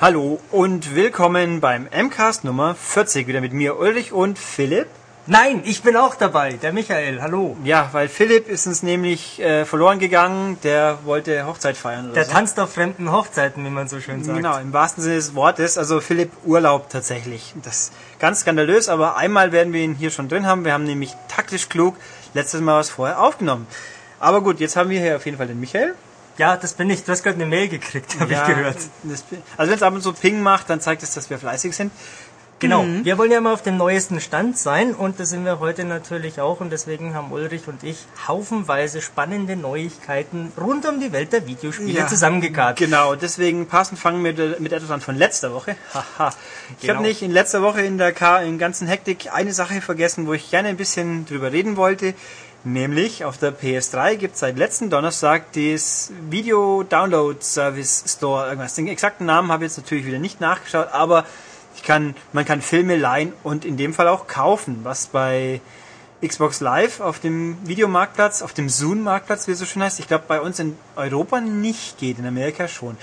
Hallo und willkommen beim MCAST Nummer 40. Wieder mit mir Ulrich und Philipp. Nein, ich bin auch dabei, der Michael. Hallo. Ja, weil Philipp ist uns nämlich äh, verloren gegangen. Der wollte Hochzeit feiern. Oder Der so. tanzt auf fremden Hochzeiten, wie man so schön sagt. Genau, im wahrsten Sinne des Wortes. Also Philipp Urlaub tatsächlich. Das ist ganz skandalös, aber einmal werden wir ihn hier schon drin haben. Wir haben nämlich taktisch klug letztes Mal was vorher aufgenommen. Aber gut, jetzt haben wir hier auf jeden Fall den Michael. Ja, das bin ich. Du hast gerade eine Mail gekriegt, habe Ja, ich gehört. Das, also wenn es ab und zu Ping macht, dann zeigt es, dass wir fleißig sind. Genau. Mhm. Wir wollen ja mal auf dem neuesten Stand sein und das sind wir heute natürlich auch und deswegen haben Ulrich und ich haufenweise spannende Neuigkeiten rund um die Welt der Videospiele Ja, zusammengekarrt. Genau, deswegen passend fangen wir mit, mit etwas an von letzter Woche. Haha. Ich Genau. habe nicht in letzter Woche in der K in ganzen Hektik eine Sache vergessen, wo ich gerne ein bisschen drüber reden wollte. Nämlich auf der PS3 gibt es seit letzten Donnerstag das Video Download Service Store. Irgendwas. Den exakten Namen habe ich jetzt natürlich wieder nicht nachgeschaut, aber ich kann, man kann Filme leihen und in dem Fall auch kaufen, was bei Xbox Live auf dem Videomarktplatz, auf dem Zoom-Marktplatz, wie es so schön heißt. Ich glaube, bei uns in Europa nicht geht, in Amerika schon.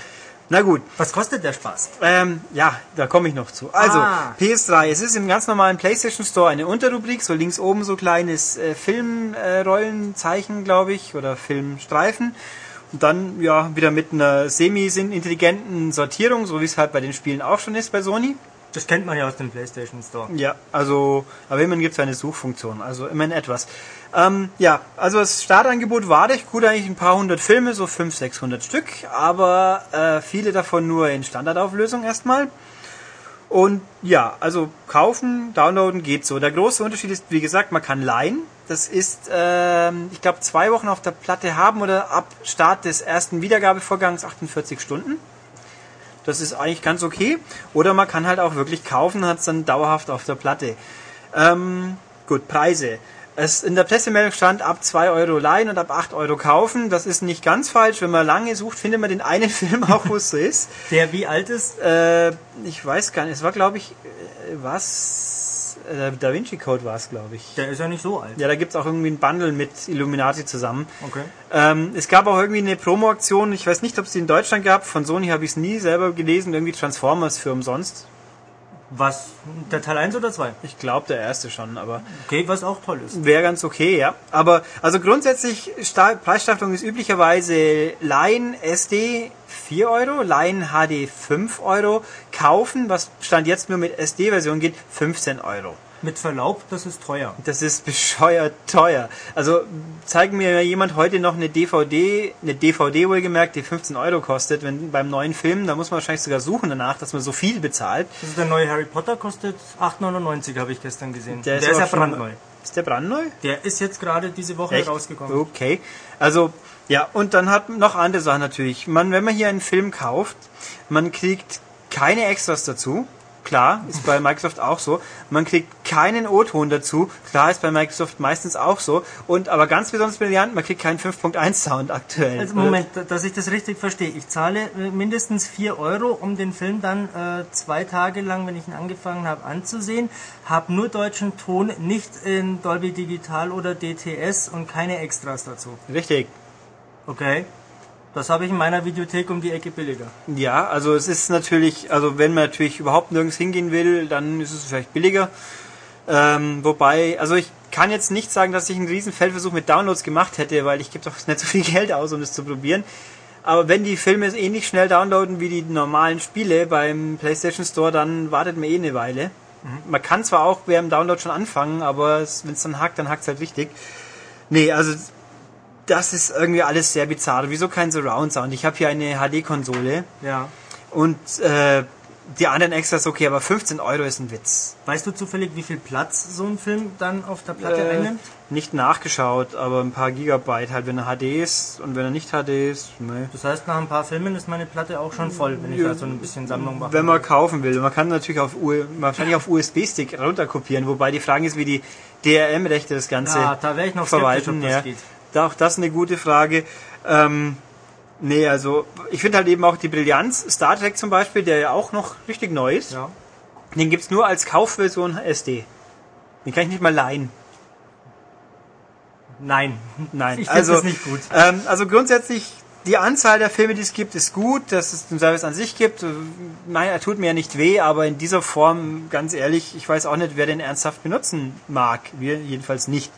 Na gut, Was kostet der Spaß? ähm, ja, da komme ich noch zu. Also, Ah. PS3, es ist im ganz normalen PlayStation Store eine Unterrubrik, so links oben so kleines äh, Filmrollenzeichen, glaube ich, oder Filmstreifen. Und dann, ja, wieder mit einer semi-intelligenten Sortierung, so wie es halt bei den Spielen auch schon ist bei Sony. Das kennt man ja aus dem PlayStation Store. Ja, also, aber immerhin gibt es eine Suchfunktion, also immerhin etwas. Ähm, ja, also das Startangebot war recht gut, eigentlich ein paar hundert Filme, so 500, 600 Stück, aber äh, viele davon nur in Standardauflösung erstmal. Und ja, also kaufen, downloaden geht so. Der große Unterschied ist, wie gesagt, man kann leihen. Das ist, ähm, ich glaube, zwei Wochen auf der Platte haben oder ab Start des ersten Wiedergabevorgangs 48 Stunden. Das ist eigentlich ganz okay. Oder man kann halt auch wirklich kaufen hat es dann dauerhaft auf der Platte. Ähm, gut, Preise. Es in der Pressemeldung stand ab 2 Euro leihen und ab 8 Euro kaufen. Das ist nicht ganz falsch. Wenn man lange sucht, findet man den einen Film auch, wo es so ist. Der wie alt ist? Äh, ich weiß gar nicht. Es war, glaube ich, äh, was? Äh, Da Vinci Code war es, glaube ich. Der ist ja nicht so alt. Ja, da gibt's auch irgendwie ein Bundle mit Illuminati zusammen. Okay. Ähm, es gab auch irgendwie eine Promo-Aktion, ich weiß nicht, ob es die in Deutschland gab, von Sony habe ich es nie selber gelesen, irgendwie Transformers für umsonst. Was? Der Teil 1 oder 2? Ich glaube der erste schon, aber Okay, was auch toll ist. wäre ganz okay, ja. Aber also grundsätzlich, Sta Preisstaffelung ist üblicherweise Line SD 4 Euro, Line HD 5 Euro, kaufen, was Stand jetzt nur mit SD-Version geht, 15 Euro. Mit Verlaub, das ist teuer. Das ist bescheuert teuer. Also zeigen mir jemand heute noch eine DVD, eine DVD wohlgemerkt, die 15 Euro kostet, wenn beim neuen Film, da muss man wahrscheinlich sogar suchen danach, dass man so viel bezahlt. Das ist der neue Harry Potter, kostet 8,99 habe ich gestern gesehen. Der ist, ist ja brandneu. Ist der brandneu? Der ist jetzt gerade diese Woche Echt? rausgekommen. Okay. Also, ja, und dann hat noch andere Sachen natürlich. Man, wenn man hier einen Film kauft, man kriegt keine Extras dazu. Klar, ist bei Microsoft auch so. Man kriegt keinen O-Ton dazu. Klar, ist bei Microsoft meistens auch so. Und aber ganz besonders brillant, man kriegt keinen 5.1 Sound aktuell. Also Moment, dass ich das richtig verstehe. Ich zahle äh, mindestens 4 Euro, um den Film dann äh, zwei Tage lang, wenn ich ihn angefangen habe, anzusehen. Habe nur deutschen Ton, nicht in Dolby Digital oder DTS und keine Extras dazu. Richtig. Okay. Das habe ich in meiner Videothek um die Ecke billiger. Ja, also es ist natürlich, also wenn man natürlich überhaupt nirgends hingehen will, dann ist es vielleicht billiger. Ähm, wobei, also ich kann jetzt nicht sagen, dass ich einen riesen Feldversuch mit Downloads gemacht hätte, weil ich gebe doch nicht so viel Geld aus, um das zu probieren. Aber wenn die Filme ähnlich schnell downloaden wie die normalen Spiele beim PlayStation Store, dann wartet man eh eine Weile. Man kann zwar auch während dem Download schon anfangen, aber wenn es dann hackt, dann hackt es halt richtig. Nee, also das ist irgendwie alles sehr bizarr. Wieso kein Surround Sound? Ich habe hier eine HD-Konsole Ja. und äh, die anderen Extras okay, aber 15 Euro ist ein Witz. Weißt du zufällig, wie viel Platz so ein Film dann auf der Platte Äh, einnimmt? nicht nachgeschaut, aber ein paar Gigabyte halt, wenn er HD ist und wenn er nicht HD ist, ne. Das heißt, nach ein paar Filmen ist meine Platte auch schon voll, wenn ich da so ein bisschen Sammlung mache. Wenn man kaufen will. Man kann natürlich auf wahrscheinlich auf USB-Stick runterkopieren, wobei die Frage ist, wie die DRM-Rechte das Ganze ja, da wäre ich noch skeptisch, verwalten. ob das Ja. geht. Da auch das eine gute Frage. Ähm, nee, also ich finde halt eben auch die Brillanz, Star Trek zum Beispiel, der ja auch noch richtig neu ist, Ja. den gibt's nur als Kaufversion SD. Den kann ich nicht mal leihen. Nein. Nein, Ich also das nicht gut. Ähm, also grundsätzlich die Anzahl der Filme, die es gibt, ist gut, dass es den Service an sich gibt. Nein, er tut mir ja nicht weh, aber in dieser Form, ganz ehrlich, ich weiß auch nicht, wer den ernsthaft benutzen mag. Wir jedenfalls nicht.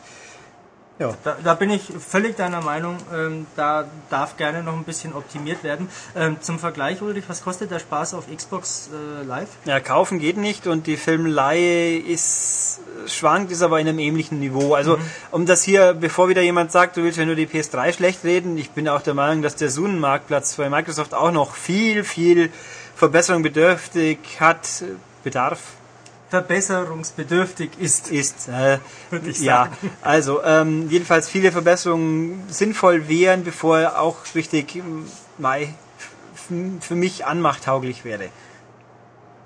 Ja. Da, da, bin ich völlig deiner Meinung. Ähm, da darf gerne noch ein bisschen optimiert werden. Ähm, zum Vergleich, Ulrich, was kostet der Spaß auf Xbox äh, Live? Ja, kaufen geht nicht und die Filmleihe ist schwankt, ist aber in einem ähnlichen Niveau. Also mhm. um das hier, bevor wieder jemand sagt, du willst ja nur die PS3 schlecht reden, ich bin auch der Meinung, dass der Zoom-Marktplatz bei Microsoft auch noch viel, viel Verbesserung bedürftig hat, bedarf verbesserungsbedürftig ist. Ist, äh, würde ich sagen. Ja, also ähm, jedenfalls viele Verbesserungen sinnvoll wären, bevor er auch richtig Mai für mich anmachtauglich wäre.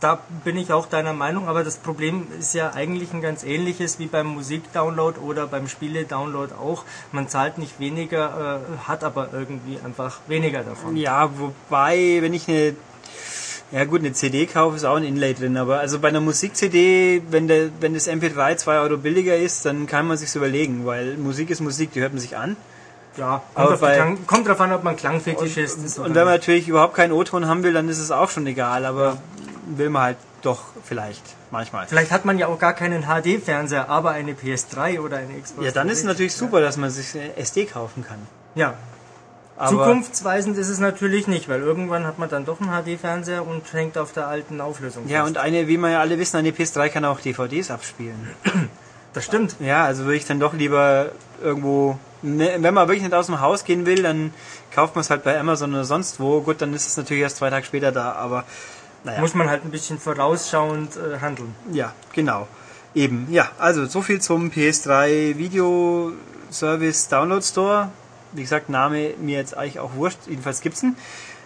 Da bin ich auch deiner Meinung, aber das Problem ist ja eigentlich ein ganz ähnliches wie beim Musikdownload oder beim Spiele-Download auch. Man zahlt nicht weniger, äh, hat aber irgendwie einfach weniger davon. Ja, wobei, wenn ich eine ja gut, eine CD kaufe ist auch ein Inlay drin, aber also bei einer Musik-CD, wenn, der, wenn das MP3 2 Euro billiger ist, dann kann man sich's überlegen, weil Musik ist Musik, die hört man sich an. Ja, kommt, aber bei, Klang, kommt drauf an, ob man Klangfetisch ist. ist und wenn man natürlich überhaupt keinen O-Ton haben will, dann ist es auch schon egal, aber ja. will man halt doch vielleicht manchmal. Vielleicht hat man ja auch gar keinen HD-Fernseher, aber eine PS3 oder eine Xbox. Ja, dann ist es natürlich super, dass man sich SD kaufen kann. Ja, aber Zukunftsweisend ist es natürlich nicht, weil irgendwann hat man dann doch einen HD-Fernseher und hängt auf der alten Auflösung. Ja, fest. und eine, wie wir ja alle wissen, eine PS3 kann auch DVDs abspielen. Das stimmt. Ja, also würde ich dann doch lieber irgendwo, ne, wenn man wirklich nicht aus dem Haus gehen will, dann kauft man es halt bei Amazon oder sonst wo. Gut, dann ist es natürlich erst zwei Tage später da, aber naja. Muss man halt ein bisschen vorausschauend äh, handeln. Ja, genau. Eben, ja, also so viel zum PS3 Video Service Download Store wie gesagt, Name mir jetzt eigentlich auch wurscht, jedenfalls gibt's ihn.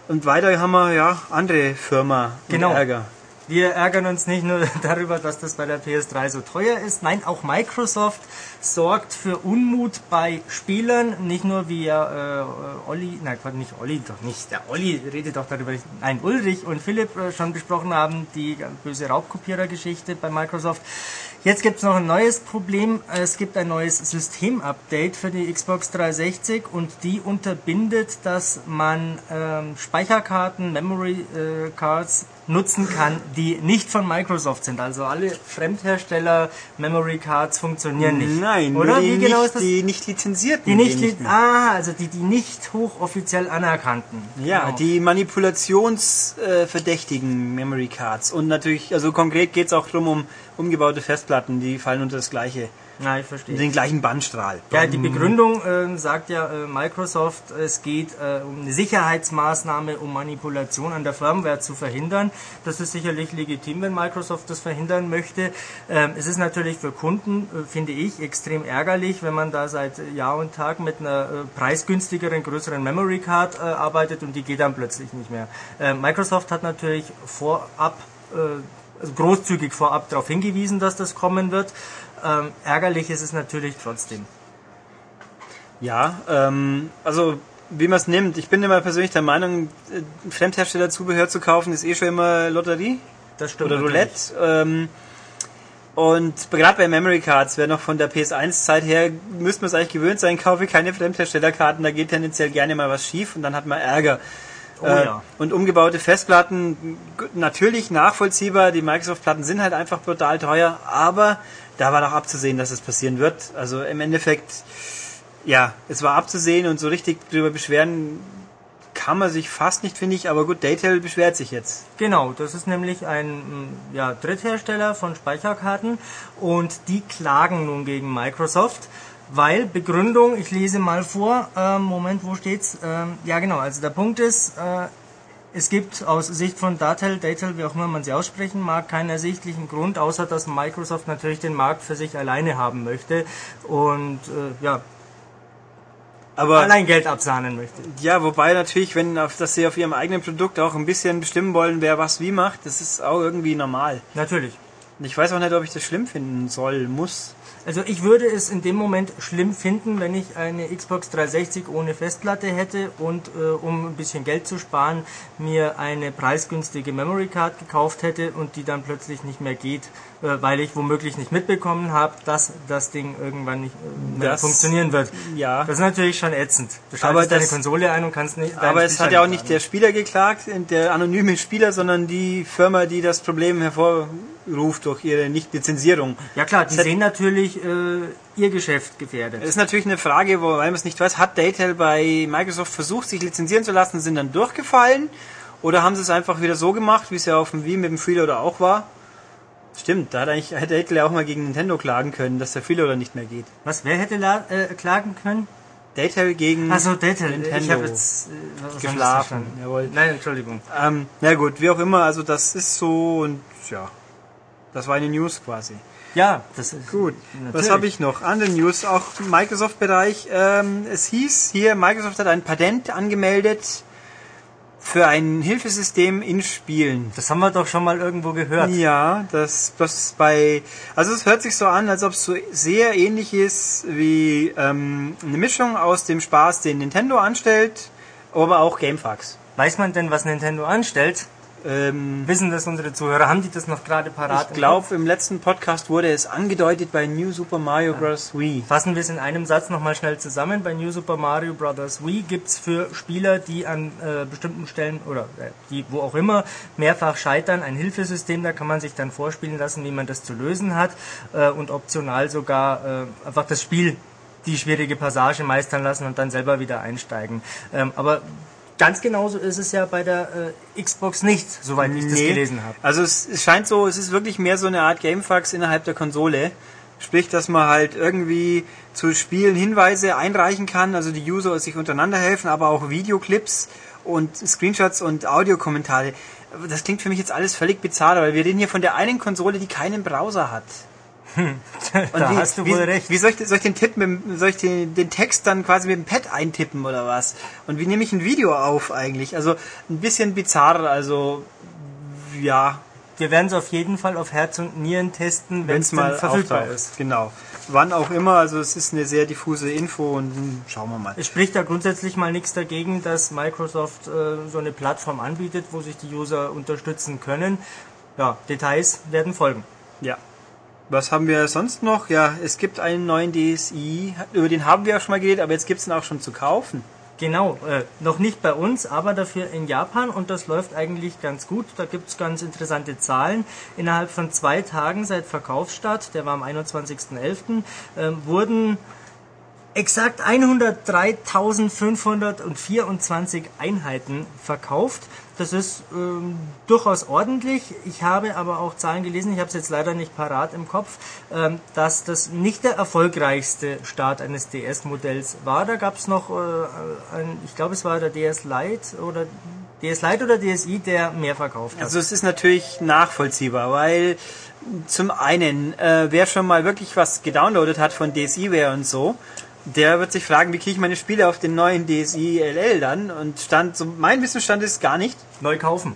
Und weiter haben wir ja andere Firma genau. Ärger. Wir ärgern uns nicht nur darüber, dass das bei der PS3 so teuer ist. Nein, auch Microsoft sorgt für Unmut bei Spielern. Nicht nur wie äh, Olli, nein, nicht Olli, doch nicht. Der Olli redet doch darüber. Nein, Ulrich und Philipp äh, schon besprochen haben, die böse Raubkopierer-Geschichte bei Microsoft. Jetzt gibt es noch ein neues Problem. Es gibt ein neues Systemupdate für die Xbox 360 und die unterbindet, dass man ähm, Speicherkarten, Memory äh, Cards nutzen kann, die nicht von Microsoft sind. Also alle Fremdhersteller Memory Cards funktionieren nicht. Nein, oder wie genau ist das? Die nicht lizenzierten. Die nicht, li ah, also die die nicht hochoffiziell anerkannten. Ja, genau. die manipulationsverdächtigen Memory Cards und natürlich, also konkret geht es auch darum um umgebaute Festplatten, die fallen unter das gleiche. Ja, ich verstehe. Den gleichen Bandstrahl. Ja, die Begründung äh, sagt ja äh, Microsoft, es geht äh, um eine Sicherheitsmaßnahme, um Manipulation an der Firmware zu verhindern. Das ist sicherlich legitim, wenn Microsoft das verhindern möchte. Ähm, es ist natürlich für Kunden, äh, finde ich, extrem ärgerlich, wenn man da seit Jahr und Tag mit einer äh, preisgünstigeren, größeren Memory Card äh, arbeitet und die geht dann plötzlich nicht mehr. Microsoft hat natürlich vorab also großzügig vorab darauf hingewiesen, dass das kommen wird. Ähm, ärgerlich ist es natürlich trotzdem. Ja, ähm, also wie man es nimmt. Ich bin immer persönlich der Meinung, äh, Fremdhersteller-Zubehör zu kaufen ist eh schon immer Lotterie. Das stimmt. Oder Roulette. Ähm, und gerade bei Memory Cards, wer noch von der PS1-Zeit her, müsste man es eigentlich gewöhnt sein, kaufe keine Fremdherstellerkarten, da geht tendenziell gerne mal was schief und dann hat man Ärger. Oh, äh, ja. Und umgebaute Festplatten, natürlich nachvollziehbar, die Microsoft-Platten sind halt einfach brutal teuer, aber da war doch abzusehen, dass es passieren wird. Also im Endeffekt, ja, es war abzusehen und so richtig drüber beschweren kann man sich fast nicht, finde ich, aber gut, Daytel beschwert sich jetzt. Genau, das ist nämlich ein ja, Dritthersteller von Speicherkarten und die klagen nun gegen Microsoft weil Begründung, ich lese mal vor, ähm, Moment, wo steht's? Ähm, ja genau, also der Punkt ist, äh, es gibt aus Sicht von Datel, Datel, wie auch immer man sie aussprechen mag, keinen ersichtlichen Grund, außer dass Microsoft natürlich den Markt für sich alleine haben möchte und äh, ja, aber allein Geld absahnen möchte. Ja, wobei natürlich, wenn auf, dass sie auf ihrem eigenen Produkt auch ein bisschen bestimmen wollen, wer was wie macht, das ist auch irgendwie normal. Natürlich. Ich weiß auch nicht, ob ich das schlimm finden soll, muss. Also ich würde es in dem Moment schlimm finden, wenn ich eine Xbox 360 ohne Festplatte hätte und äh, um ein bisschen Geld zu sparen, mir eine preisgünstige Memory Card gekauft hätte und die dann plötzlich nicht mehr geht, äh, weil ich womöglich nicht mitbekommen habe, dass das Ding irgendwann nicht äh, mehr Das- funktionieren wird. Ja. Das ist natürlich schon ätzend. Du schaltest deine Konsole ein und kannst nicht. Aber es hat ja auch nicht der Spieler geklagt, der anonyme Spieler, sondern die Firma, die das Problem hervorruft durch ihre Nicht-Lizenzierung. Ja klar, die hat- sehen natürlich äh, ihr Geschäft gefährdet. Es ist natürlich eine Frage, wo, weil man es nicht weiß, hat Daytel bei Microsoft versucht, sich lizenzieren zu lassen, sind dann durchgefallen? Oder haben sie es einfach wieder so gemacht, wie es ja auf dem Wii mit dem Freeloader auch war? Stimmt, da hat eigentlich hätte Daytel ja auch mal gegen Nintendo klagen können, dass der Freeloader nicht mehr geht. Was, wer hätte äh, klagen können? Daytel gegen Achso, Daytel. Nintendo. Ich habe jetzt äh, Geschlafen, jawohl. Nein, Entschuldigung. Ähm, na gut, wie auch immer, also das ist so und ja, das war eine News quasi. Ja, das ist Gut, Natürlich. was habe ich noch? Andere News, auch im Microsoft-Bereich. Ähm, es hieß hier, Microsoft hat ein Patent angemeldet für ein Hilfesystem in Spielen. Das haben wir doch schon mal irgendwo gehört. Ja, das, das bei, also es hört sich so an, als ob es so sehr ähnlich ist wie ähm, eine Mischung aus dem Spaß, den Nintendo anstellt, aber auch Gamefax. Weiß man denn, was Nintendo anstellt? Ähm, Wissen das unsere Zuhörer? Haben die das noch gerade parat? ich glaube, im letzten Podcast wurde es angedeutet bei New Super Mario Bros. Wii. Fassen wir es in einem Satz nochmal schnell zusammen. Bei New Super Mario Bros. Wii gibt's für Spieler, die an äh, bestimmten Stellen oder äh, die wo auch immer mehrfach scheitern, ein Hilfesystem. Da kann man sich dann vorspielen lassen, wie man das zu lösen hat äh, und optional sogar äh, einfach das Spiel, die schwierige Passage meistern lassen und dann selber wieder einsteigen. Ähm, aber ganz genauso ist es ja bei der äh, Xbox nicht, soweit ich das Nee. gelesen habe. Also es, es scheint so, es ist wirklich mehr so eine Art Gamefax innerhalb der Konsole. Sprich, dass man halt irgendwie zu Spielen Hinweise einreichen kann, also die User sich untereinander helfen, aber auch Videoclips und Screenshots und Audiokommentare. Das klingt für mich jetzt alles völlig bizarr, weil wir reden hier von der einen Konsole, die keinen Browser hat. da wie, hast du wie, wohl recht. Wie soll ich, soll ich den Tipp mit, soll ich den, den Text dann quasi mit dem Pad eintippen oder was? Und wie nehme ich ein Video auf eigentlich? Also ein bisschen bizarr, also ja, Wir werden es auf jeden Fall auf Herz und Nieren testen, wenn es mal verfügbar ist. Genau. Wann auch immer, also es ist eine sehr diffuse Info und hm, schauen wir mal. Es spricht da grundsätzlich mal nichts dagegen, dass Microsoft äh, so eine Plattform anbietet, wo sich die User unterstützen können. Ja, Details werden folgen. Ja. Was haben wir sonst noch? Ja, es gibt einen neuen DSi, über den haben wir ja schon mal geredet, aber jetzt gibt es ihn auch schon zu kaufen. Genau, äh, noch nicht bei uns, aber dafür in Japan und das läuft eigentlich ganz gut. Da gibt's ganz interessante Zahlen. Innerhalb von zwei Tagen seit Verkaufsstart, der war am 21.11., ähm, wurden exakt 103.524 Einheiten verkauft. Das ist ähm, durchaus ordentlich. Ich habe aber auch Zahlen gelesen, ich habe es jetzt leider nicht parat im Kopf, ähm, dass das nicht der erfolgreichste Start eines DS-Modells war. Da gab es noch, äh, ein, ich glaube es war der DS Lite oder DS Lite oder DSi, der mehr verkauft hat. Also es ist natürlich nachvollziehbar, weil zum einen, äh, wer schon mal wirklich was gedownloadet hat von DSiWare und so, der wird sich fragen, wie kriege ich meine Spiele auf den neuen DSi LL dann? Und stand, so mein Wissensstand ist gar nicht. Neu kaufen.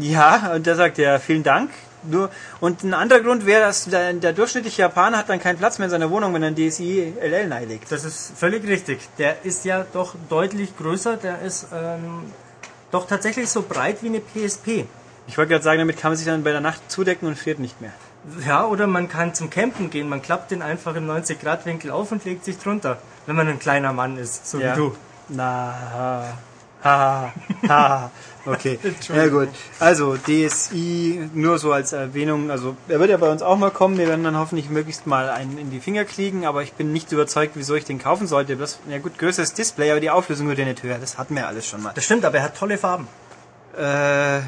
Ja, und da sagt er, vielen Dank. Nur, und ein anderer Grund wäre, dass der, der durchschnittliche Japaner hat dann keinen Platz mehr in seiner Wohnung, wenn er ein DSi LL neilegt. Das ist völlig richtig. Der ist ja doch deutlich größer. Der ist ähm, doch tatsächlich so breit wie eine PSP. Ich wollte gerade sagen, damit kann man sich dann bei der Nacht zudecken und friert nicht mehr. Ja, oder man kann zum Campen gehen. Man klappt den einfach im 90-Grad-Winkel auf und legt sich drunter. Wenn man ein kleiner Mann ist, so Ja. wie du. Na, ha, ha, okay. Ja gut. Also DSI nur so als Erwähnung. Also er wird ja bei uns auch mal kommen. Wir werden dann hoffentlich möglichst mal einen in die Finger kriegen. Aber ich bin nicht überzeugt, wieso ich den kaufen sollte. Das, ja gut, größeres Display, aber die Auflösung wird ja nicht höher. Das hatten wir alles schon mal. Das stimmt, aber er hat tolle Farben. Äh,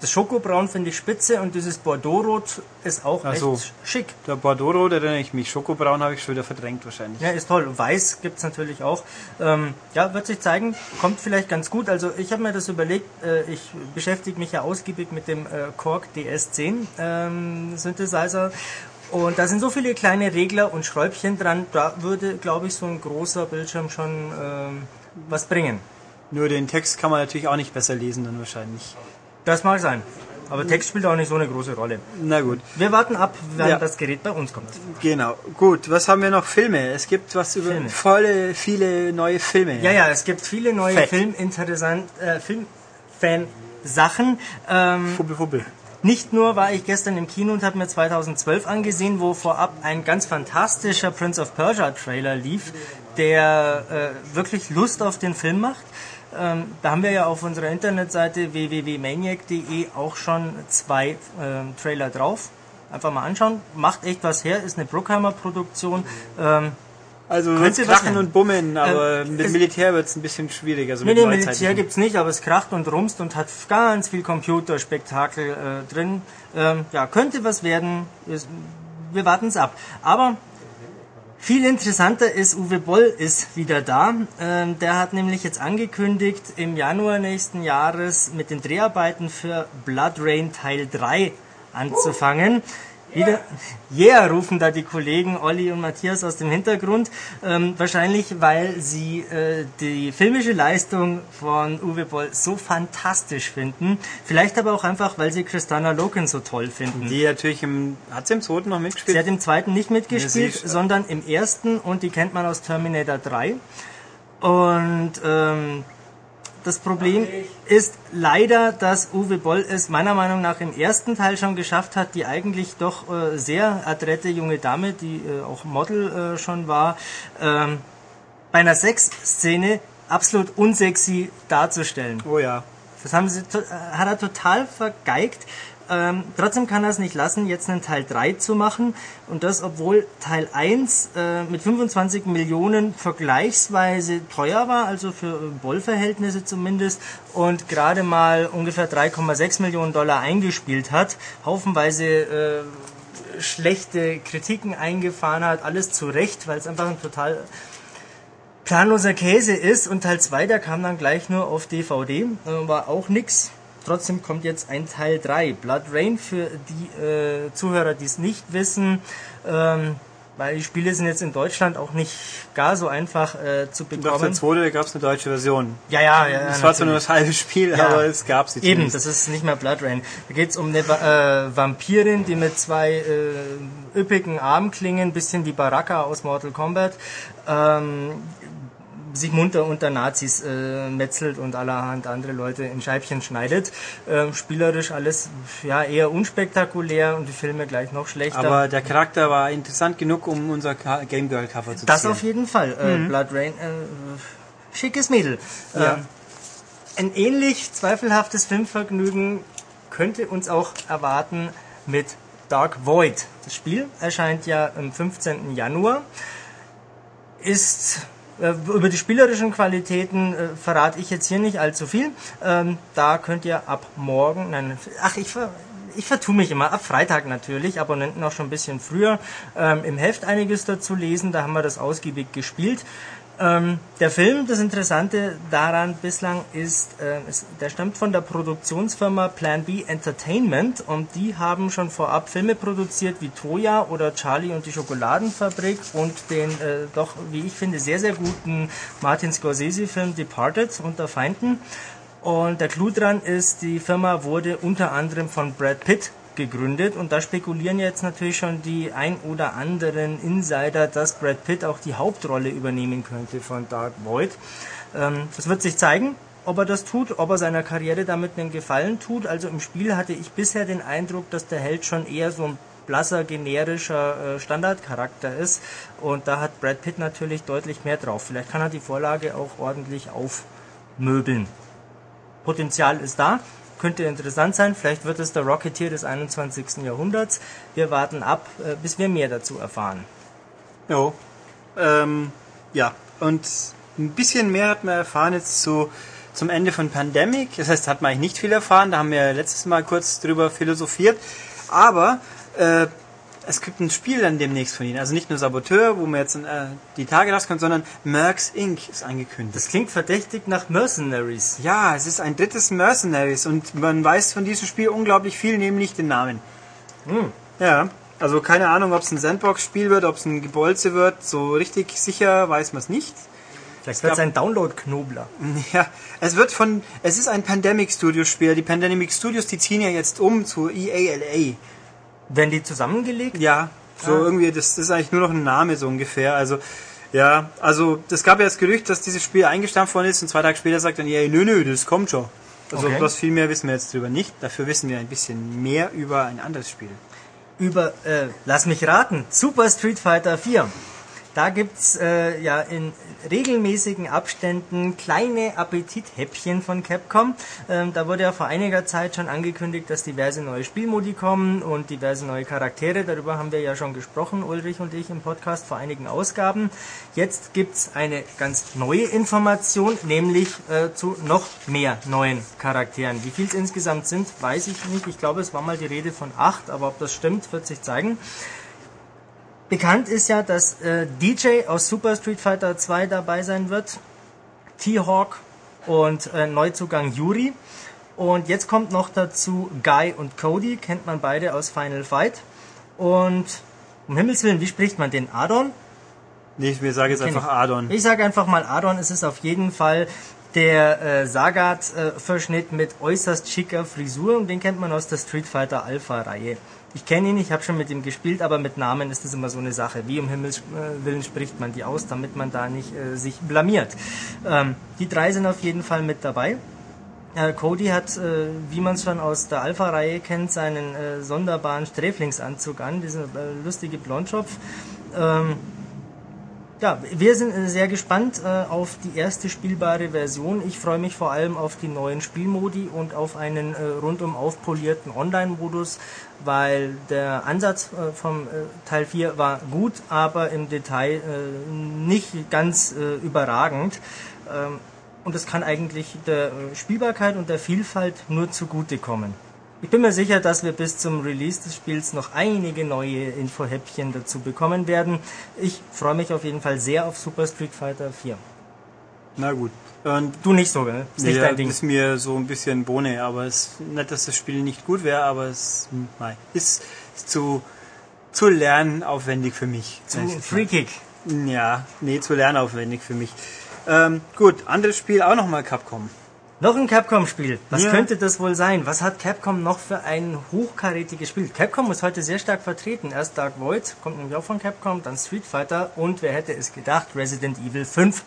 Das Schokobraun finde ich spitze und dieses Bordeaux-Rot ist auch Ach echt so. schick. der Bordeaux, da erinnere ich mich. Schokobraun habe ich schon wieder verdrängt wahrscheinlich. Ja, ist toll. Weiß gibt's natürlich auch. Ähm, ja, wird sich zeigen. Kommt vielleicht ganz gut. Also ich habe mir das überlegt. Äh, ich beschäftige mich ja ausgiebig mit dem äh, Korg DS10 ähm, Synthesizer. Und da sind so viele kleine Regler und Schräubchen dran. Da würde, glaube ich, so ein großer Bildschirm schon ähm, was bringen. Nur den Text kann man natürlich auch nicht besser lesen dann wahrscheinlich. Das mag sein. Aber Text spielt auch nicht so eine große Rolle. Na gut. Wir warten ab, wann Ja. das Gerät bei uns kommt. Genau. Gut, was haben wir noch? Filme. Es gibt was über Filme. volle, viele neue Filme. Ja, ja, es gibt viele neue Fett. Filminteressant, äh, Filmfan-Sachen. Ähm, Fubbel, fubbel. Nicht nur war ich gestern im Kino und habe mir 2012 angesehen, wo vorab ein ganz fantastischer Prince of Persia Trailer lief, der äh, wirklich Lust auf den Film macht. Ähm, da haben wir ja auf unserer Internetseite www.maniac.de auch schon zwei ähm, Trailer drauf. Einfach mal anschauen. Macht echt was her, ist eine Bruckheimer Produktion. Ähm, Also was krachen und bummen, aber Ähm, mit es- Militär wird's ein bisschen schwieriger. So Nee, mit nee. Militär gibt's nicht, aber es kracht und rumst und hat ganz viel Computerspektakel äh, drin. Ähm, ja, könnte was werden. Wir warten's ab. Aber viel interessanter ist, Uwe Boll ist wieder da. Ähm, der hat nämlich jetzt angekündigt, im Januar nächsten Jahres mit den Dreharbeiten für Blood Rain Teil 3 anzufangen. Wieder, yeah, rufen da die Kollegen Olli und Matthias aus dem Hintergrund. Ähm, wahrscheinlich, weil sie äh, die filmische Leistung von Uwe Boll so fantastisch finden. Vielleicht aber auch einfach, weil sie Christina Loken so toll finden. Die natürlich im, hat sie im zweiten noch mitgespielt? Sie hat im zweiten nicht mitgespielt, sie- sondern im ersten und die kennt man aus Terminator 3. Und ähm, das Problem ist leider, dass Uwe Boll es meiner Meinung nach im ersten Teil schon geschafft hat, die eigentlich doch äh, sehr adrette junge Dame, die äh, auch Model äh, schon war, ähm, bei einer Sexszene absolut unsexy darzustellen. Oh ja. Das haben sie, hat er total vergeigt. Ähm, trotzdem kann er es nicht lassen, jetzt einen Teil 3 zu machen. Und das, obwohl Teil 1 äh, mit 25 Millionen vergleichsweise teuer war, also für äh, Boll-Verhältnisse zumindest, und gerade mal ungefähr 3,6 Millionen Dollar eingespielt hat. Haufenweise äh, schlechte Kritiken eingefahren hat, alles zu Recht, weil es einfach ein total planloser Käse ist und Teil 2, der kam dann gleich nur auf DVD, äh, war auch nix. Trotzdem kommt jetzt ein Teil 3, Blood Rain, für die äh, Zuhörer, die es nicht wissen, ähm, weil die Spiele sind jetzt in Deutschland auch nicht gar so einfach äh, zu Doch, der bekommen. zweite, da gab's eine deutsche Version. Ja, ja, ja. Ja, war zwar nur das halbe Spiel, Ja. aber es gab sie Eben, das ist nicht mehr Blood Rain. Da geht's um eine äh, Vampirin, die mit zwei äh, üppigen Armklingen, bisschen wie Baraka aus Mortal Kombat, ähm, sich munter unter Nazis äh, metzelt und allerhand andere Leute in Scheibchen schneidet. Ähm, spielerisch alles ja eher unspektakulär und die Filme gleich noch schlechter. Aber der Charakter war interessant genug, um unser Ka- Game Girl Cover zu Das ziehen. auf jeden Fall. Äh, Blood Rain, äh, schickes Mädel. Ja. Ähm, ein ähnlich zweifelhaftes Filmvergnügen könnte uns auch erwarten mit Dark Void. Das Spiel erscheint ja am 15. Januar. Ist über die spielerischen Qualitäten äh, verrate ich jetzt hier nicht allzu viel. Ähm, da könnt ihr ab morgen, nein, ach ich ver, ich vertue mich immer, ab Freitag natürlich, Abonnenten auch schon ein bisschen früher, ähm, im Heft einiges dazu lesen, da haben wir das ausgiebig gespielt. Ähm, der Film, das Interessante daran bislang ist, äh, ist, der stammt von der Produktionsfirma Plan B Entertainment und die haben schon vorab Filme produziert wie Troja oder Charlie und die Schokoladenfabrik und den äh, doch, wie ich finde, sehr, sehr guten Martin Scorsese-Film Departed unter Feinden. Und der Clou dran ist, die Firma wurde unter anderem von Brad Pitt gegründet und da spekulieren jetzt natürlich schon die ein oder anderen Insider, dass Brad Pitt auch die Hauptrolle übernehmen könnte von Dark Void. Ähm, das wird sich zeigen, ob er das tut, ob er seiner Karriere damit einen Gefallen tut. Also im Spiel hatte ich bisher den Eindruck, dass der Held schon eher so ein blasser, generischer äh, Standardcharakter ist und da hat Brad Pitt natürlich deutlich mehr drauf. Vielleicht kann er die Vorlage auch ordentlich aufmöbeln. Potenzial ist da, könnte interessant sein. Vielleicht wird es der Rocketeer des 21. Jahrhunderts. Wir warten ab, äh, bis wir mehr dazu erfahren. Jo. Ähm, ja, und ein bisschen mehr hat man erfahren jetzt zu, zum Ende von Pandemic. Das heißt, hat man eigentlich nicht viel erfahren. Da haben wir letztes Mal kurz drüber philosophiert. Aber äh, es gibt ein Spiel dann demnächst von ihnen. Also nicht nur Saboteur, wo man jetzt äh, die Tage rauskommt, sondern Mercs Inc. ist angekündigt. Das klingt verdächtig nach Mercenaries. Ja, es ist ein drittes Mercenaries und man weiß von diesem Spiel unglaublich viel, nämlich den Namen. Hm. Ja, also keine Ahnung, ob es ein Sandbox-Spiel wird, ob es ein Gebolze wird. So richtig sicher weiß man es nicht. Vielleicht wird es ein Download-Knobler. Ja, es wird von, es ist ein Pandemic Studios Spiel. Die Pandemic Studios, die ziehen ja jetzt um zu EALA. Werden die zusammengelegt? Ja, so ah. irgendwie, das, das ist eigentlich nur noch ein Name so ungefähr. Also, ja, also, es gab ja das Gerücht, dass dieses Spiel eingestampft worden ist und zwei Tage später sagt dann EA, nö, nö, das kommt schon. Also, okay. was viel mehr wissen wir jetzt drüber nicht. Dafür wissen wir ein bisschen mehr über ein anderes Spiel. Über, äh, lass mich raten, Super Street Fighter 4. Da gibt's äh, ja in regelmäßigen Abständen kleine Appetithäppchen von Capcom. Ähm, da wurde ja vor einiger Zeit schon angekündigt, dass diverse neue Spielmodi kommen und diverse neue Charaktere. Darüber haben wir ja schon gesprochen, Ulrich und ich im Podcast vor einigen Ausgaben. Jetzt gibt's eine ganz neue Information, nämlich äh, zu noch mehr neuen Charakteren. Wie viel es insgesamt sind, weiß ich nicht. Ich glaube, es war mal die Rede von acht, aber ob das stimmt, wird sich zeigen. Bekannt ist ja, dass äh, DJ aus Super Street Fighter 2 dabei sein wird, T-Hawk und äh, Neuzugang Yuri. Und jetzt kommt noch dazu Guy und Cody, kennt man beide aus Final Fight. Und um Himmels Willen, wie spricht man den? Adon? Nee, ich sage jetzt einfach Adon. Ich sage einfach mal Adon. Es ist auf jeden Fall der äh, Sagat-Verschnitt äh, mit äußerst schicker Frisur und den kennt man aus der Street Fighter Alpha-Reihe. Ich kenne ihn, ich habe schon mit ihm gespielt, aber mit Namen ist das immer so eine Sache. Wie um Himmels äh, Willen spricht man die aus, damit man da nicht äh, sich blamiert. Ähm, die drei sind auf jeden Fall mit dabei. Äh, Cody hat, äh, wie man es schon aus der Alpha-Reihe kennt, seinen sonderbaren Sträflingsanzug an, diesen lustige Blondschopf. Ähm, ja, wir sind sehr gespannt auf die erste spielbare Version. Ich freue mich vor allem auf die neuen Spielmodi und auf einen rundum aufpolierten Online-Modus, weil der Ansatz äh, vom äh, Teil 4 war gut, aber im Detail äh, nicht ganz überragend. Ähm, und es kann eigentlich der Spielbarkeit und der Vielfalt nur zugutekommen. Ich bin mir sicher, dass wir bis zum Release des Spiels noch einige neue Infohäppchen dazu bekommen werden. Ich freue mich auf jeden Fall sehr auf Super Street Fighter 4. Na gut. Und du nicht so, gell? Ist nee, nicht dein Ding. ist mir so ein bisschen Bohne, aber es nicht, dass das Spiel nicht gut wäre, aber es nein, ist, ist zu zu lernaufwendig für mich. Zu freakig. Ja, nee, zu lernaufwendig für mich. Ähm, gut, anderes Spiel auch nochmal Capcom. Noch ein Capcom-Spiel. Was ja. könnte das wohl sein? Was hat Capcom noch für ein hochkarätiges Spiel? Capcom ist heute sehr stark vertreten. Erst Dark Void, kommt nämlich auch von Capcom, dann Street Fighter und wer hätte es gedacht, Resident Evil 5.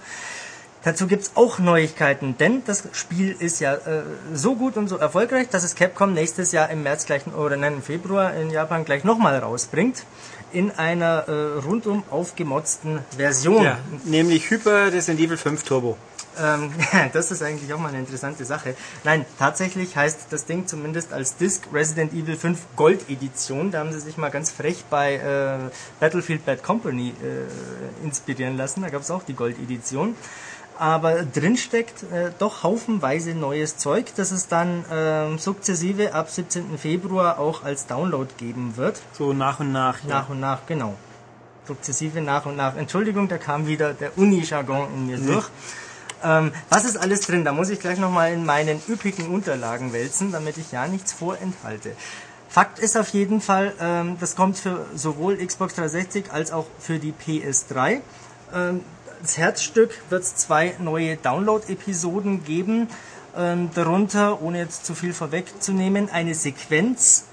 Dazu gibt's auch Neuigkeiten, denn das Spiel ist ja äh, so gut und so erfolgreich, dass es Capcom nächstes Jahr im März gleich oder nein, im Februar in Japan gleich nochmal rausbringt in einer äh, rundum aufgemotzten Version. Ja, nämlich Hyper Resident Evil 5 Turbo. Ähm, das ist eigentlich auch mal eine interessante Sache. Nein, tatsächlich heißt das Ding zumindest als Disc Resident Evil 5 Gold Edition. Da haben sie sich mal ganz frech bei äh, Battlefield Bad Company äh, inspirieren lassen. Da gab es auch die Gold Edition. Aber drin steckt äh, doch haufenweise neues Zeug, das es dann äh, sukzessive ab 17. Februar auch als Download geben wird. So nach und nach. Nach ja. und nach, genau sukzessive nach und nach. Entschuldigung, da kam wieder der Uni-Jargon in mir durch. Ähm, was ist alles drin? Da muss ich gleich nochmal in meinen üppigen Unterlagen wälzen, damit ich ja nichts vorenthalte. Fakt ist auf jeden Fall, ähm, das kommt für sowohl Xbox 360 als auch für die PS3. Ähm, das Herzstück wird es zwei neue Download-Episoden geben. Ähm, darunter, ohne jetzt zu viel vorwegzunehmen, eine Sequenz,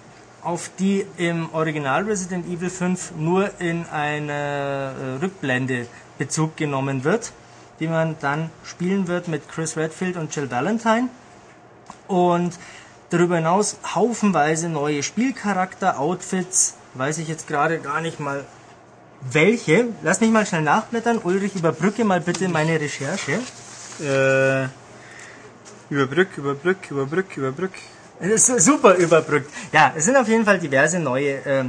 auf die im Original Resident Evil 5 nur in einer äh, Rückblende Bezug genommen wird die man dann spielen wird mit Chris Redfield und Jill Valentine. Und darüber hinaus haufenweise neue Spielcharakter, Outfits, weiß ich jetzt gerade gar nicht mal welche. Lass mich mal schnell nachblättern. Ulrich, überbrücke mal bitte meine Recherche. Äh, überbrück, überbrück, überbrück, überbrück. Super überbrückt. Ja, es sind auf jeden Fall diverse neue äh,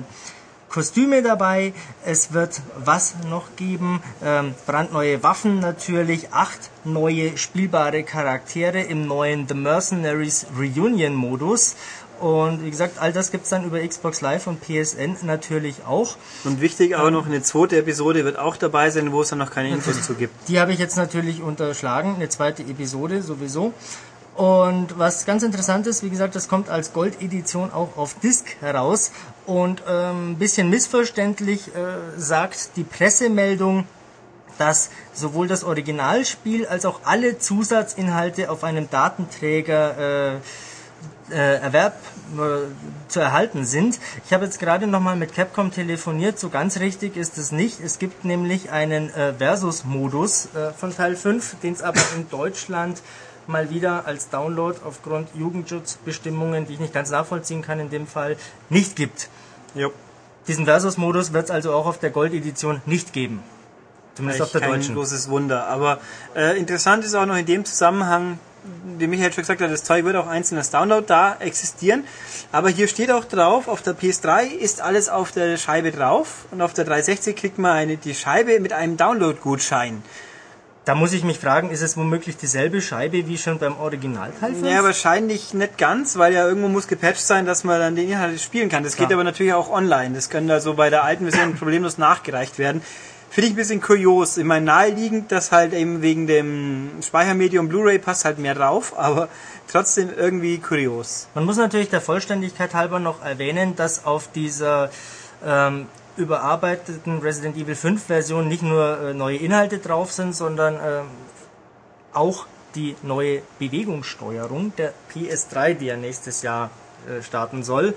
Kostüme dabei. Es wird was noch geben? Ähm, brandneue Waffen natürlich, acht neue spielbare Charaktere im neuen The Mercenaries Reunion Modus. Und wie gesagt, all das gibt's dann über Xbox Live und PSN natürlich auch. Und wichtig aber noch, eine zweite Episode wird auch dabei sein, wo es dann noch keine Infos zu gibt. Die habe ich jetzt natürlich unterschlagen, eine zweite Episode sowieso. Und was ganz interessant ist, wie gesagt, das kommt als Gold-Edition auch auf Disc heraus. Und ein ähm, bisschen missverständlich äh, sagt die Pressemeldung, dass sowohl das Originalspiel als auch alle Zusatzinhalte auf einem Datenträger äh, Erwerb äh, zu erhalten sind. Ich habe jetzt gerade nochmal mit Capcom telefoniert, so ganz richtig ist es nicht. Es gibt nämlich einen äh, Versus-Modus äh, von Teil 5, den es aber in Deutschland mal wieder als Download aufgrund Jugendschutzbestimmungen, die ich nicht ganz nachvollziehen kann in dem Fall, nicht gibt. Jo. Diesen Versus-Modus wird es also auch auf der Gold-Edition nicht geben. Zumindest auf der kein deutschen. großes Wunder. Aber äh, interessant ist auch noch in dem Zusammenhang, wie Michael schon gesagt hat, das Zeug wird auch einzeln als Download da existieren. Aber hier steht auch drauf, auf der PS3 ist alles auf der Scheibe drauf und auf der 360 kriegt man eine, die Scheibe mit einem Download-Gutschein. Da muss ich mich fragen, ist es womöglich dieselbe Scheibe wie schon beim Originalteil? Ja, wahrscheinlich nicht ganz, weil ja irgendwo muss gepatcht sein, dass man dann den Inhalt spielen kann. Das geht aber natürlich auch online. Das können also bei der alten Version problemlos nachgereicht werden. Finde ich ein bisschen kurios. Ich meine, naheliegend, dass halt eben wegen dem Speichermedium Blu-ray passt halt mehr drauf, aber trotzdem irgendwie kurios. Man muss natürlich der Vollständigkeit halber noch erwähnen, dass auf dieser ähm, überarbeiteten Resident Evil 5 Version nicht nur äh, neue Inhalte drauf sind, sondern äh, auch die neue Bewegungssteuerung der PS3, die ja nächstes Jahr äh, starten soll.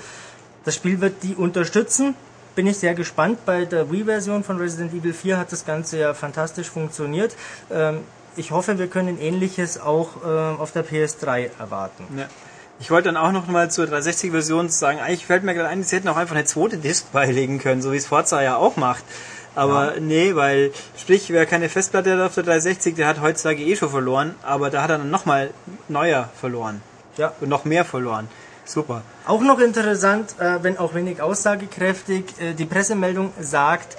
Das Spiel wird die unterstützen bin ich sehr gespannt. Bei der Wii-Version von Resident Evil 4 hat das Ganze ja fantastisch funktioniert. Ähm, ich hoffe, wir können ähnliches auch ähm, auf der PS3 erwarten. Ja. Ich wollte dann auch noch mal zur 360-Version sagen, eigentlich fällt mir gerade ein, sie hätten auch einfach eine zweite Disc beilegen können, so wie es Forza ja auch macht. Aber ja. nee, weil, sprich, wer keine Festplatte hat auf der 360, der hat heutzutage eh schon verloren, aber da hat er dann nochmal neuer verloren. Ja. Und noch mehr verloren. Super. Auch noch interessant, äh, wenn auch wenig aussagekräftig, äh, die Pressemeldung sagt,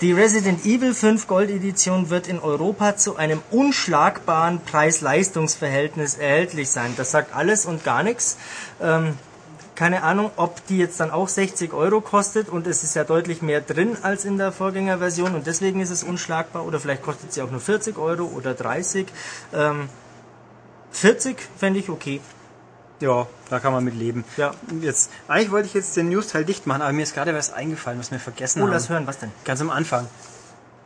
die Resident Evil 5 Gold Edition wird in Europa zu einem unschlagbaren Preis-Leistungs-Verhältnis erhältlich sein. Das sagt alles und gar nichts. Ähm, keine Ahnung, ob die jetzt dann auch 60 Euro kostet und es ist ja deutlich mehr drin als in der Vorgängerversion und deswegen ist es unschlagbar oder vielleicht kostet sie auch nur 40 Euro oder 30. Ähm, 40 fände ich okay. Ja, da kann man mit leben. Ja. Jetzt, eigentlich wollte ich jetzt den News-Teil dicht machen, aber mir ist gerade was eingefallen, was wir vergessen oh, haben. Oh, lass hören, was denn? Ganz am Anfang.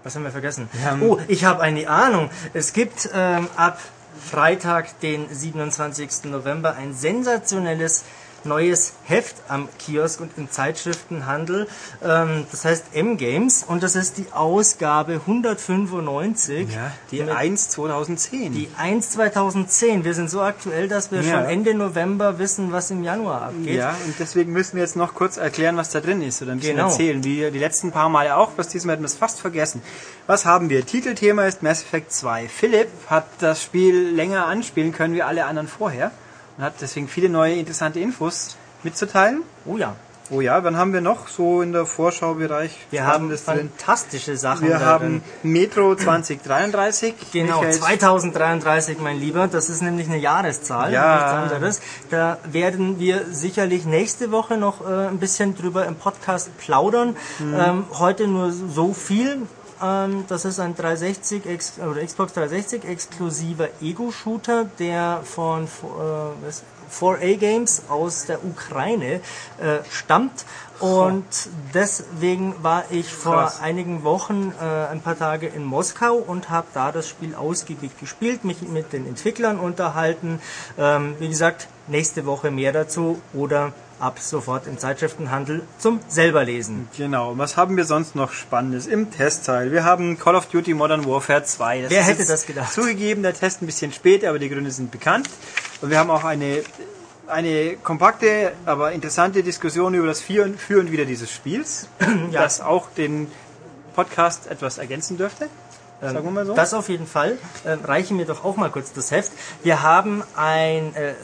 Was haben wir vergessen? Wir oh, ich habe eine Ahnung. Es gibt ähm, ab Freitag, den 27. November, ein sensationelles neues Heft am Kiosk und im Zeitschriftenhandel. Ähm, das heißt M-Games und das ist die Ausgabe 195. Ja, die 1 2010. Die 1 2010. Wir sind so aktuell, dass wir ja. schon Ende November wissen, was im Januar abgeht. Ja, und deswegen müssen wir jetzt noch kurz erklären, was da drin ist oder ein bisschen genau. erzählen. Wie die letzten paar Male auch, was diesmal hätten wir es fast vergessen. Was haben wir? Titelthema ist Mass Effect 2. Philipp hat das Spiel länger anspielen können wie alle anderen vorher und hat deswegen viele neue interessante Infos mitzuteilen. Oh ja. Oh ja, wann haben wir noch so in der Vorschaubereich? Wir haben das fantastische Sachen. Wir haben Metro 2033. Genau, Michael 2033, mein Lieber. Das ist nämlich eine Jahreszahl, ja. nichts anderes. Da werden wir sicherlich nächste Woche noch äh, ein bisschen drüber im Podcast plaudern. Mhm. Ähm, heute nur so viel. Ähm, das ist ein 360 Ex oder Xbox 360 exklusiver Ego-Shooter, der von äh, 4A Games aus der Ukraine äh, stammt. Und deswegen war ich vor Krass. einigen Wochen äh, ein paar Tage in Moskau und habe da das Spiel ausgiebig gespielt, mich mit den Entwicklern unterhalten. Ähm, wie gesagt, nächste Woche mehr dazu oder ab sofort im Zeitschriftenhandel zum selberlesen. Genau. Was haben wir sonst noch Spannendes im Testteil? Wir haben Call of Duty Modern Warfare 2. Das Wer hätte das gedacht? Zugegeben, der Test ein bisschen spät, aber die Gründe sind bekannt. Und wir haben auch eine eine kompakte, aber interessante Diskussion über das Führen, Führen wieder dieses Spiels, ja. das auch den Podcast etwas ergänzen dürfte. Ähm, Sagen wir mal so. Das auf jeden Fall. Äh, reichen mir doch auch mal kurz das Heft. Wir haben ein äh,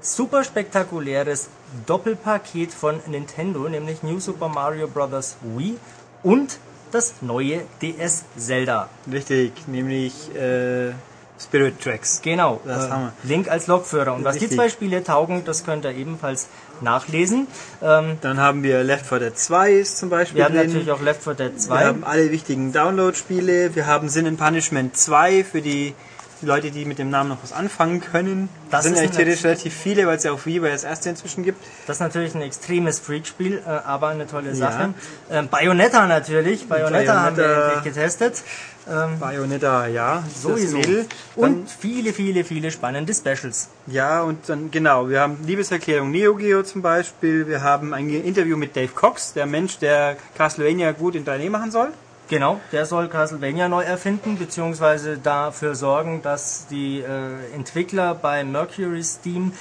super spektakuläres Doppelpaket von Nintendo, nämlich New Super Mario Bros. Wii und das neue DS Zelda. Richtig, nämlich äh, Spirit Tracks. Genau, das äh, haben wir. Link als Lokführer. Und was Richtig. die zwei Spiele taugen, das könnt ihr ebenfalls nachlesen. Ähm, Dann haben wir Left 4 Dead 2 ist zum Beispiel Wir haben drin. natürlich auch Left 4 Dead 2. Wir haben alle wichtigen Download-Spiele. Wir haben Sin and Punishment 2 für die Die Leute, die mit dem Namen noch was anfangen können. Das sind ja ein- theoretisch relativ viele, weil es ja auf Wii das erste inzwischen gibt. Das ist natürlich ein extremes Freakspiel, äh, aber eine tolle Ja. Sache. Ähm, Bayonetta natürlich. Bayonetta, haben wir Bayonetta. endlich getestet. Ähm, Bayonetta, ja. sowieso. Und viele, viele, viele spannende Specials. ja, und dann, genau, wir haben Liebeserklärung Neo Geo zum Beispiel. Wir haben ein Interview mit Dave Cox, der Mensch, der Castlevania gut in 3D machen soll. Genau, der soll Castlevania neu erfinden, beziehungsweise dafür sorgen, dass die äh, Entwickler bei Mercury Steam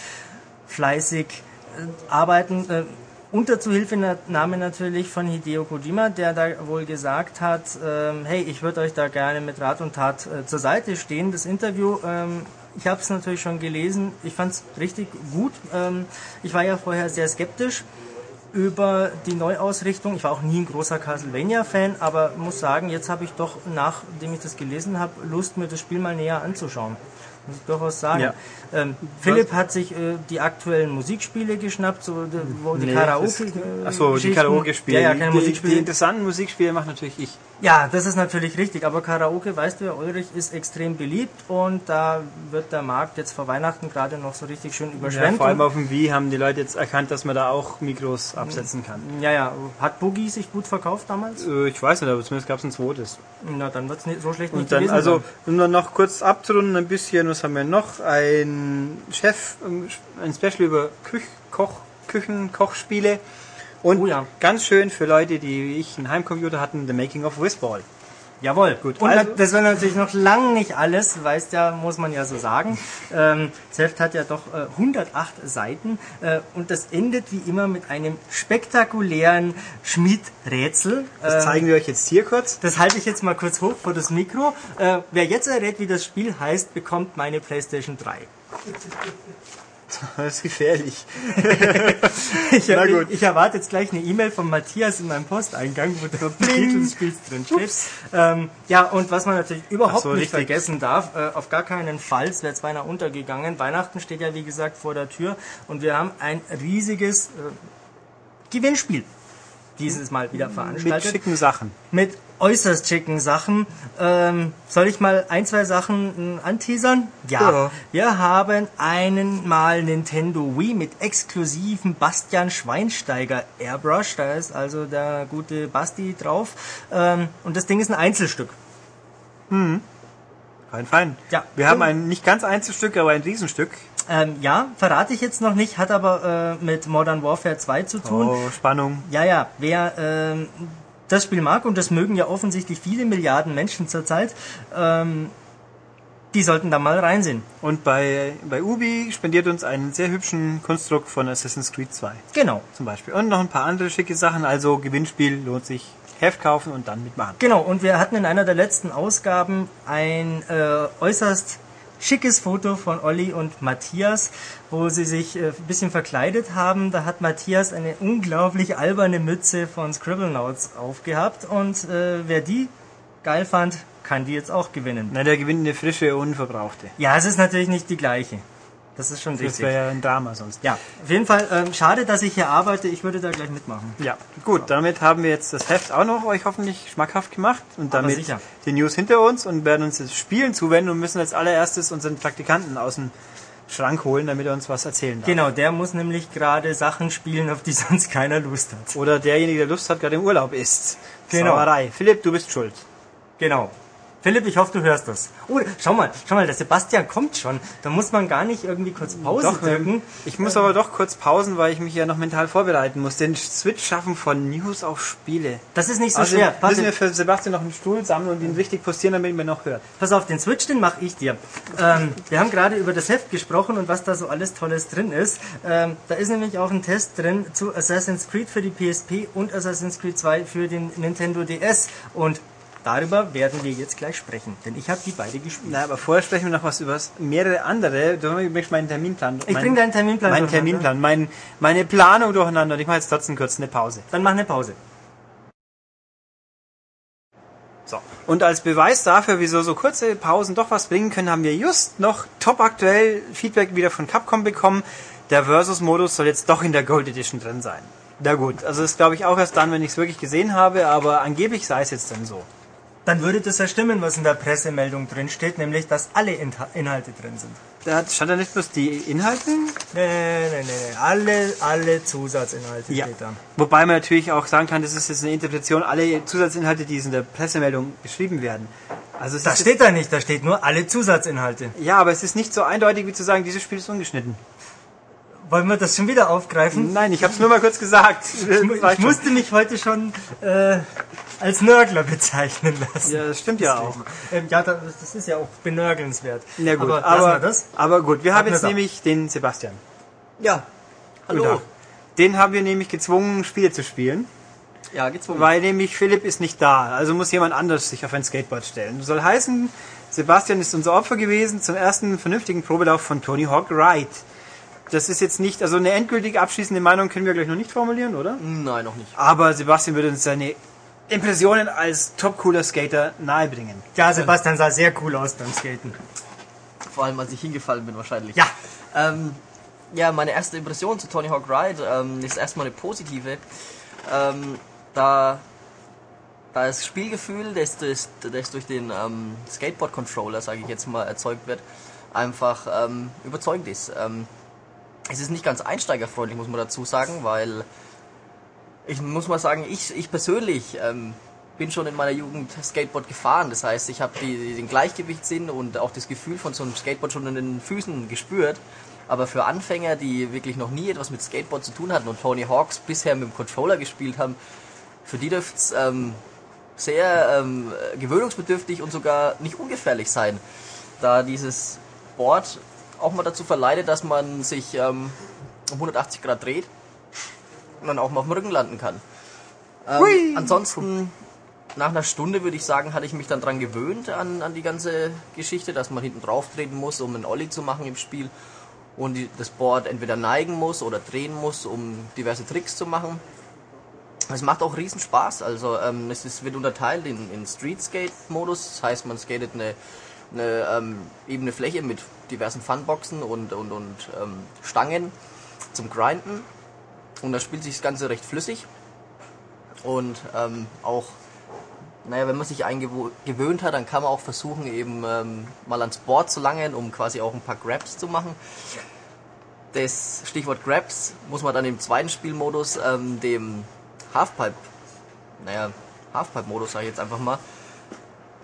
fleißig äh, arbeiten. Äh, unter Zuhilfenahme natürlich von Hideo Kojima, der da wohl gesagt hat, ähm, hey, ich würde euch da gerne mit Rat und Tat äh, zur Seite stehen. Das Interview, ähm, ich habe es natürlich schon gelesen, ich fand es richtig gut. Ähm, ich war ja vorher sehr skeptisch über die Neuausrichtung. Ich war auch nie ein großer Castlevania-Fan, aber muss sagen, jetzt habe ich doch, nachdem ich das gelesen habe, Lust, mir das Spiel mal näher anzuschauen. Muss ich durchaus sagen. Ja. Ähm, Philipp hat sich äh, die aktuellen Musikspiele geschnappt, so die, wo die Nee, Karaoke. äh, Achso, die Karaoke-Spiele. Ja, ja, keine die, Musikspiele. die interessanten Musikspiele macht natürlich ich. Ja, das ist natürlich richtig, aber Karaoke, weißt du ja, Ulrich ist extrem beliebt und da wird der Markt jetzt vor Weihnachten gerade noch so richtig schön Ja, überschwemmt. vor allem auf dem Wii haben die Leute jetzt erkannt, dass man da auch Mikros absetzen kann. ja, ja, hat Boogie sich gut verkauft damals? Äh, Ich weiß nicht, aber zumindest gab es ein zweites. Na, dann wird es nicht so schlecht nicht Und dann, gewesen also, um dann noch kurz abzurunden ein bisschen, was haben wir noch? Ein Chef, ähm, ein Special über Küch, Koch, Küchen, Kochspiele. Und Oh ja. ganz schön für Leute, die wie ich einen Heimcomputer hatten, The Making of Whizball. Jawohl, Gut, Und also- das war natürlich noch lang nicht alles, weißt ja, muss man ja so sagen. Ähm, das Heft hat ja doch äh, 108 Seiten äh, und das endet wie immer mit einem spektakulären Schmied-Rätsel. Das Ähm, zeigen wir euch jetzt hier kurz. das halte ich jetzt mal kurz hoch vor das Mikro. Äh, wer jetzt errät, wie das Spiel heißt, bekommt meine PlayStation 3. Das ist gefährlich. Ich, Na gut. ich erwarte jetzt gleich eine E-Mail von Matthias in meinem Posteingang, wo der Titel des Spiels drin steht. Ähm, ja, und was man natürlich überhaupt so, nicht richtig. vergessen darf, äh, auf gar keinen Fall, es wäre jetzt beinahe untergegangen. Weihnachten steht ja wie gesagt vor der Tür und wir haben ein riesiges äh, Gewinnspiel dieses Mal wieder Mit veranstaltet. schicken Sachen. mit äußerst schicken Sachen. Ähm, soll ich mal ein, zwei Sachen äh, anteasern? Ja. Wir haben einen mal Nintendo Wii mit exklusivem Bastian Schweinsteiger Airbrush. Da ist also der gute Basti drauf. Ähm, und das Ding ist ein Einzelstück. Fein, fein. Ja. Wir haben ein nicht ganz Einzelstück, aber ein Riesenstück. Ähm, ja, verrate ich jetzt noch nicht, hat aber äh, mit Modern Warfare 2 zu tun. Oh, Spannung. Ja, ja, wer ähm, das Spiel mag, und das mögen ja offensichtlich viele Milliarden Menschen zurzeit, ähm, die sollten da mal reinsehen. Und bei, bei Ubi spendiert uns einen sehr hübschen Kunstdruck von Assassin's Creed 2 Genau. zum Beispiel. Und noch ein paar andere schicke Sachen. Also Gewinnspiel lohnt sich. Heft kaufen und dann mitmachen. Genau, und wir hatten in einer der letzten Ausgaben ein äh, äußerst schickes Foto von Olli und Matthias, wo sie sich äh, ein bisschen verkleidet haben. Da hat Matthias eine unglaublich alberne Mütze von Scribblenauts aufgehabt und äh, wer die geil fand, kann die jetzt auch gewinnen. Na, der gewinnt eine frische, unverbrauchte. Ja, es ist natürlich nicht die gleiche. Das ist schon Das richtig. wäre ja ein Drama sonst. Ja, auf jeden Fall ähm, schade, dass ich hier arbeite. Ich würde da gleich mitmachen. Ja, gut, damit haben wir jetzt das Heft auch noch euch hoffentlich schmackhaft gemacht und damit die News hinter uns und werden uns das Spielen zuwenden und müssen als allererstes unseren Praktikanten aus dem Schrank holen, damit er uns was erzählen darf. Genau, der muss nämlich gerade Sachen spielen, auf die sonst keiner Lust hat. Oder derjenige, der Lust hat, gerade im Urlaub ist. Genau. Sauerei. Philipp, du bist schuld. Genau. Philipp, ich hoffe, du hörst das. Oh, schau mal, schau mal, der Sebastian kommt schon. Da muss man gar nicht irgendwie kurz Pause Doch, drücken. ich muss aber doch kurz pausen, weil ich mich ja noch mental vorbereiten muss. Den Switch schaffen von News auf Spiele. Das ist nicht so Also schwer. müssen Pass, wir für Sebastian noch einen Stuhl sammeln und ihn richtig postieren, damit man noch hört. pass auf, den Switch, den mache ich dir. Ähm, wir haben gerade über das Heft gesprochen und was da so alles Tolles drin ist. Ähm, da ist nämlich auch ein Test drin zu Assassin's Creed für die PSP und Assassin's Creed 2 für den Nintendo DS. Und darüber werden wir jetzt gleich sprechen, denn ich habe die beide gespielt. Na, aber vorher sprechen wir noch was über mehrere andere. Du möchtest meinen Terminplan. Ich mein, bring deinen Terminplan Meinen durcheinander. Terminplan, mein, meine Planung durcheinander. Und ich mache jetzt trotzdem kurz eine Pause. Dann mach eine Pause. So. Und als Beweis dafür, wieso so kurze Pausen doch was bringen können, haben wir just noch top aktuell Feedback wieder von Capcom bekommen. Der Versus-Modus soll jetzt doch in der Gold Edition drin sein. Na gut, also das glaube ich auch erst dann, wenn ich es wirklich gesehen habe, aber angeblich sei es jetzt dann so. Dann würde das ja stimmen, was in der Pressemeldung drin steht, nämlich, dass alle Inha Inhalte drin sind. Da stand da nicht bloß die Inhalte? Nee, nee, nee, nee. Alle, alle Zusatzinhalte Ja. steht da. Wobei man natürlich auch sagen kann, das ist jetzt eine Interpretation, alle Zusatzinhalte, die in der Pressemeldung beschrieben werden. Also Das steht da nicht, da steht nur alle Zusatzinhalte. ja, aber es ist nicht so eindeutig wie zu sagen, dieses Spiel ist ungeschnitten. Wollen wir das schon wieder aufgreifen? Nein, ich habe es nur mal kurz gesagt. Ich, mu- ich musste mich heute schon äh, als Nörgler bezeichnen lassen. Ja, das stimmt ja auch. Ähm, ja, das, ist ja auch benörgelnswert. Na gut, aber, aber, das. aber gut, wir haben jetzt da. nämlich den Sebastian. Ja. Hallo. Tag. Den haben wir nämlich gezwungen, Spiele zu spielen, Ja, gezwungen. weil nämlich Philipp ist nicht da. Also muss jemand anders sich auf ein Skateboard stellen. Das soll heißen, Sebastian ist unser Opfer gewesen zum ersten vernünftigen Probelauf von Tony Hawk Ride. Das ist jetzt nicht, also eine endgültig abschließende Meinung können wir gleich noch nicht formulieren, oder? Nein, noch nicht. Aber Sebastian würde uns seine Impressionen als top cooler Skater nahebringen. Ja, Sebastian sah sehr cool aus beim Skaten. Vor allem, als ich hingefallen bin, wahrscheinlich. Ja. Ähm, ja, meine erste Impression zu Tony Hawk Ride ähm, ist erstmal eine positive. Ähm, da, da das Spielgefühl, das, das, das durch den ähm, Skateboard-Controller, sage ich jetzt mal, erzeugt wird, einfach ähm, überzeugend ist. Es ist nicht ganz einsteigerfreundlich, muss man dazu sagen, weil ich muss mal sagen, ich, ich persönlich ähm, bin schon in meiner Jugend Skateboard gefahren. Das heißt, ich habe den Gleichgewichtssinn und auch das Gefühl von so einem Skateboard schon in den Füßen gespürt. Aber für Anfänger, die wirklich noch nie etwas mit Skateboard zu tun hatten und Tony Hawks bisher mit dem Controller gespielt haben, für die dürfte es ähm, sehr ähm, gewöhnungsbedürftig und sogar nicht ungefährlich sein, da dieses Board auch mal dazu verleitet, dass man sich ähm, um 180 Grad dreht und dann auch mal auf dem Rücken landen kann. Ähm, ansonsten, nach einer Stunde würde ich sagen, hatte ich mich dann dran gewöhnt an, an die ganze Geschichte, dass man hinten drauf treten muss, um einen Ollie zu machen im Spiel und die, das Board entweder neigen muss oder drehen muss, um diverse Tricks zu machen. Es macht auch riesen Spaß. Also ähm, es ist, wird unterteilt in, in Street Skate Modus, das heißt man skatet eine, eine ähm, ebene Fläche mit diversen Funboxen und, und, und ähm, Stangen zum Grinden. Und da spielt sich das Ganze recht flüssig. Und ähm, auch, naja, wenn man sich eingewöhnt hat, dann kann man auch versuchen, eben ähm, mal ans Board zu langen, um quasi auch ein paar Grabs zu machen. Das Stichwort Grabs muss man dann im zweiten Spielmodus, ähm, dem Halfpipe, naja, Halfpipe-Modus sage ich jetzt einfach mal,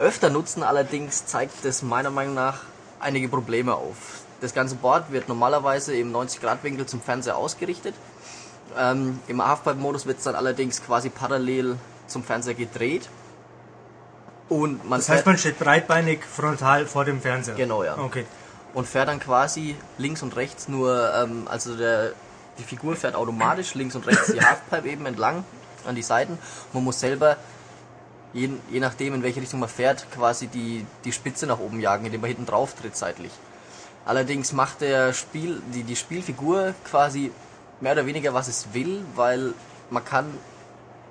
öfter nutzen. Allerdings zeigt das meiner Meinung nach einige Probleme auf. Das ganze Board wird normalerweise im 90-Grad-Winkel zum Fernseher ausgerichtet. Ähm, Im Halfpipe-Modus wird es dann allerdings quasi parallel zum Fernseher gedreht. Und man Das heißt, man steht breitbeinig frontal vor dem Fernseher. Genau, ja. Okay. und fährt dann quasi links und rechts nur, ähm, also der, die Figur fährt automatisch links und rechts die Halfpipe eben entlang an die Seiten. Man muss selber, je, je nachdem in welche Richtung man fährt, quasi die, die Spitze nach oben jagen, indem man hinten drauf tritt seitlich. Allerdings macht der Spiel, die, die Spielfigur quasi mehr oder weniger was es will, weil man kann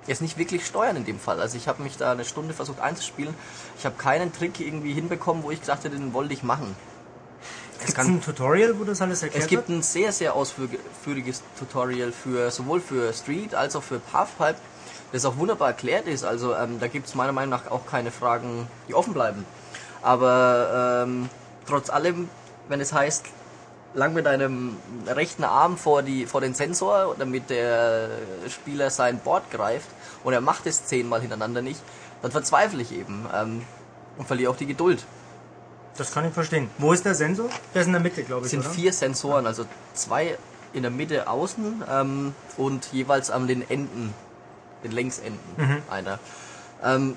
es nicht wirklich steuern in dem Fall. Also ich habe mich da eine Stunde versucht einzuspielen. Ich habe keinen Trick irgendwie hinbekommen, wo ich gesagt hätte, den wollte ich machen. Es Gibt ein Tutorial, wo das alles erklärt es gibt wird? ein sehr, sehr ausführliches Tutorial für sowohl für Street als auch für Halfpipe, das auch wunderbar erklärt ist. Also ähm, da gibt es meiner Meinung nach auch keine Fragen, die offen bleiben. Aber ähm, trotz allem, wenn es heißt, lang mit deinem rechten Arm vor, die, vor den Sensor, damit der Spieler sein Board greift und er macht es zehnmal hintereinander nicht, dann verzweifle ich eben ähm, und verliere auch die Geduld. Das kann ich verstehen. Wo ist der Sensor? Der ist in der Mitte, glaube ich, Es sind oder? vier Sensoren, also zwei in der Mitte außen ähm, und jeweils an den Enden, den Längsenden einer. Ähm,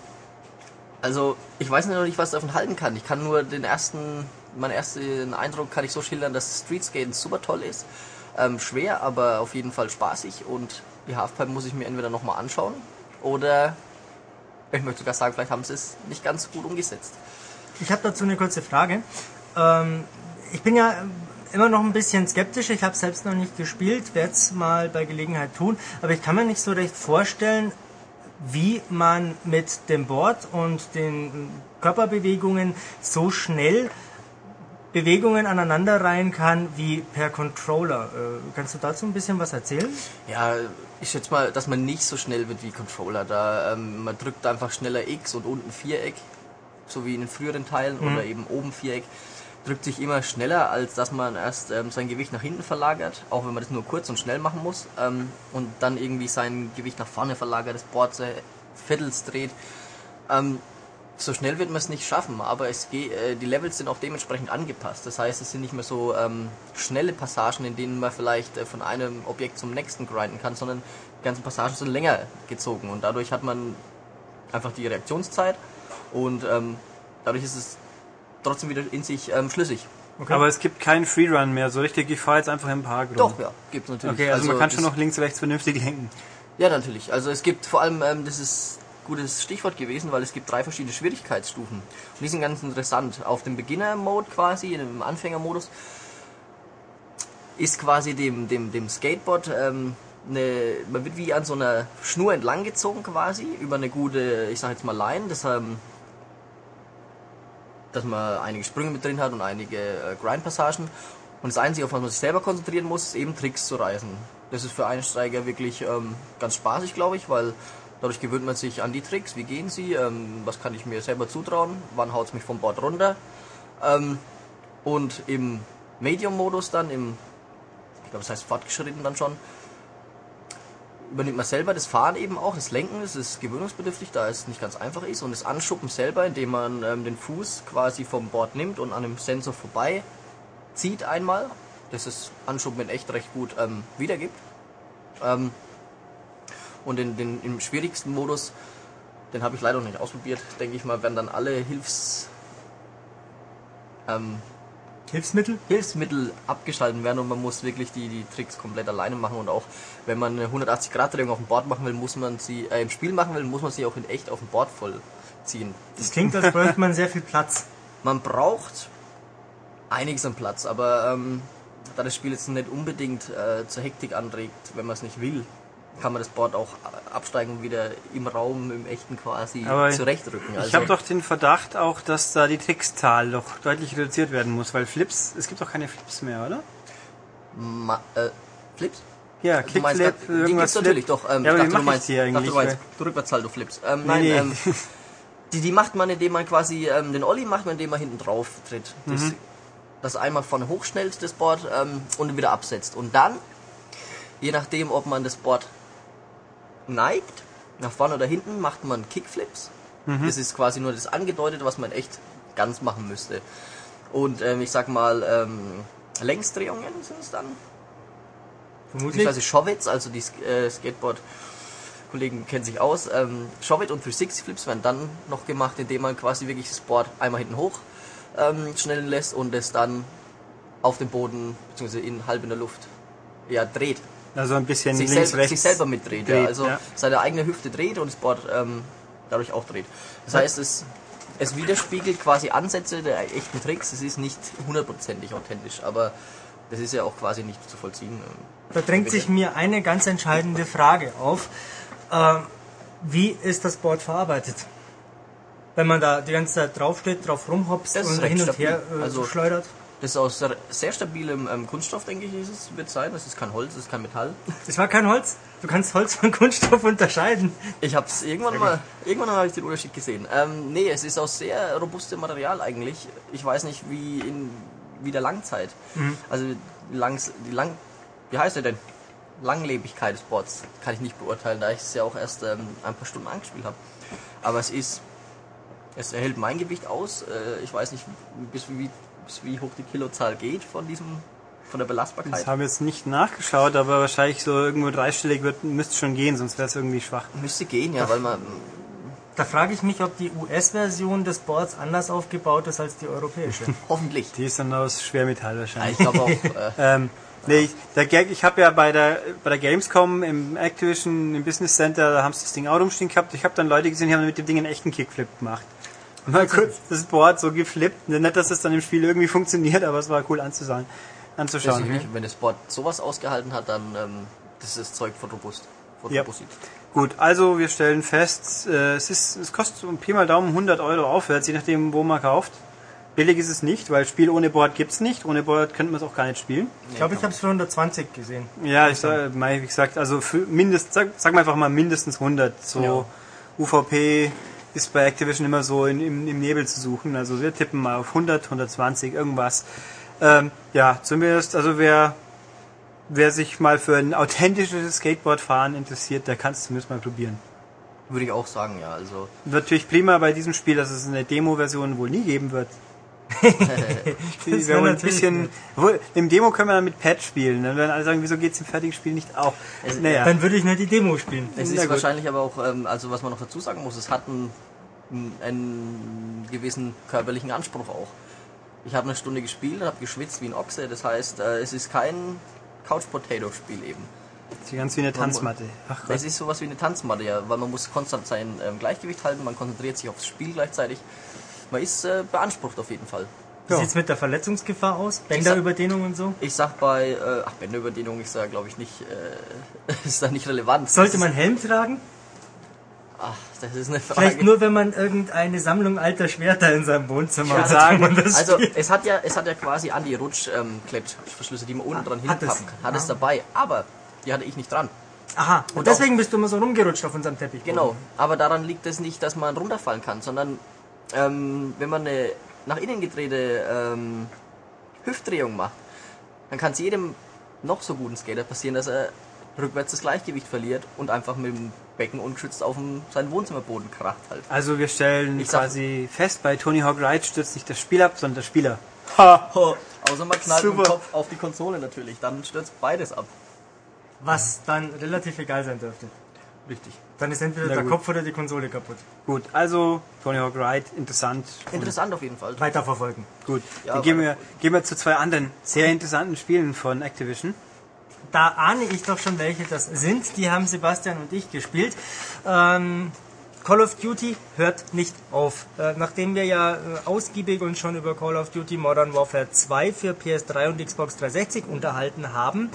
also ich weiß noch nicht, was ich davon halten kann. Ich kann nur den ersten, meinen ersten Eindruck kann ich so schildern, dass Street Skaten super toll ist. Ähm, schwer, aber auf jeden Fall spaßig und die Halfpipe muss ich mir entweder nochmal anschauen oder ich möchte sogar sagen, vielleicht haben sie es nicht ganz gut umgesetzt. Ich habe dazu eine kurze Frage. Ähm, ich bin ja immer noch ein bisschen skeptisch. Ich habe selbst noch nicht gespielt, werde es mal bei Gelegenheit tun. Aber ich kann mir nicht so recht vorstellen, wie man mit dem Board und den Körperbewegungen so schnell Bewegungen aneinanderreihen kann wie per Controller. Äh, kannst du dazu ein bisschen was erzählen? Ja, ich schätze mal, dass man nicht so schnell wird wie Controller. Da ähm, man drückt einfach schneller X und unten Viereck, so wie in den früheren Teilen Mhm. oder eben oben Viereck. Drückt sich immer schneller, als dass man erst ähm, sein Gewicht nach hinten verlagert, auch wenn man das nur kurz und schnell machen muss. Ähm, und dann irgendwie sein Gewicht nach vorne verlagert, das Board so viertels dreht. Ähm, so schnell wird man es nicht schaffen, aber es geht, äh, die Levels sind auch dementsprechend angepasst. Das heißt, es sind nicht mehr so ähm, schnelle Passagen, in denen man vielleicht äh, von einem Objekt zum nächsten grinden kann, sondern die ganzen Passagen sind länger gezogen und dadurch hat man einfach die Reaktionszeit und ähm, dadurch ist es trotzdem wieder in sich ähm, schlüssig. Aber es gibt keinen Freerun mehr, so richtig, ich fahre jetzt einfach im Park rum. Doch, ja, gibt es natürlich. Okay, also, man kann schon noch links rechts vernünftig lenken. Ja, natürlich. Also es gibt vor allem, ähm, das ist ein gutes Stichwort gewesen, weil es gibt drei verschiedene Schwierigkeitsstufen. Und die sind ganz interessant. Auf dem Beginner-Mode quasi, dem Anfänger-Modus, ist quasi dem, dem, dem Skateboard ähm, eine, man wird wie an so einer Schnur entlang gezogen quasi, über eine gute, ich sag jetzt mal Line, das, ähm, dass man einige Sprünge mit drin hat und einige äh, Grind-Passagen. Und das Einzige, auf was man sich selber konzentrieren muss, ist eben Tricks zu reißen. Das ist für Einsteiger wirklich ähm, ganz spaßig, glaube ich, weil dadurch gewöhnt man sich an die Tricks. Wie gehen sie? Ähm, was kann ich mir selber zutrauen? Wann haut es mich vom Board runter? Ähm, und im Medium-Modus dann, im, ich glaube, das heißt fortgeschritten dann schon, übernimmt man selber das Fahren eben auch, das Lenken, das ist gewöhnungsbedürftig, da es nicht ganz einfach ist und das Anschuppen selber, indem man ähm, den Fuß quasi vom Board nimmt und an dem Sensor vorbei zieht einmal, das das Anschuppen in echt recht gut ähm, wiedergibt. Ähm, und in, den, im schwierigsten Modus, den habe ich leider noch nicht ausprobiert, denke ich mal, werden dann alle Hilfs, ähm, Hilfsmittel? Hilfsmittel abgeschalten werden und man muss wirklich die, die Tricks komplett alleine machen und auch wenn man eine 180 Grad Drehung auf dem Board machen will, muss man sie äh, im Spiel machen will, muss man sie auch in echt auf dem Board vollziehen. Das klingt, als bräuchte man sehr viel Platz. Man braucht einiges an Platz, aber ähm, da das Spiel jetzt nicht unbedingt äh, zur Hektik anregt, wenn man es nicht will, kann man das Board auch absteigen und wieder im Raum, im echten quasi Aber zurechtrücken. Also, Ich habe doch den Verdacht auch, dass da die Trickszahl doch deutlich reduziert werden muss, weil Flips, es gibt doch keine Flips mehr, oder? Ma äh, Flips? Ja, Du meinst Kickflip, grad- die irgendwas gibt's natürlich Flip. doch. Ähm, Ja, aber ich dachte, du meinst, die dachte, eigentlich? du meinst du Rückwärtssalto Flips. Ähm, Nee, nein, nee. Ähm, die, die macht man, indem man quasi ähm, den Olli macht, man, indem man hinten drauf tritt. Das, Mhm. das einmal vorne hochschnellt, das Board, ähm, und wieder absetzt. Und dann, je nachdem, ob man das Board neigt, nach vorne oder hinten, macht man Kickflips. Mhm. Das ist quasi nur das Angedeutete, was man echt ganz machen müsste. Und ähm, ich sag mal, ähm, Längsdrehungen sind es dann. Vermutlich. Beziehungsweise Showits, also die äh, Skateboard-Kollegen kennen sich aus. Ähm, Showit und 360 Flips werden dann noch gemacht, indem man quasi wirklich das Board einmal hinten hoch ähm, schnellen lässt und es dann auf dem Boden, beziehungsweise in, halb in der Luft, ja, dreht. Also ein bisschen Sich, links, selber, rechts. sich selber mitdreht. dreht, ja. Also ja. seine eigene Hüfte dreht und das Board ähm, dadurch auch dreht. Das heißt, es, es widerspiegelt quasi Ansätze der echten Tricks. Es ist nicht hundertprozentig authentisch, aber das ist ja auch quasi nicht zu vollziehen. Da drängt sich mir eine ganz entscheidende Frage auf. Ähm, wie ist das Board verarbeitet? Wenn man da die ganze Zeit draufsteht, drauf rumhopst und hin und her äh, Also- schleudert. Das ist aus sehr- stabilem ähm, Kunststoff, denke ich, ist es, wird sein. Das ist kein Holz, das ist kein Metall. Das war kein Holz. Du kannst Holz von Kunststoff unterscheiden. Ich habe es irgendwann mal, irgendwann habe ich den Unterschied gesehen. Ähm, nee, es ist aus sehr robustem Material eigentlich. Ich weiß nicht, wie in wie der Langzeit. Also langs, die lang, wie heißt der denn? Langlebigkeit des Boards kann ich nicht beurteilen, da ich es ja auch erst ähm, ein paar Stunden angespielt habe. Aber es ist, es erhält mein Gewicht aus. Äh, ich weiß nicht, bis wie, wie hoch die Kilozahl geht von diesem, von der Belastbarkeit. Das habe ich jetzt nicht nachgeschaut, aber wahrscheinlich so irgendwo dreistellig wird, müsste schon gehen, sonst wäre es irgendwie schwach. Müsste gehen, ja, weil man Da frage ich mich, ob die US-Version des Boards anders aufgebaut ist als die europäische. hoffentlich. Die ist dann aus Schwermetall Ja, wahrscheinlich. ich glaube auch. Äh, Ähm, nee, ich, der Gag, ich habe ja bei der bei der Gamescom im Activision im Business Center, da haben sie das Ding auch rumstehen gehabt. Ich habe dann Leute gesehen, die haben mit dem Ding einen echten Kickflip gemacht. Mal kurz das Board so geflippt. Nicht, dass es dann im Spiel irgendwie funktioniert, aber es war cool anzusehen, Weiß anzuschauen. ich nicht. Wenn das Board sowas ausgehalten hat, dann ähm, das ist Zeug von robust. Von Ja. Robustität. Gut, also wir stellen fest, äh, es, ist, es kostet so Pi mal Daumen 100 Euro aufwärts, je nachdem, wo man kauft. Billig ist es nicht, weil Spiel ohne Board gibt's nicht. Ohne Board könnte man es auch gar nicht spielen. Ich glaube, ich habe es für 120 gesehen. Ja, ich sag, mal, wie gesagt, also für mindest, sag, sag mal einfach mal mindestens 100. So Ja. UVP ist bei Activision immer so in, im, im Nebel zu suchen. Also wir tippen mal auf 100, 120, irgendwas. Ähm, ja, zumindest, also wer, wer sich mal für ein authentisches Skateboardfahren interessiert, der kann es zumindest mal probieren. Würde ich auch sagen, ja. Also natürlich prima bei diesem Spiel, dass es eine Demo-Version wohl nie geben wird. Das wäre ein bisschen. Wohl, Im Demo können wir dann mit Patch spielen. Dann werden alle sagen, wieso geht's im fertigen Spiel nicht auch? Es- naja. Dann würde ich nur die Demo spielen. es ist wahrscheinlich aber auch, ähm, also was man noch dazu sagen muss, es hat einen, einen gewissen körperlichen Anspruch auch. Ich habe eine Stunde gespielt, habe geschwitzt wie ein Ochse, das heißt, äh, es ist kein Couch-Potato-Spiel eben. Das ist ganz wie eine Tanzmatte. Ach Gott. Es ist sowas wie eine Tanzmatte, ja, weil man muss konstant sein ähm, Gleichgewicht halten, man konzentriert sich aufs Spiel gleichzeitig. Man ist äh, beansprucht auf jeden Fall. Wie Ja. sieht's mit der Verletzungsgefahr aus? Bänderüberdehnung und so? Ich sag bei, äh, ach, Bänderüberdehnung ist da glaube ich nicht, äh, ist da nicht relevant. Sollte man Helm tragen? Ach, das ist eine Frage. Vielleicht nur, wenn man irgendeine Sammlung alter Schwerter in seinem Wohnzimmer hat. sagen, wo man das Also es hat ja, es hat ja quasi Anti-Rutsch-Klettverschlüsse, die man unten dran hat hinpappen es. kann. Hat es dabei, aber die hatte ich nicht dran. Aha, und Und deswegen bist du immer so rumgerutscht auf unserem Teppich. Genau, aber daran liegt es nicht, dass man runterfallen kann, sondern ähm, wenn man eine nach innen gedrehte ähm, Hüftdrehung macht, dann kann es jedem noch so guten Skater passieren, dass er rückwärts das Gleichgewicht verliert und einfach mit dem Becken ungeschützt auf dem, seinen Wohnzimmerboden kracht halt. Also wir stellen Ich sag- quasi fest, bei Tony Hawk Ride stürzt nicht das Spiel ab, sondern der Spieler. Ha! Außer man knallt Super. Kopf auf die Konsole natürlich, dann stürzt beides ab. Was dann relativ egal sein dürfte. Richtig. Dann ist entweder Na der gut. Kopf oder die Konsole kaputt. Gut, also Tony Hawk Ride, interessant. Interessant auf jeden Fall. Weiterverfolgen. Gut, Ja, dann gehen wir, gehen wir zu zwei anderen sehr interessanten Spielen von Activision. Da ahne ich doch schon, welche das sind. Die haben Sebastian und ich gespielt. Ähm, Call of Duty hört nicht auf. Äh, nachdem wir ja äh, ausgiebig uns schon über Call of Duty Modern Warfare 2 für PS3 und Xbox 360 unterhalten haben,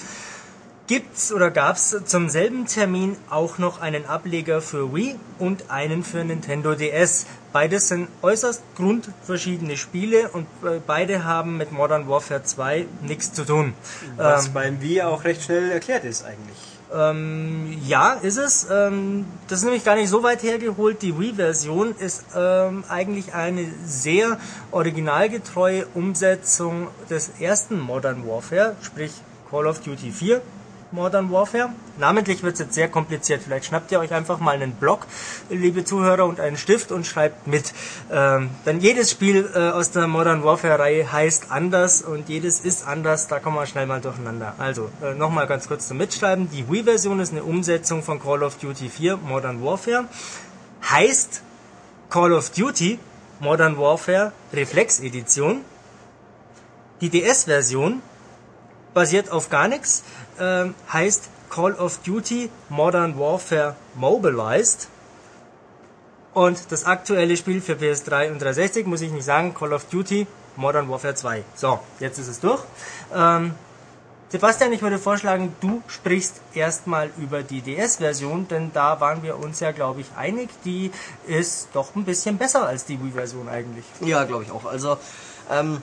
gibt's oder gab's zum selben Termin auch noch einen Ableger für Wii und einen für Nintendo DS. Beides sind äußerst grundverschiedene Spiele und äh, beide haben mit Modern Warfare 2 nichts zu tun. Was Ähm, beim Wii auch recht schnell erklärt ist eigentlich. ähm, ja, ist es. Ähm, das ist nämlich gar nicht so weit hergeholt. Die Wii-Version ist ähm, eigentlich eine sehr originalgetreue Umsetzung des ersten Modern Warfare, sprich Call of Duty 4. Modern Warfare. Namentlich wird es jetzt sehr kompliziert. Vielleicht schnappt ihr euch einfach mal einen Block, liebe Zuhörer, und einen Stift und schreibt mit. Ähm, denn jedes Spiel äh, aus der Modern Warfare-Reihe heißt anders und jedes ist anders. Da kommen wir schnell mal durcheinander. Also, äh, nochmal ganz kurz zum Mitschreiben. Die Wii-Version ist eine Umsetzung von Call of Duty 4 Modern Warfare. Heißt Call of Duty Modern Warfare Reflex Edition. Die DS-Version basiert auf gar nichts, ähm, heißt Call of Duty Modern Warfare Mobilized. Und das aktuelle Spiel für PS3 und 360 muss ich nicht sagen, Call of Duty Modern Warfare 2. So, jetzt ist es durch. Ähm, Sebastian, ich würde vorschlagen, du sprichst erstmal über die DS-Version, denn da waren wir uns ja, glaube ich, einig. Die ist doch ein bisschen besser als die Wii-Version eigentlich. Ja, glaube ich auch. Also, ähm,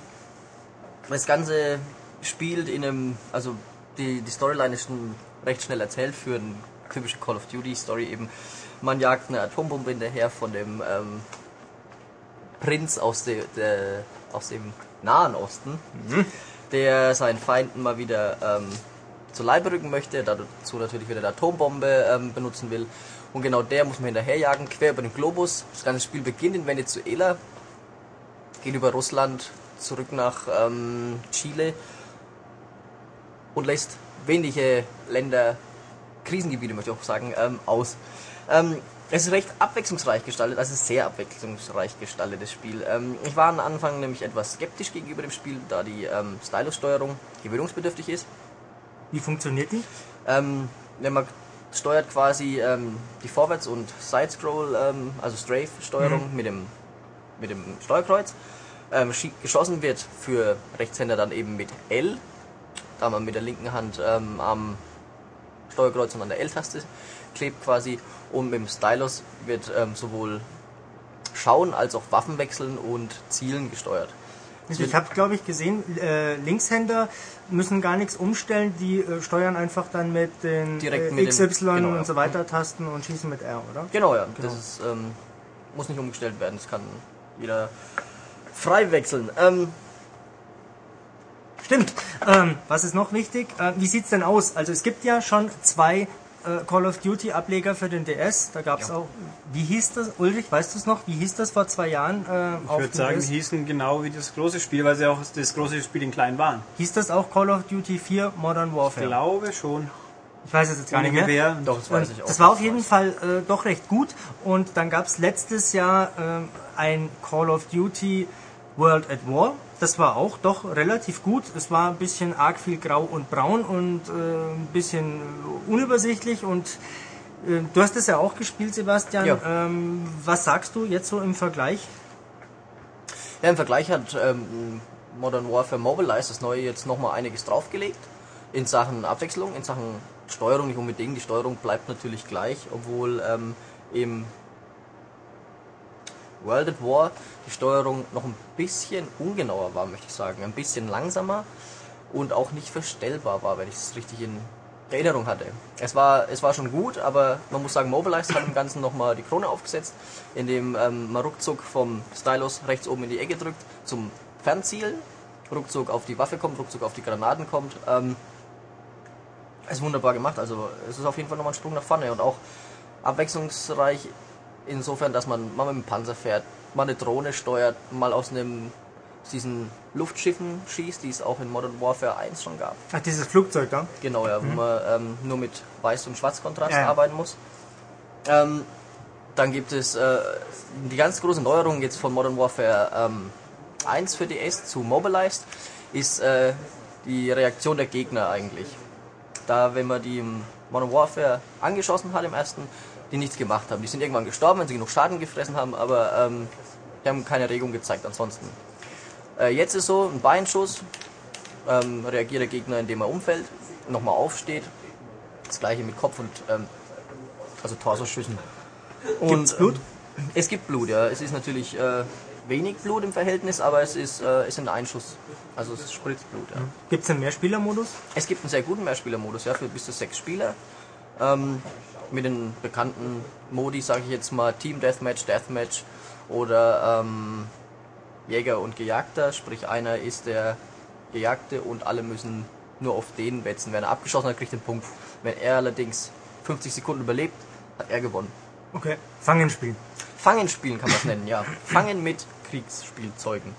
das Ganze spielt in einem, also die, die Storyline ist schon recht schnell erzählt für eine typische Call of Duty Story eben. Man jagt eine Atombombe hinterher von dem ähm, Prinz aus, de, der, aus dem Nahen Osten, der seinen Feinden mal wieder ähm, zu Leibe rücken möchte, dazu natürlich wieder eine Atombombe ähm, benutzen will. Und genau der muss man hinterherjagen, quer über den Globus. Das ganze Spiel beginnt in Venezuela, geht über Russland zurück nach ähm, Chile und lässt wenige Länder, Krisengebiete möchte ich auch sagen, ähm, aus. Ähm, es ist recht abwechslungsreich gestaltet, also sehr abwechslungsreich gestaltetes Spiel. Ähm, ich war am Anfang nämlich etwas skeptisch gegenüber dem Spiel, da die ähm, Stylus-Steuerung gewöhnungsbedürftig ist. Wie funktioniert die? Ähm, wenn man steuert quasi ähm, die Vorwärts- und Side-Scroll, ähm, also Strafe-Steuerung mit, dem, mit dem Steuerkreuz. Ähm, geschossen wird für Rechtshänder dann eben mit L, da man mit der linken Hand ähm, am Steuerkreuz und an der L-Taste klebt quasi. Und mit dem Stylus wird ähm, sowohl Schauen als auch Waffen wechseln und Zielen gesteuert. Ich habe, glaube ich, gesehen, äh, Linkshänder müssen gar nichts umstellen, die äh, steuern einfach dann mit den Direkt äh, mit XY dem- genau, und so weiter Tasten und schießen mit R, oder? Genau, ja. Genau. Das ist, ähm, muss nicht umgestellt werden. Das kann jeder frei wechseln. Ähm, Stimmt. Ähm, was ist noch wichtig? Äh, wie sieht's denn aus? Also es gibt ja schon zwei äh, Call of Duty Ableger für den DS. Da gab's Ja. auch. Wie hieß das, Ulrich? Weißt du es noch? Wie hieß das vor zwei Jahren? Äh, Ich würde sagen, DS? die hießen genau wie das große Spiel, weil sie auch das große Spiel in klein waren. hieß das auch Call of Duty 4 Modern Ich Warfare? glaube schon. Ich weiß es jetzt gar nicht mehr. Gewehr. doch, das weiß Und ich auch. das war auf Ich jeden. Fall äh, doch recht gut. Und dann gab es letztes Jahr ähm, ein Call of Duty World at War. Das war auch doch relativ gut. Es war ein bisschen arg viel grau und braun und äh, ein bisschen unübersichtlich. Und äh, du hast es ja auch gespielt, Sebastian. Ja. Ähm, was sagst du jetzt so im Vergleich? Ja, im Vergleich hat ähm, Modern Warfare Mobilize das neue jetzt nochmal einiges draufgelegt. In Sachen Abwechslung, in Sachen Steuerung nicht unbedingt. Die Steuerung bleibt natürlich gleich, obwohl ähm, im World at War die Steuerung noch ein bisschen ungenauer war, möchte ich sagen. Ein bisschen langsamer und auch nicht verstellbar war, wenn ich es richtig in Erinnerung hatte. Es war, es war schon gut, aber man muss sagen, Mobilize hat dem Ganzen nochmal die Krone aufgesetzt, indem ähm, man ruckzuck vom Stylus rechts oben in die Ecke drückt zum Fernzielen, ruckzuck auf die Waffe kommt, ruckzuck auf die Granaten kommt. Ähm, ist wunderbar gemacht, also es ist auf jeden Fall nochmal ein Sprung nach vorne und auch abwechslungsreich insofern, dass man mal mit dem Panzer fährt, mal eine Drohne steuert, mal aus einem aus diesen Luftschiffen schießt, die es auch in Modern Warfare 1 schon gab. Ach, dieses Flugzeug da. Genau, ja, wo man ähm, nur mit Weiß- und Schwarzkontrast Ja, ja. arbeiten muss. Ähm, dann gibt es äh, die ganz große Neuerung jetzt von Modern Warfare ähm, 1 für DS zu Mobilized, ist äh, die Reaktion der Gegner eigentlich. Da, wenn man die im Modern Warfare angeschossen hat im ersten, die nichts gemacht haben. Die sind irgendwann gestorben, wenn sie genug Schaden gefressen haben, aber ähm, die haben keine Regung gezeigt ansonsten. Äh, jetzt ist so, ein Beinschuss, ähm, reagiert der Gegner, indem er umfällt, nochmal aufsteht. Das gleiche mit Kopf und ähm, also Torsoschüssen. Und Gibt's Blut? Ähm, es gibt Blut, ja. Es ist natürlich äh, wenig Blut im Verhältnis, aber es ist, äh, es ist ein Einschuss. Also es spritzt Blut, ja. Gibt es einen Mehrspielermodus? Es gibt einen sehr guten Mehrspielermodus, ja, für bis zu sechs Spieler. Ähm, mit den bekannten Modi, sage ich jetzt mal, Team Deathmatch, Deathmatch oder ähm, Jäger und Gejagter. Sprich, einer ist der Gejagte und alle müssen nur auf den wetzen. Wenn er abgeschossen hat, kriegt er den Punkt. Wenn er allerdings 50 Sekunden überlebt, hat er gewonnen. Okay. Fangen spielen. Fangen spielen kann man es nennen, ja. Fangen mit Kriegsspielzeugen.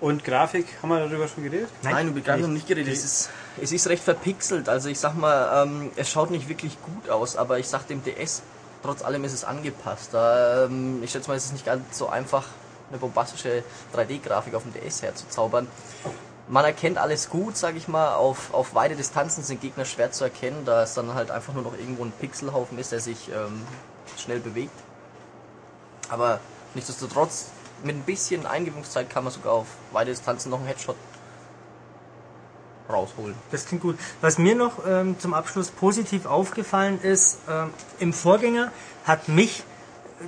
Und Grafik, haben wir darüber schon geredet? Nein, Nein, über Grafik noch nicht geredet. Es ist, es ist recht verpixelt. Also ich sag mal, ähm, es schaut nicht wirklich gut aus, aber ich sag dem DS, trotz allem ist es angepasst. Ähm, ich schätze mal, es ist nicht ganz so einfach, eine bombastische 3D-Grafik auf dem DS herzuzaubern. Man erkennt alles gut, sag ich mal. Auf, auf weite Distanzen sind Gegner schwer zu erkennen, da es dann halt einfach nur noch irgendwo ein Pixelhaufen ist, der sich ähm, schnell bewegt. Aber nichtsdestotrotz, mit ein bisschen Eingewöhnungszeit kann man sogar auf weite Distanzen noch einen Headshot rausholen. Das klingt gut. Was mir noch ähm, zum Abschluss positiv aufgefallen ist, ähm, im Vorgänger hat mich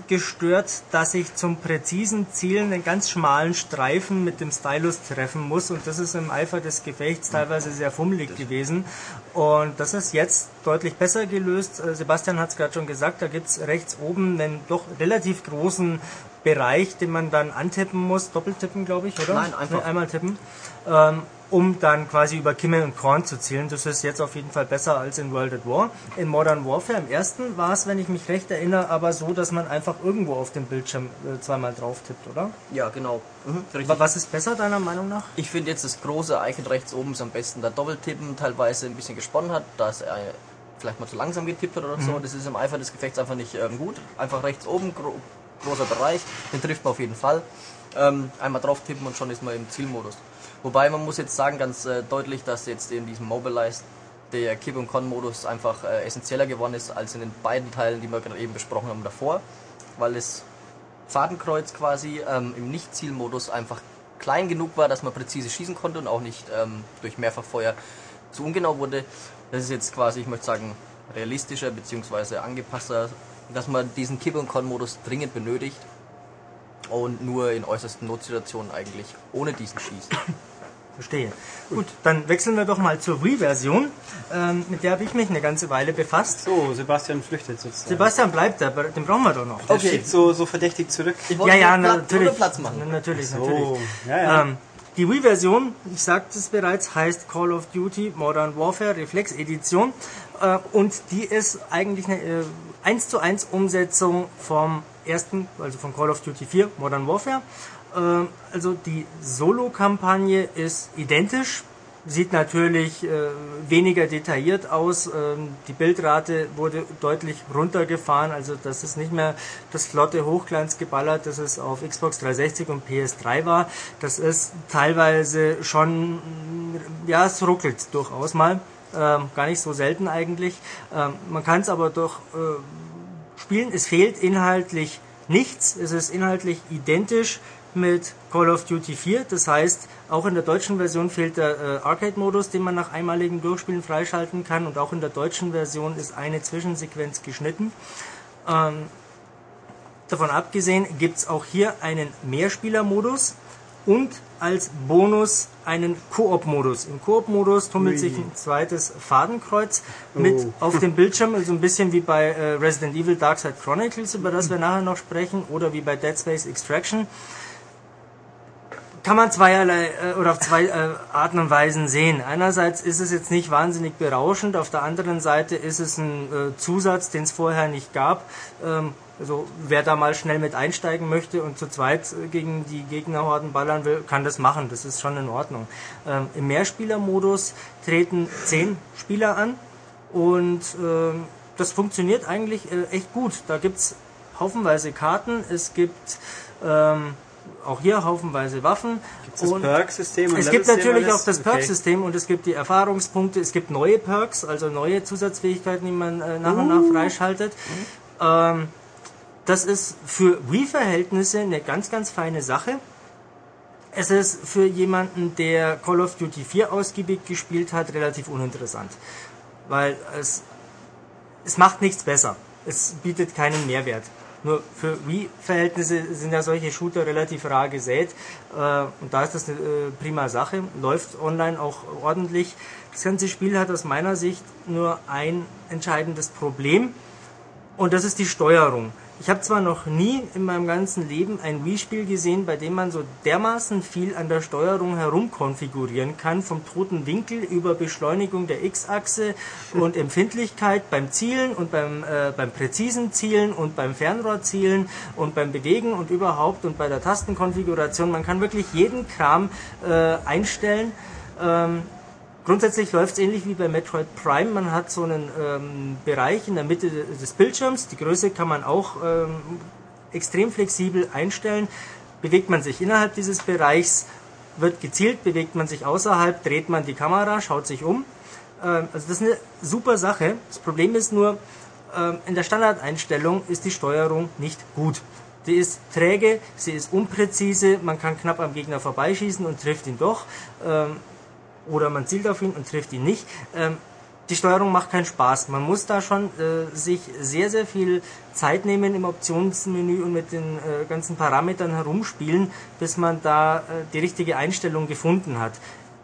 gestört, dass ich zum präzisen Zielen einen ganz schmalen Streifen mit dem Stylus treffen muss und das ist im Eifer des Gefechts teilweise sehr fummelig gewesen und das ist jetzt deutlich besser gelöst. Äh, Sebastian hat es gerade schon gesagt, da gibt's rechts oben einen doch relativ großen Bereich, den man dann antippen muss, doppeltippen glaube ich, oder? Nein, einfach. Nee, einmal tippen. Ähm, um dann quasi über Kimmel und Korn zu zielen. Das ist jetzt auf jeden Fall besser als in World at War. In Modern Warfare im ersten war es, wenn ich mich recht erinnere, aber so, dass man einfach irgendwo auf dem Bildschirm äh, zweimal drauf tippt, oder? Ja, genau. Mhm, Was ist besser deiner Meinung nach? Ich finde jetzt das große Icon rechts oben ist am besten. Da Doppeltippen teilweise ein bisschen gesponnen hat, da es äh, vielleicht mal zu langsam getippt hat oder so. Das ist im Eifer des Gefechts einfach nicht ähm, gut. Einfach rechts oben, gro großer Bereich, den trifft man auf jeden Fall. Ähm, einmal drauf tippen und schon ist man im Zielmodus. Wobei man muss jetzt sagen ganz äh, deutlich, dass jetzt in diesem Mobilized der Kipp- und Con-Modus einfach äh, essentieller geworden ist als in den beiden Teilen, die wir gerade eben besprochen haben davor, weil das Fadenkreuz quasi ähm, im Nicht-Zielmodus einfach klein genug war, dass man präzise schießen konnte und auch nicht ähm, durch Mehrfachfeuer zu ungenau wurde. Das ist jetzt quasi, ich möchte sagen, realistischer bzw. angepasster, dass man diesen Kipp- und Con-Modus dringend benötigt. und nur in äußersten Notsituationen eigentlich ohne diesen schießt. Verstehe. Gut, dann wechseln wir doch mal zur Wii-Version. Ähm, mit der habe ich mich eine ganze Weile befasst. So, Sebastian flüchtet sozusagen. Sebastian bleibt da, aber den brauchen wir doch noch. Der Okay. steht so, so verdächtig zurück. Ich Ja, wollte ja, nur Platz, natürlich. Platz machen. Natürlich, So, natürlich. ja, ja. Ähm, die Wii-Version, ich sagte es bereits, heißt Call of Duty Modern Warfare Reflex Edition äh, und die ist eigentlich eine äh, 1 zu 1 Umsetzung vom ersten, also von Call of Duty 4 Modern Warfare. Äh, also die Solo-Kampagne ist identisch, sieht natürlich äh, weniger detailliert aus. Ähm, die Bildrate wurde deutlich runtergefahren, also das ist nicht mehr das flotte Hochglanzgeballert, das es auf Xbox 360 und PS3 war. Das ist teilweise schon, mm, ja, es ruckelt durchaus mal. Ähm, gar nicht so selten eigentlich. Ähm, man kann es aber doch äh, spielen. Es fehlt inhaltlich nichts. Es ist inhaltlich identisch mit Call of Duty 4. Das heißt, auch in der deutschen Version fehlt der äh, Arcade-Modus, den man nach einmaligem Durchspielen freischalten kann. Und auch in der deutschen Version ist eine Zwischensequenz geschnitten. Ähm, davon abgesehen gibt es auch hier einen Mehrspieler-Modus und als Bonus einen Koop-Modus. Im Koop-Modus tummelt Ui. sich ein zweites Fadenkreuz mit Oh. auf dem Bildschirm, also ein bisschen wie bei äh, Resident Evil Dark Side Chronicles, über das wir nachher noch sprechen, oder wie bei Dead Space Extraction. Kann man zweierlei äh, oder auf zwei äh, Arten und Weisen sehen. Einerseits ist es jetzt nicht wahnsinnig berauschend, auf der anderen Seite ist es ein äh, Zusatz, den es vorher nicht gab. Ähm, also wer da mal schnell mit einsteigen möchte und zu zweit gegen die Gegnerhorden ballern will, kann das machen. Das ist schon in Ordnung. Ähm, Im Mehrspielermodus treten zehn Spieler an und ähm, das funktioniert eigentlich äh, echt gut. Da gibt's haufenweise Karten, es gibt ähm, auch hier haufenweise Waffen. Gibt's das und Perk-System und es gibt natürlich alles? auch das Okay. Perk-System und es gibt die Erfahrungspunkte, es gibt neue Perks, also neue Zusatzfähigkeiten, die man äh, nach und nach freischaltet. Ähm, das ist für Wii-Verhältnisse eine ganz, ganz feine Sache. Es ist für jemanden, der Call of Duty 4 ausgiebig gespielt hat, relativ uninteressant. Weil es, es macht nichts besser. Es bietet keinen Mehrwert. Nur für Wii-Verhältnisse sind ja solche Shooter relativ rar gesät. Äh, und da ist das eine äh, prima Sache. Läuft online auch ordentlich. Das ganze Spiel hat aus meiner Sicht nur ein entscheidendes Problem. Und das ist die Steuerung. Ich habe zwar noch nie in meinem ganzen Leben ein Wii-Spiel gesehen, bei dem man so dermaßen viel an der Steuerung herumkonfigurieren kann, vom toten Winkel über Beschleunigung der X-Achse und Empfindlichkeit beim Zielen und beim, äh, beim präzisen Zielen und beim Fernrohrzielen und beim Bewegen und überhaupt und bei der Tastenkonfiguration. Man kann wirklich jeden Kram äh, einstellen. Ähm, Grundsätzlich läuft es ähnlich wie bei Metroid Prime. Man hat so einen ähm, Bereich in der Mitte de- des Bildschirms. Die Größe kann man auch ähm, extrem flexibel einstellen. Bewegt man sich innerhalb dieses Bereichs, wird gezielt, bewegt man sich außerhalb, dreht man die Kamera, schaut sich um. Ähm, also das ist eine super Sache. Das Problem ist nur, ähm, in der Standardeinstellung ist die Steuerung nicht gut. Die ist träge, sie ist unpräzise, man kann knapp am Gegner vorbeischießen und trifft ihn doch. Oder man zielt auf ihn und trifft ihn nicht. Ähm, die Steuerung macht keinen Spaß. Man muss da schon äh, sich sehr, sehr viel Zeit nehmen im Optionsmenü und mit den äh, ganzen Parametern herumspielen, bis man da äh, die richtige Einstellung gefunden hat.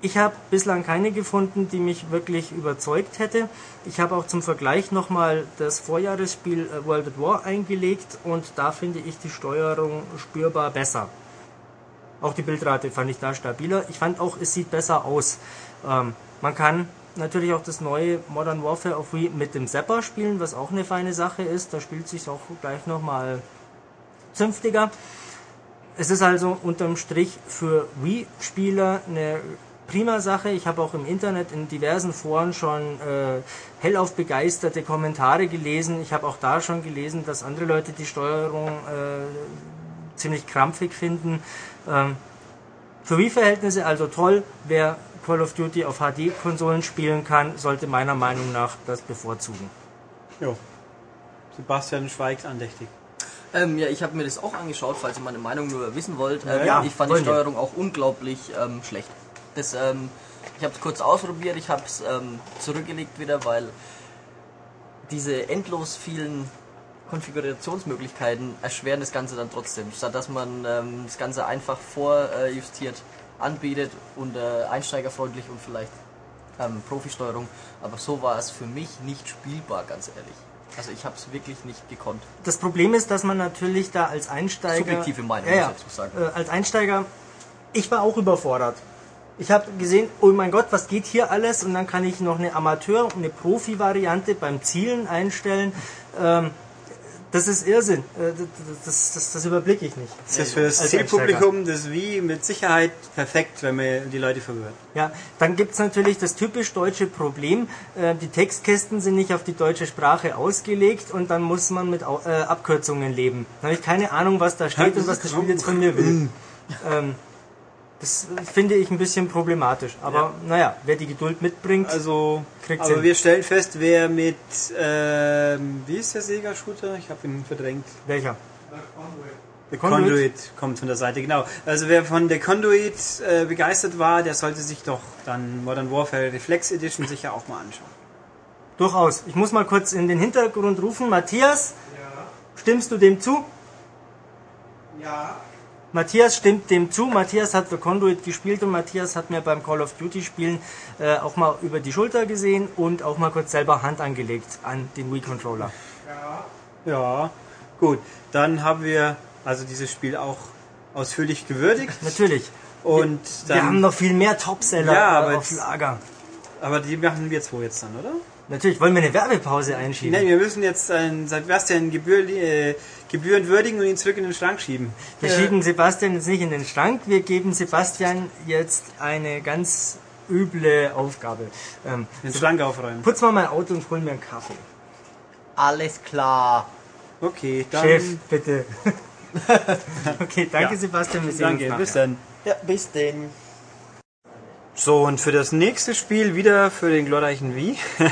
Ich habe bislang keine gefunden, die mich wirklich überzeugt hätte. Ich habe auch zum Vergleich nochmal das Vorjahresspiel äh, World at War eingelegt und da finde ich die Steuerung spürbar besser. Auch die Bildrate fand ich da stabiler. Ich fand auch, es sieht besser aus. Ähm, man kann natürlich auch das neue Modern Warfare auf Wii mit dem Zapper spielen, was auch eine feine Sache ist. Da spielt sich auch gleich nochmal zünftiger. Es ist also unterm Strich für Wii-Spieler eine prima Sache. Ich habe auch im Internet in diversen Foren schon äh, hellauf begeisterte Kommentare gelesen. Ich habe auch da schon gelesen, dass andere Leute die Steuerung äh, ziemlich krampfig finden. Ähm, für Wii-Verhältnisse also toll. Wer Call of Duty auf HD-Konsolen spielen kann, sollte meiner Meinung nach das bevorzugen. Jo. Sebastian schweigt andächtig. Ähm, ja, ich habe mir das auch angeschaut, falls ihr meine Meinung nur wissen wollt. Ähm, Ja, ich fand die. Steuerung auch unglaublich ähm, schlecht. Das, ähm, ich habe es kurz ausprobiert, ich habe es ähm, zurückgelegt wieder, weil diese endlos vielen Konfigurationsmöglichkeiten erschweren das Ganze dann trotzdem, statt dass man ähm, das Ganze einfach vorjustiert anbietet und äh, einsteigerfreundlich und vielleicht ähm, Profisteuerung. Aber so war es für mich nicht spielbar, ganz ehrlich. Also ich habe es wirklich nicht gekonnt. Das Problem ist, dass man natürlich da als Einsteiger... Subjektive Meinung, ja, ja, muss ich dazu sagen. Äh, als Einsteiger, ich war auch überfordert. Ich habe gesehen, oh mein Gott, was geht hier alles? Und dann kann ich noch eine Amateur- und eine Profi-Variante beim Zielen einstellen. Ähm, das ist Irrsinn. Äh, Das, das, das überblicke ich nicht. Das ist für das Zielpublikum das Wie mit Sicherheit perfekt, wenn man die Leute verwirrt. Ja, dann gibt's natürlich das typisch deutsche Problem. Äh, die Textkästen sind nicht auf die deutsche Sprache ausgelegt und dann muss man mit äh, Abkürzungen leben. Dann habe ich keine Ahnung, was da steht und was das Spiel jetzt von mir will. ähm, das finde ich ein bisschen problematisch. Aber naja, wer die Geduld mitbringt, Also, Kriegt's aber wir stellen fest, wer mit, ähm, wie ist der Sega-Shooter? Ich habe ihn verdrängt. welcher? The Conduit? Conduit kommt von der Seite, genau. Also wer von der Conduit äh, begeistert war, der sollte sich doch dann Modern Warfare Reflex Edition sicher auch mal anschauen. Durchaus. Ich muss mal kurz in den Hintergrund rufen. Matthias, stimmst du dem zu? Ja. Matthias stimmt dem zu. Matthias hat The Conduit gespielt und Matthias hat mir beim Call of Duty Spielen äh, auch mal über die Schulter gesehen und auch mal kurz selber Hand angelegt an den Wii Controller. Ja, gut. Dann haben wir also dieses Spiel auch ausführlich gewürdigt Natürlich. und Wir haben dann, noch viel mehr Topseller Ja, äh, aber auf Lager. aber die machen wir zwei jetzt dann, oder? Natürlich, wollen wir eine Werbepause einschieben? Nein, wir müssen jetzt einen Sebastian Gebühr, äh, gebührend würdigen und ihn zurück in den Schrank schieben. Wir schieben Sebastian jetzt nicht in den Schrank, wir geben Sebastian jetzt eine ganz üble Aufgabe. Ähm, Den Schrank aufräumen. putz mal mein Auto und hol mir einen Kaffee. Alles klar. Okay, dann. Chef, bitte. okay, danke Ja. Sebastian, wir sehen uns Danke, nachher. bis dann. Ja, bis denn. So, und für das nächste Spiel, wieder für den glorreichen Wii,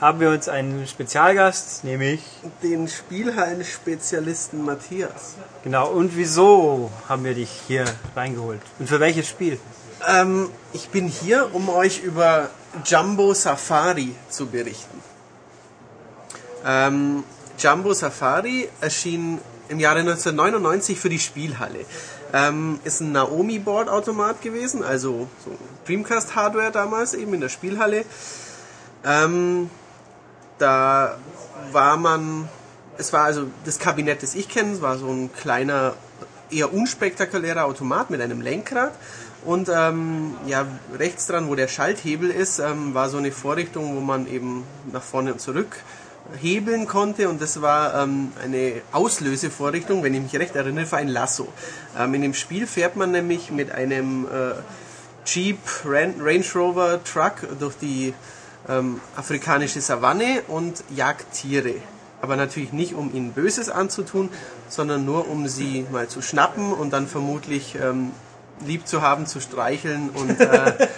haben wir uns einen Spezialgast, nämlich, den Spielhallen-Spezialisten Matthias. genau, und wieso haben wir dich hier reingeholt? Und für welches Spiel? Ähm, ich bin hier, um euch über Jumbo Safari zu berichten. Ähm, Jumbo Safari erschien im Jahre 1999 für die Spielhalle. Ähm, ist ein Naomi-Board-Automat gewesen, also so Dreamcast-Hardware damals eben in der Spielhalle. Ähm, da war man, es war also das Kabinett, das ich kenne, war so ein kleiner, eher unspektakulärer Automat mit einem Lenkrad. Und ähm, ja, rechts dran, wo der Schalthebel ist, ähm, war so eine Vorrichtung, wo man eben nach vorne und zurück hebeln konnte und das war ähm, eine Auslösevorrichtung, wenn ich mich recht erinnere, für ein Lasso. Ähm, in dem Spiel fährt man nämlich mit einem äh, Jeep Ran Range Rover Truck durch die ähm, afrikanische Savanne und jagt Tiere. Aber natürlich nicht, um ihnen Böses anzutun, sondern nur, um sie mal zu schnappen und dann vermutlich ähm, lieb zu haben, zu streicheln und äh,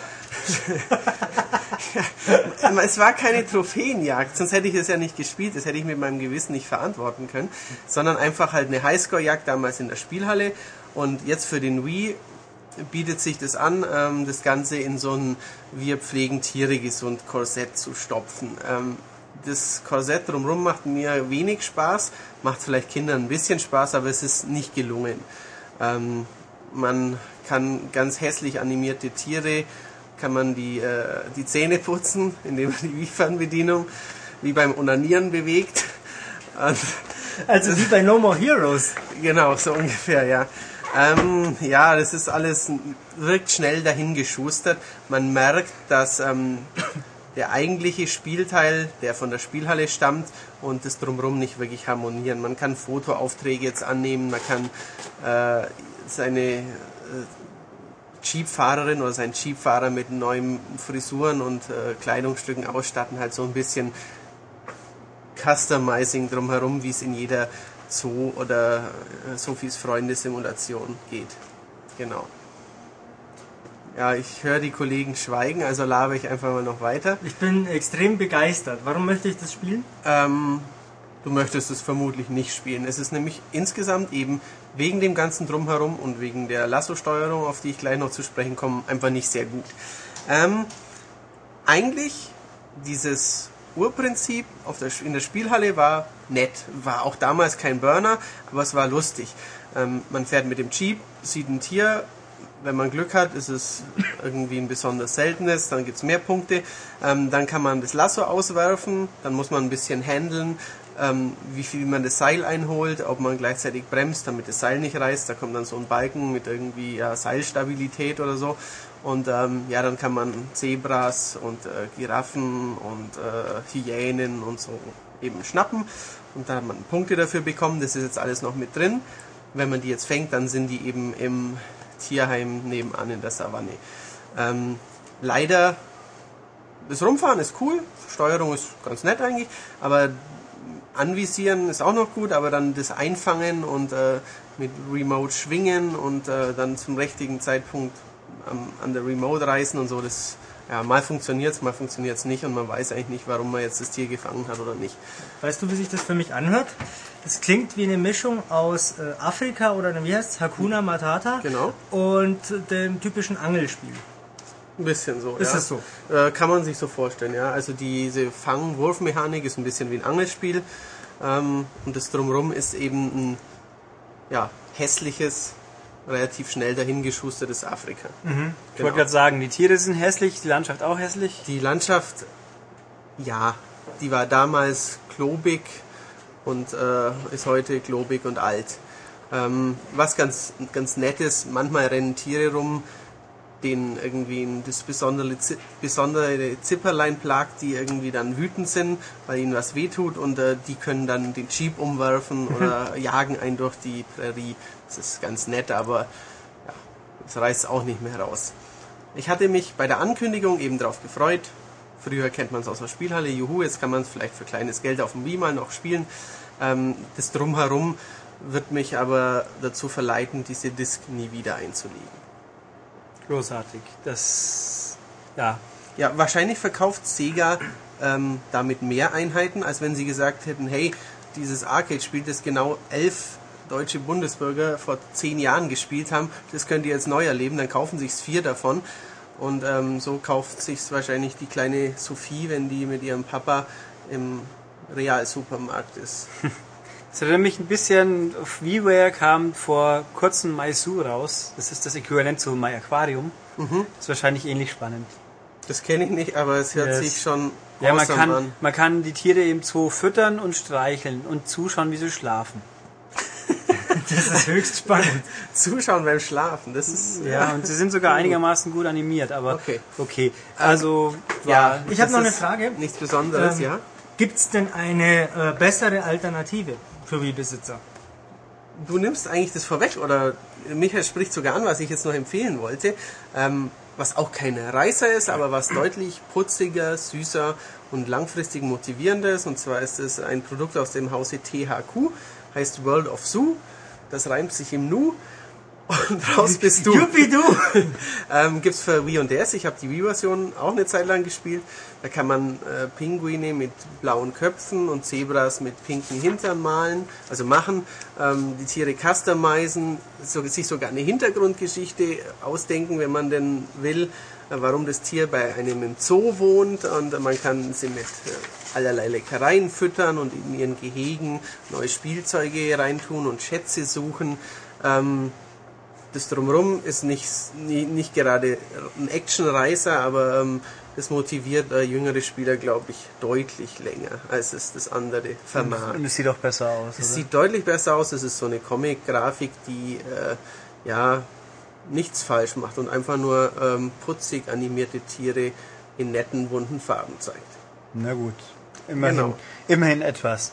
es war keine Trophäenjagd, sonst hätte ich es ja nicht gespielt, das hätte ich mit meinem Gewissen nicht verantworten können, sondern einfach halt eine Highscore-Jagd damals in der Spielhalle und jetzt für den Wii bietet sich das an, ähm, das Ganze in so ein Wir pflegen Tiere gesund Korsett zu stopfen. Ähm, das Korsett drumherum macht mir wenig Spaß, macht vielleicht Kindern ein bisschen Spaß, aber es ist nicht gelungen. Ähm, man kann ganz hässlich animierte Tiere, kann man die, äh, die Zähne putzen, indem man die Wii-Fernbedienung wie beim Onanieren bewegt. Und Also wie bei No More Heroes. Genau, so ungefähr, ja. Ähm, ja, das ist alles, wirkt schnell dahingeschustert. Man merkt, dass ähm, der eigentliche Spielteil, der von der Spielhalle stammt und das drumherum nicht wirklich harmonieren. Man kann Fotoaufträge jetzt annehmen, man kann äh, seine äh, Jeep-Fahrerin oder seinen Jeep-Fahrer mit neuen Frisuren und äh, Kleidungsstücken ausstatten, halt so ein bisschen Customizing drumherum, wie es in jeder Zoo oder äh, Sophies Freunde-Simulation geht. Genau. Ja, ich höre die Kollegen schweigen, also labe ich einfach mal noch weiter. Ich bin extrem begeistert. Warum möchte ich das spielen? Ähm, du möchtest es vermutlich nicht spielen. Es ist nämlich insgesamt eben wegen dem ganzen Drumherum und wegen der Lasso-Steuerung, auf die ich gleich noch zu sprechen komme, einfach nicht sehr gut. Ähm, eigentlich dieses Urprinzip der, in der Spielhalle war nett. War auch damals kein Burner, aber es war lustig. Ähm, man fährt mit dem Jeep, sieht ein Tier. Wenn man Glück hat, ist es irgendwie ein besonders seltenes, dann gibt's mehr Punkte. Ähm, dann kann man das Lasso auswerfen, dann muss man ein bisschen handeln, ähm, wie viel man das Seil einholt, ob man gleichzeitig bremst, damit das Seil nicht reißt. Da kommt dann so ein Balken mit irgendwie ja, Seilstabilität oder so. Und ähm, ja, dann kann man Zebras und äh, Giraffen und äh, Hyänen und so eben schnappen. Und da hat man Punkte dafür bekommen. Das ist jetzt alles noch mit drin. Wenn man die jetzt fängt, dann sind die eben im Tierheim nebenan in der Savanne. Ähm, leider, das Rumfahren ist cool, Steuerung ist ganz nett eigentlich, aber Anvisieren ist auch noch gut, aber dann das Einfangen und äh, mit Remote schwingen und äh, dann zum richtigen Zeitpunkt am, an der Remote reißen und so, das ja, mal funktioniert es, mal funktioniert es nicht und man weiß eigentlich nicht, warum man jetzt das Tier gefangen hat oder nicht. Weißt du, wie sich das für mich anhört? Das klingt wie eine Mischung aus äh, Afrika oder wie heißt Hakuna Matata Genau. und dem typischen Angelspiel. Ein bisschen so. Ist ja. es so? Äh, kann man sich so vorstellen, ja. Also diese Fang-Wurf-Mechanik ist ein bisschen wie ein Angelspiel. Ähm, und das drumherum ist eben ein ja, hässliches, relativ schnell dahingeschustertes Afrika. Ich Genau. wollte gerade sagen, die Tiere sind hässlich, die Landschaft auch hässlich. Die Landschaft, ja, die war damals klobig und äh, ist heute klobig und alt. Ähm, was ganz, ganz nett ist, manchmal rennen Tiere rum, denen irgendwie das besondere, besondere Zipperlein plagt, die irgendwie dann wütend sind, weil ihnen was wehtut und äh, die können dann den Jeep umwerfen oder jagen einen durch die Prärie. Das ist ganz nett, aber ja, das reißt auch nicht mehr raus. Ich hatte mich bei der Ankündigung eben darauf gefreut. Früher kennt man es aus der Spielhalle, juhu, jetzt kann man es vielleicht für kleines Geld auf dem Wii mal noch spielen. Ähm, das Drumherum wird mich aber dazu verleiten, diese Disc nie wieder einzulegen. Großartig. Das, ja, Ja, wahrscheinlich verkauft Sega ähm, damit mehr Einheiten, als wenn sie gesagt hätten, hey, dieses Arcade-Spiel, das genau elf deutsche Bundesbürger vor zehn Jahren gespielt haben, das könnt ihr jetzt neu erleben, dann kaufen sich's vier davon. Und ähm, so kauft sich's wahrscheinlich die kleine Sophie, wenn die mit ihrem Papa im Real-Supermarkt ist. Das erinnert mich ein bisschen, auf WiiWare kam vor kurzem MySoo raus. Das ist das Äquivalent zu My Aquarium. Mhm. Das ist wahrscheinlich ähnlich spannend. Das kenne ich nicht, aber es hört Yes. sich schon Ja, man kann, an. man kann die Tiere im Zoo füttern und streicheln und zuschauen, wie sie schlafen. Das ist höchst spannend. Zuschauen beim Schlafen, das ist... Ja, und sie sind sogar einigermaßen gut animiert, aber Okay. okay. Also, Ja, war, Ich habe noch eine Frage. Nichts Besonderes, Ähm, ja? Gibt es denn eine äh, bessere Alternative für Wii-Besitzer? Du nimmst eigentlich das vorweg, oder Michael spricht sogar an, was ich jetzt noch empfehlen wollte, ähm, was auch kein Reißer ist, aber was deutlich putziger, süßer und langfristig motivierender ist. Und zwar ist es ein Produkt aus dem Hause THQ, heißt World of Zoo. Das reimt sich im Nu. Und raus bist du. Juppie-du! Ähm, gibt's für Wii und DS. Ich habe die Wii-Version auch eine Zeit lang gespielt. Da kann man äh, Pinguine mit blauen Köpfen und Zebras mit pinken Hintern malen, also machen. Ähm, die Tiere customizen, so, sich sogar eine Hintergrundgeschichte ausdenken, wenn man denn will, warum das Tier bei einem im Zoo wohnt. Und äh, man kann sie mit äh, allerlei Leckereien füttern und in ihren Gehegen neue Spielzeuge reintun und Schätze suchen. Ähm, das Drumherum ist nicht, nicht gerade ein Actionreißer, aber ähm, das motiviert äh, jüngere Spieler, glaube ich, deutlich länger, als es das andere vermag. und es sieht auch besser aus. Es oder? sieht deutlich besser aus, es ist so eine Comic-Grafik, die äh, ja nichts falsch macht und einfach nur ähm, putzig animierte Tiere in netten, bunten Farben zeigt. Na gut. Immerhin, Genau. immerhin etwas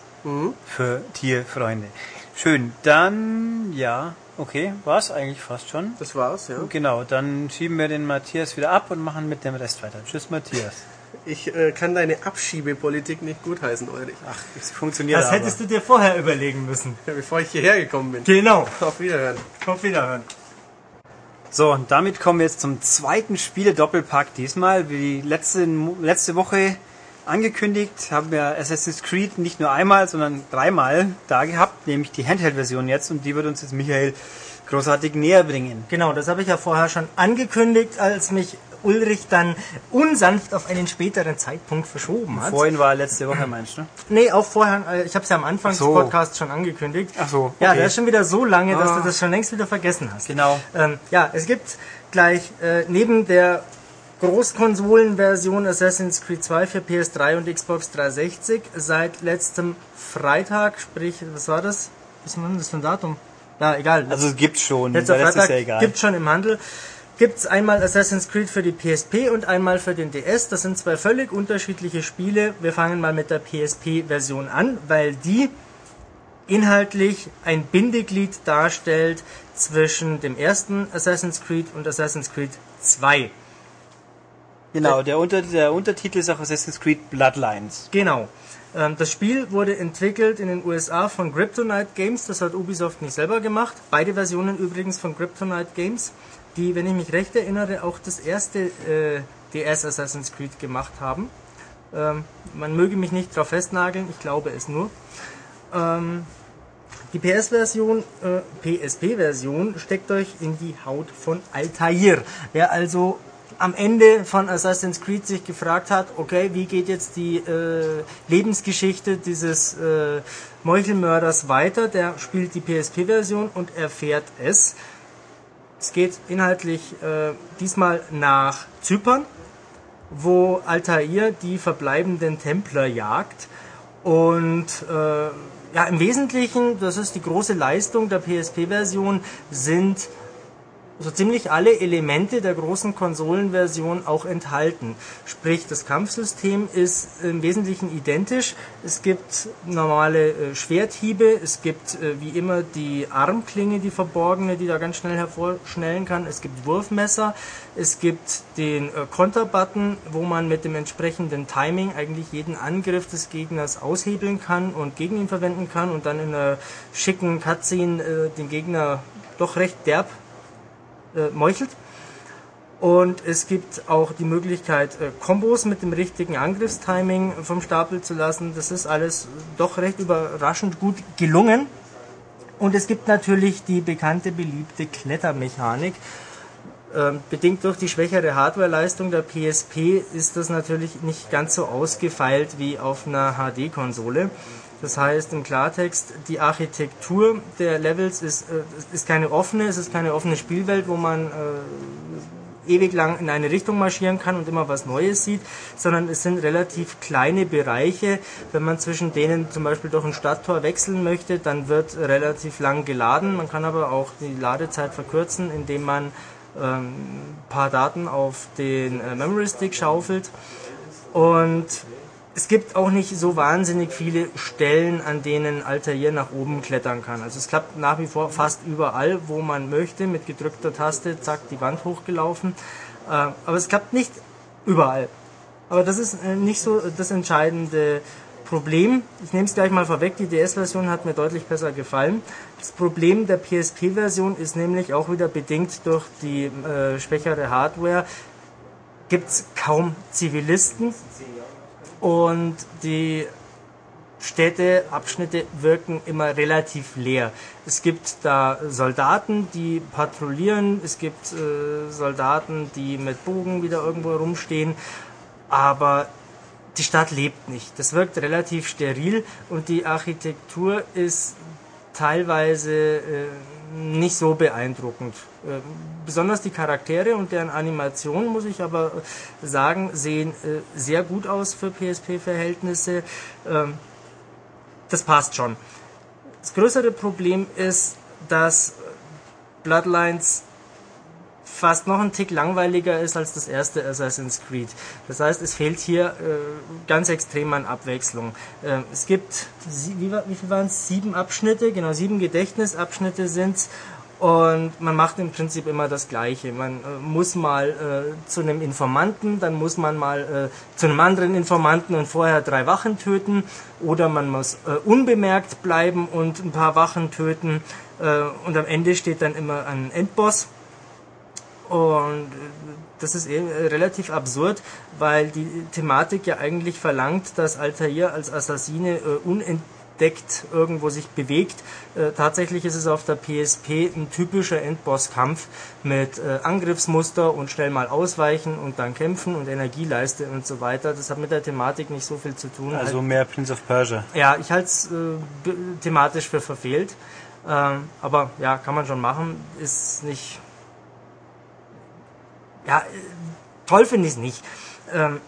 für Tierfreunde. Schön. Dann, ja, okay, war's eigentlich fast schon. Das war's, ja. Genau, dann schieben wir den Matthias wieder ab und machen mit dem Rest weiter. Tschüss, Matthias. Ich äh, kann deine Abschiebepolitik nicht gutheißen, Ulrich. Ach, es funktioniert Das aber. hättest du dir vorher überlegen müssen. Bevor ich hierher gekommen bin. Genau. Auf Wiederhören. Auf Wiederhören. So, und damit kommen wir jetzt zum zweiten Spiele-Doppelpack. Diesmal, wie letzte, letzte Woche angekündigt, haben wir Assassin's Creed nicht nur einmal, sondern dreimal da gehabt, nämlich die Handheld-Version jetzt und die wird uns jetzt Michael großartig näher bringen. Genau, das habe ich ja vorher schon angekündigt, als mich Ulrich dann unsanft auf einen späteren Zeitpunkt verschoben hat. Vorhin war letzte Woche, meinst du? ne? Nee, auch vorher, äh, ich habe es ja am Anfang so. des Podcasts schon angekündigt. Ach so, Ja, okay. der ist schon wieder so lange, dass Ah. du das schon längst wieder vergessen hast. Genau. Ähm, ja, es gibt gleich äh, neben der Großkonsolenversion Assassin's Creed 2 für PS3 und Xbox 360 seit letztem Freitag, sprich, was war das? Was war denn das für ein Datum? Ja, egal. Also es gibt's schon, Letzter das ist Freitag ja egal. gibt schon im Handel. Gibt es einmal Assassin's Creed für die PSP und einmal für den DS. Das sind zwei völlig unterschiedliche Spiele. Wir fangen mal mit der PSP-Version an, weil die inhaltlich ein Bindeglied darstellt zwischen dem ersten Assassin's Creed und Assassin's Creed 2. Genau, der, Unter, der Untertitel ist auch Assassin's Creed Bloodlines. Genau. Ähm, Das Spiel wurde entwickelt in den USA von Kryptonite Games. Das hat Ubisoft nicht selber gemacht. Beide Versionen übrigens von Kryptonite Games, die, wenn ich mich recht erinnere, auch das erste äh, DS Assassin's Creed gemacht haben. Ähm, man möge mich nicht drauf festnageln, ich glaube es nur. Ähm, die PS-Version, äh, PSP-Version steckt euch in die Haut von Altair. Wer also am Ende von Assassin's Creed sich gefragt hat, okay, wie geht jetzt die äh, Lebensgeschichte dieses äh, Meuchelmörders weiter, der spielt die PSP-Version und erfährt es. Es geht inhaltlich äh, diesmal nach Zypern, wo Altair die verbleibenden Templer jagt. Und äh, ja, im Wesentlichen, das ist die große Leistung der PSP-Version, sind so ziemlich alle Elemente der großen Konsolenversion auch enthalten. Sprich, das Kampfsystem ist im Wesentlichen identisch. Es gibt normale äh, Schwerthiebe, es gibt äh, wie immer die Armklinge, die verborgene, die da ganz schnell hervorschnellen kann. Es gibt Wurfmesser, es gibt den äh, Konterbutton, wo man mit dem entsprechenden Timing eigentlich jeden Angriff des Gegners aushebeln kann und gegen ihn verwenden kann und dann in einer schicken Cutscene äh, den Gegner doch recht derb äh, meuchelt. Und es gibt auch die Möglichkeit, äh, Kombos mit dem richtigen Angriffstiming vom Stapel zu lassen. Das ist alles doch recht überraschend gut gelungen. Und es gibt natürlich die bekannte, beliebte Klettermechanik. Ähm, bedingt durch die schwächere Hardwareleistung der PSP ist das natürlich nicht ganz so ausgefeilt wie auf einer HD-Konsole. Das heißt im Klartext, die Architektur der Levels ist, äh, ist keine offene, es ist keine offene Spielwelt, wo man äh, ewig lang in eine Richtung marschieren kann und immer was Neues sieht, sondern es sind relativ kleine Bereiche. Wenn man zwischen denen zum Beispiel durch ein Stadttor wechseln möchte, dann wird relativ lang geladen. Man kann aber auch die Ladezeit verkürzen, indem man ähm, ein paar Daten auf den äh, Memory Stick schaufelt. Und es gibt auch nicht so wahnsinnig viele Stellen, an denen Altair nach oben klettern kann. Also es klappt nach wie vor fast überall, wo man möchte, mit gedrückter Taste, zack, die Wand hochgelaufen. Äh, aber es klappt nicht überall. Aber das ist äh, nicht so das entscheidende Problem. Ich nehme es gleich mal vorweg, die DS-Version hat mir deutlich besser gefallen. Das Problem der PSP-Version ist nämlich auch wieder bedingt durch die äh, schwächere Hardware. Gibt es kaum Zivilisten und die Städte, Abschnitte wirken immer relativ leer. Es gibt da Soldaten, die patrouillieren, es gibt äh, Soldaten, die mit Bogen wieder irgendwo rumstehen, aber die Stadt lebt nicht. Das wirkt relativ steril und die Architektur ist teilweise äh, nicht so beeindruckend. Äh, besonders die Charaktere und deren Animation, muss ich aber sagen, sehen äh, sehr gut aus für PSP-Verhältnisse. Ähm, das passt schon. Das größere Problem ist, dass Bloodlines fast noch ein Tick langweiliger ist als das erste Assassin's Creed. Das heißt, es fehlt hier äh, ganz extrem an Abwechslung. Äh, es gibt, wie, wie viel waren es? Sieben Abschnitte, genau, sieben Gedächtnisabschnitte sind's. Und man macht im Prinzip immer das Gleiche. Man äh, muss mal äh, zu einem Informanten, dann muss man mal äh, zu einem anderen Informanten und vorher drei Wachen töten. Oder man muss äh, unbemerkt bleiben und ein paar Wachen töten. Äh, und am Ende steht dann immer ein Endboss. Und das ist eh äh, relativ absurd, weil die Thematik ja eigentlich verlangt, dass Altair als Assassine äh, aufdeckt, irgendwo sich bewegt. Äh, tatsächlich ist es auf der PSP ein typischer Endbosskampf mit äh, Angriffsmuster und schnell mal ausweichen und dann kämpfen und Energieleiste und so weiter. Das hat mit der Thematik nicht so viel zu tun. Also mehr Prince of Persia. Ja, ich halte es äh, thematisch für verfehlt. Ähm, aber ja, kann man schon machen. Ist nicht. Ja, äh, toll finde ich es nicht. Ähm,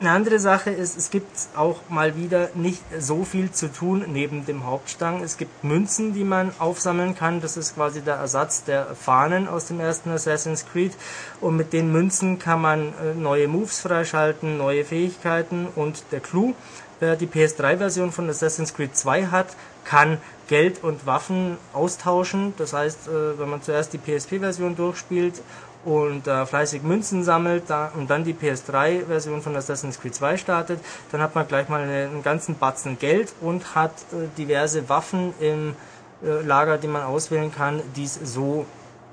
eine andere Sache ist, es gibt auch mal wieder nicht so viel zu tun neben dem Hauptstrang. Es gibt Münzen, die man aufsammeln kann. Das ist quasi der Ersatz der Fahnen aus dem ersten Assassin's Creed. Und mit den Münzen kann man äh, neue Moves freischalten, neue Fähigkeiten. Und der Clou, wer die PS3-Version von Assassin's Creed 2 hat, kann Geld und Waffen austauschen. Das heißt, äh, wenn man zuerst die PSP-Version durchspielt und äh, fleißig Münzen sammelt da, und dann die PS3-Version von Assassin's Creed 2 startet, dann hat man gleich mal eine, einen ganzen Batzen Geld und hat äh, diverse Waffen im äh, Lager, die man auswählen kann, die es so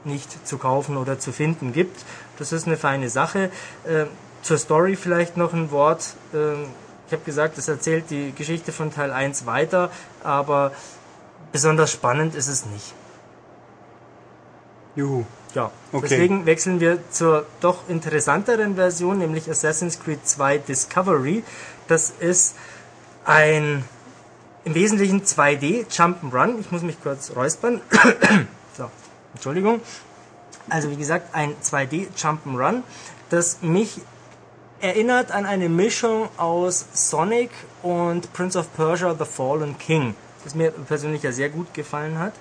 nicht zu kaufen oder zu finden gibt. Das ist eine feine Sache. Äh, zur Story vielleicht noch ein Wort. Äh, ich habe gesagt, es erzählt die Geschichte von Teil 1 weiter, aber besonders spannend ist es nicht. Juhu. Ja, Okay. deswegen wechseln wir zur doch interessanteren Version, nämlich Assassin's Creed 2 Discovery. Das ist ein im Wesentlichen 2D Jump'n'Run. Ich muss mich kurz räuspern. so, Entschuldigung. Also wie gesagt, ein 2D Jump'n'Run, das mich erinnert an eine Mischung aus Sonic und Prince of Persia The Fallen King, das mir persönlich ja sehr gut gefallen hat.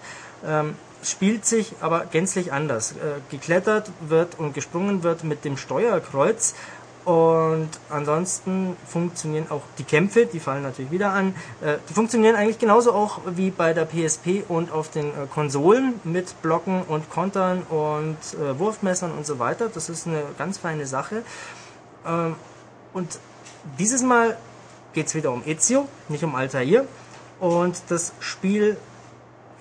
Ähm, spielt sich aber gänzlich anders. Äh, geklettert wird und gesprungen wird mit dem Steuerkreuz und ansonsten funktionieren auch die Kämpfe, die fallen natürlich wieder an. Äh, die funktionieren eigentlich genauso auch wie bei der PSP und auf den äh, Konsolen mit Blocken und Kontern und Wurfmessern und so weiter. Das ist eine ganz feine Sache. Ähm, und dieses Mal geht es wieder um Ezio, nicht um Altair. Und das Spiel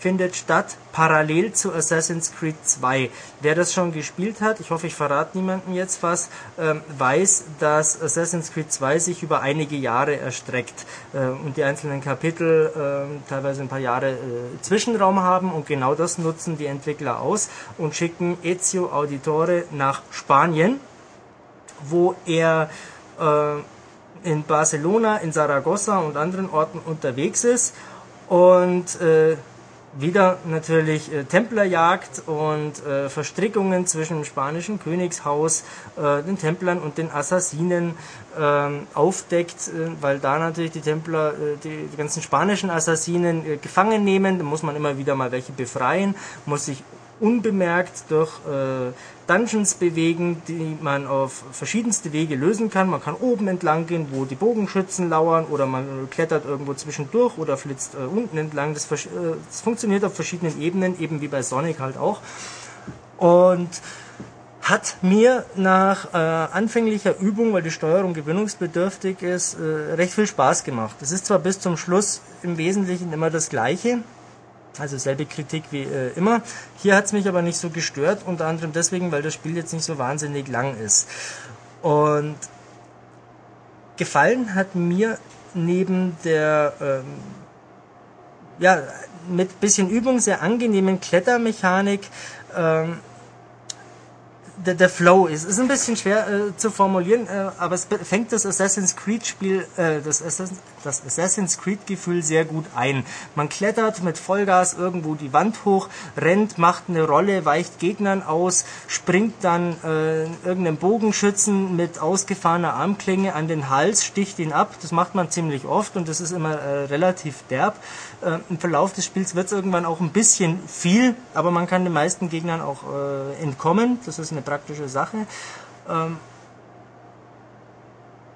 findet statt parallel zu Assassin's Creed 2. Wer das schon gespielt hat, ich hoffe, ich verrate niemandem jetzt was, ähm, weiß, dass Assassin's Creed 2 sich über einige Jahre erstreckt äh, und die einzelnen Kapitel äh, teilweise ein paar Jahre äh, Zwischenraum haben und genau das nutzen die Entwickler aus und schicken Ezio Auditore nach Spanien, wo er äh, in Barcelona, in Saragossa und anderen Orten unterwegs ist und äh, wieder natürlich äh, Templerjagd und äh, Verstrickungen zwischen dem spanischen Königshaus, äh, den Templern und den Assassinen ähm, aufdeckt, äh, weil da natürlich die Templer äh, die, die ganzen spanischen Assassinen äh, gefangen nehmen, da muss man immer wieder mal welche befreien, muss sich unbemerkt durch äh, Dungeons bewegen, die man auf verschiedenste Wege lösen kann. Man kann oben entlang gehen, wo die Bogenschützen lauern, oder man klettert irgendwo zwischendurch oder flitzt äh, unten entlang. Das, äh, das funktioniert auf verschiedenen Ebenen, eben wie bei Sonic halt auch. Und hat mir nach äh, anfänglicher Übung, weil die Steuerung gewöhnungsbedürftig ist, äh, recht viel Spaß gemacht. Es ist zwar bis zum Schluss im Wesentlichen immer das Gleiche, also selbe Kritik wie äh, immer. Hier hat es mich aber nicht so gestört, unter anderem deswegen, weil das Spiel jetzt nicht so wahnsinnig lang ist. Und gefallen hat mir neben der ähm, ja, mit bisschen Übung sehr angenehmen Klettermechanik ähm, der, der Flow ist. Ist ein bisschen schwer äh, zu formulieren, äh, aber es fängt das Assassin's Creed Spiel, äh, das, Assassin, das Assassin's Creed Gefühl sehr gut ein. Man klettert mit Vollgas irgendwo die Wand hoch, rennt, macht eine Rolle, weicht Gegnern aus, springt dann äh, irgendeinem Bogenschützen mit ausgefahrener Armklinge an den Hals, sticht ihn ab. Das macht man ziemlich oft und das ist immer äh, relativ derb. Äh, Im Verlauf des Spiels wird es irgendwann auch ein bisschen viel, aber man kann den meisten Gegnern auch äh, entkommen. Das ist eine praktische Sache. Ähm,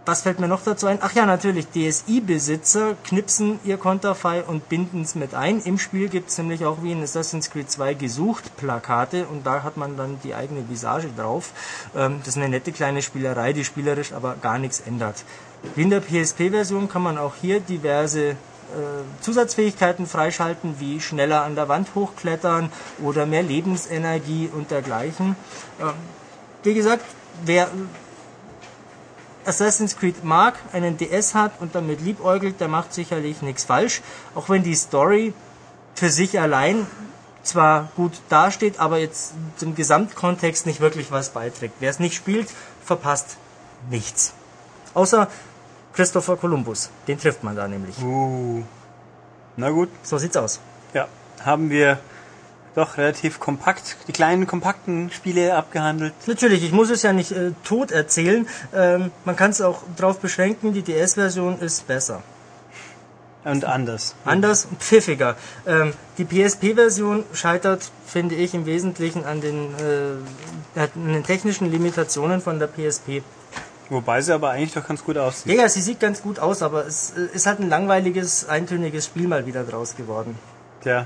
was fällt mir noch dazu ein? Ach ja, natürlich, DSI-Besitzer knipsen ihr Konterfei und binden es mit ein. Im Spiel gibt es nämlich auch wie in Assassin's Creed 2 gesucht Plakate und da hat man dann die eigene Visage drauf. Ähm, das ist eine nette kleine Spielerei, die spielerisch aber gar nichts ändert. Wie in der PSP-Version kann man auch hier diverse Zusatzfähigkeiten freischalten, wie schneller an der Wand hochklettern oder mehr Lebensenergie und dergleichen. Ähm, wie gesagt, wer Assassin's Creed mag, einen DS hat und damit liebäugelt, der macht sicherlich nichts falsch. Auch wenn die Story für sich allein zwar gut dasteht, aber jetzt zum Gesamtkontext nicht wirklich was beiträgt. Wer es nicht spielt, verpasst nichts. Außer Christopher Columbus. Den trifft man da nämlich. Uh. Na gut, So sieht's aus. ja. Haben wir doch relativ kompakt, die kleinen kompakten Spiele abgehandelt. Natürlich, ich muss es ja nicht äh, tot erzählen. Ähm, man kann es auch darauf beschränken, die DS-Version ist besser. Und anders. Anders und pfiffiger. Ähm, die PSP-Version scheitert, finde ich, im Wesentlichen an den, äh, an den technischen Limitationen von der PSP. Wobei sie aber eigentlich doch ganz gut aussieht. Ja, ja, sie sieht ganz gut aus, aber es äh, ist halt ein langweiliges, eintöniges Spiel mal wieder draus geworden. Ja,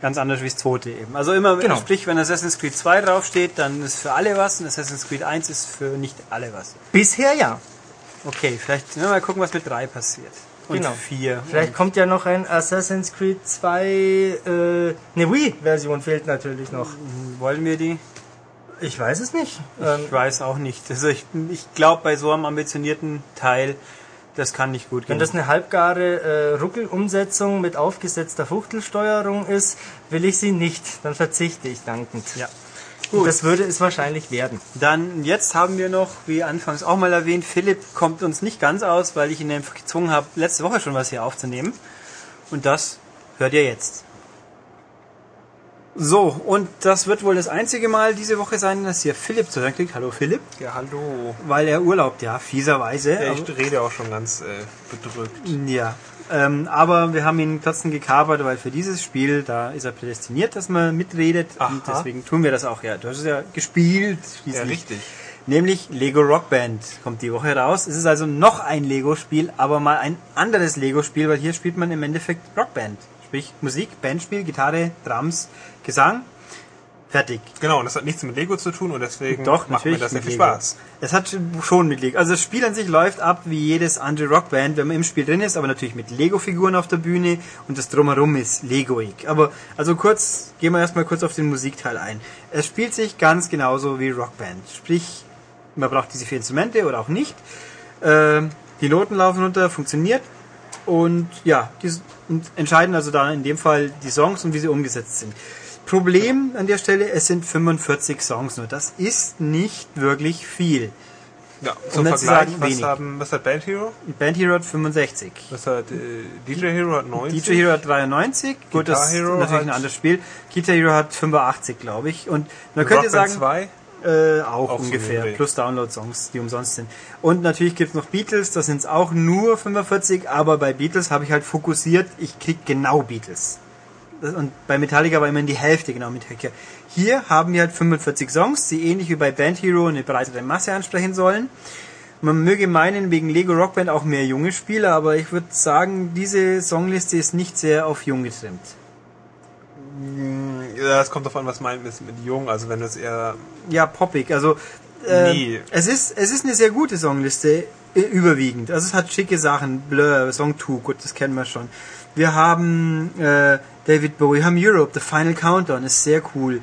ganz anders wie das zweite eben. Also immer, Genau. sprich, wenn Assassin's Creed 2 draufsteht, dann ist für alle was und Assassin's Creed 1 ist für nicht alle was. Bisher ja. Okay, vielleicht ja, mal gucken, was mit 3 passiert. Und Genau. 4. Vielleicht kommt ja noch ein Assassin's Creed 2, äh, eine Wii-Version fehlt natürlich noch. Wollen wir die? Ich weiß es nicht. Ähm, Ich weiß auch nicht. Also ich, ich glaube, bei so einem ambitionierten Teil, das kann nicht gut gehen. Wenn das eine halbgare äh, Ruckelumsetzung mit aufgesetzter Fuchtelsteuerung ist, will ich sie nicht. Dann verzichte ich dankend. ja. Und das würde es wahrscheinlich werden. Dann jetzt haben wir noch, wie anfangs auch mal erwähnt, Philipp kommt uns nicht ganz aus, weil ich ihn gezwungen habe, letzte Woche schon was hier aufzunehmen. Und das hört ihr jetzt. So, und das wird wohl das einzige Mal diese Woche sein, dass hier Philipp zu hören kriegt. Hallo Philipp. Ja, hallo. Weil er urlaubt, ja, fieserweise. Ja, ich rede auch schon ganz äh, bedrückt. Ja, ähm, aber wir haben ihn trotzdem gekapert, weil für dieses Spiel, da ist er prädestiniert, dass man mitredet. Und Aha. deswegen tun wir das auch. Ja, du hast es ja gespielt. Ja, schließlich. richtig. Nämlich Lego Rock Band kommt die Woche raus. Es ist also noch ein Lego-Spiel, aber mal ein anderes Lego-Spiel, weil hier spielt man im Endeffekt Rockband. Sprich Musik, Bandspiel, Gitarre, Drums, Gesang. Fertig. Genau, und das hat nichts mit Lego zu tun und deswegen Doch, macht mir das sehr viel Lego. Spaß. Es hat schon mit Lego. Also das Spiel an sich läuft ab wie jedes andere Rockband, wenn man im Spiel drin ist, aber natürlich mit Lego-Figuren auf der Bühne und das drumherum ist Legoig. Aber also kurz, gehen wir erstmal kurz auf den Musikteil ein. Es spielt sich ganz genauso wie Rockband. Sprich, man braucht diese vier Instrumente oder auch nicht. Ähm, die Noten laufen runter, funktioniert. Und ja, die entscheiden also da in dem Fall die Songs und wie sie umgesetzt sind. Problem an der Stelle, es sind 45 Songs nur. Das ist nicht wirklich viel. Ja, Um zum zu Vergleich, sagen, was, wenig. haben, was hat Band Hero? Band Hero hat 65. Was hat äh, DJ Hero hat 90? DJ Hero hat 93. Gut, Guitar das ist Hero natürlich hat- ein anderes Spiel. Guitar Hero hat 85, glaube ich. Und man Rock könnte Band sagen, 2? Äh, auch, Auch ungefähr. Plus Download-Songs, die umsonst sind. Und natürlich gibt's noch Beatles, das sind es auch nur 45, aber bei Beatles habe ich halt fokussiert, ich krieg genau Beatles. Das- Und bei Metallica war immerhin die Hälfte genau Metallica. Hier haben wir halt 45 Songs, die ähnlich wie bei Band Hero eine breitere Masse ansprechen sollen. Man möge meinen, wegen Lego Rockband auch mehr junge Spieler, aber ich würde sagen, diese Songliste ist nicht sehr auf jung getrimmt. Ja, es kommt davon, was meint mit, mit jung. Also wenn du es eher Ja, poppig. Also äh, Nee. es ist es ist eine sehr gute Songliste äh, überwiegend. Also es hat schicke Sachen, Blur, Song 2, gut, das kennen wir schon. Wir haben äh, David Bowie, wir haben Europe, The Final Countdown, ist sehr cool.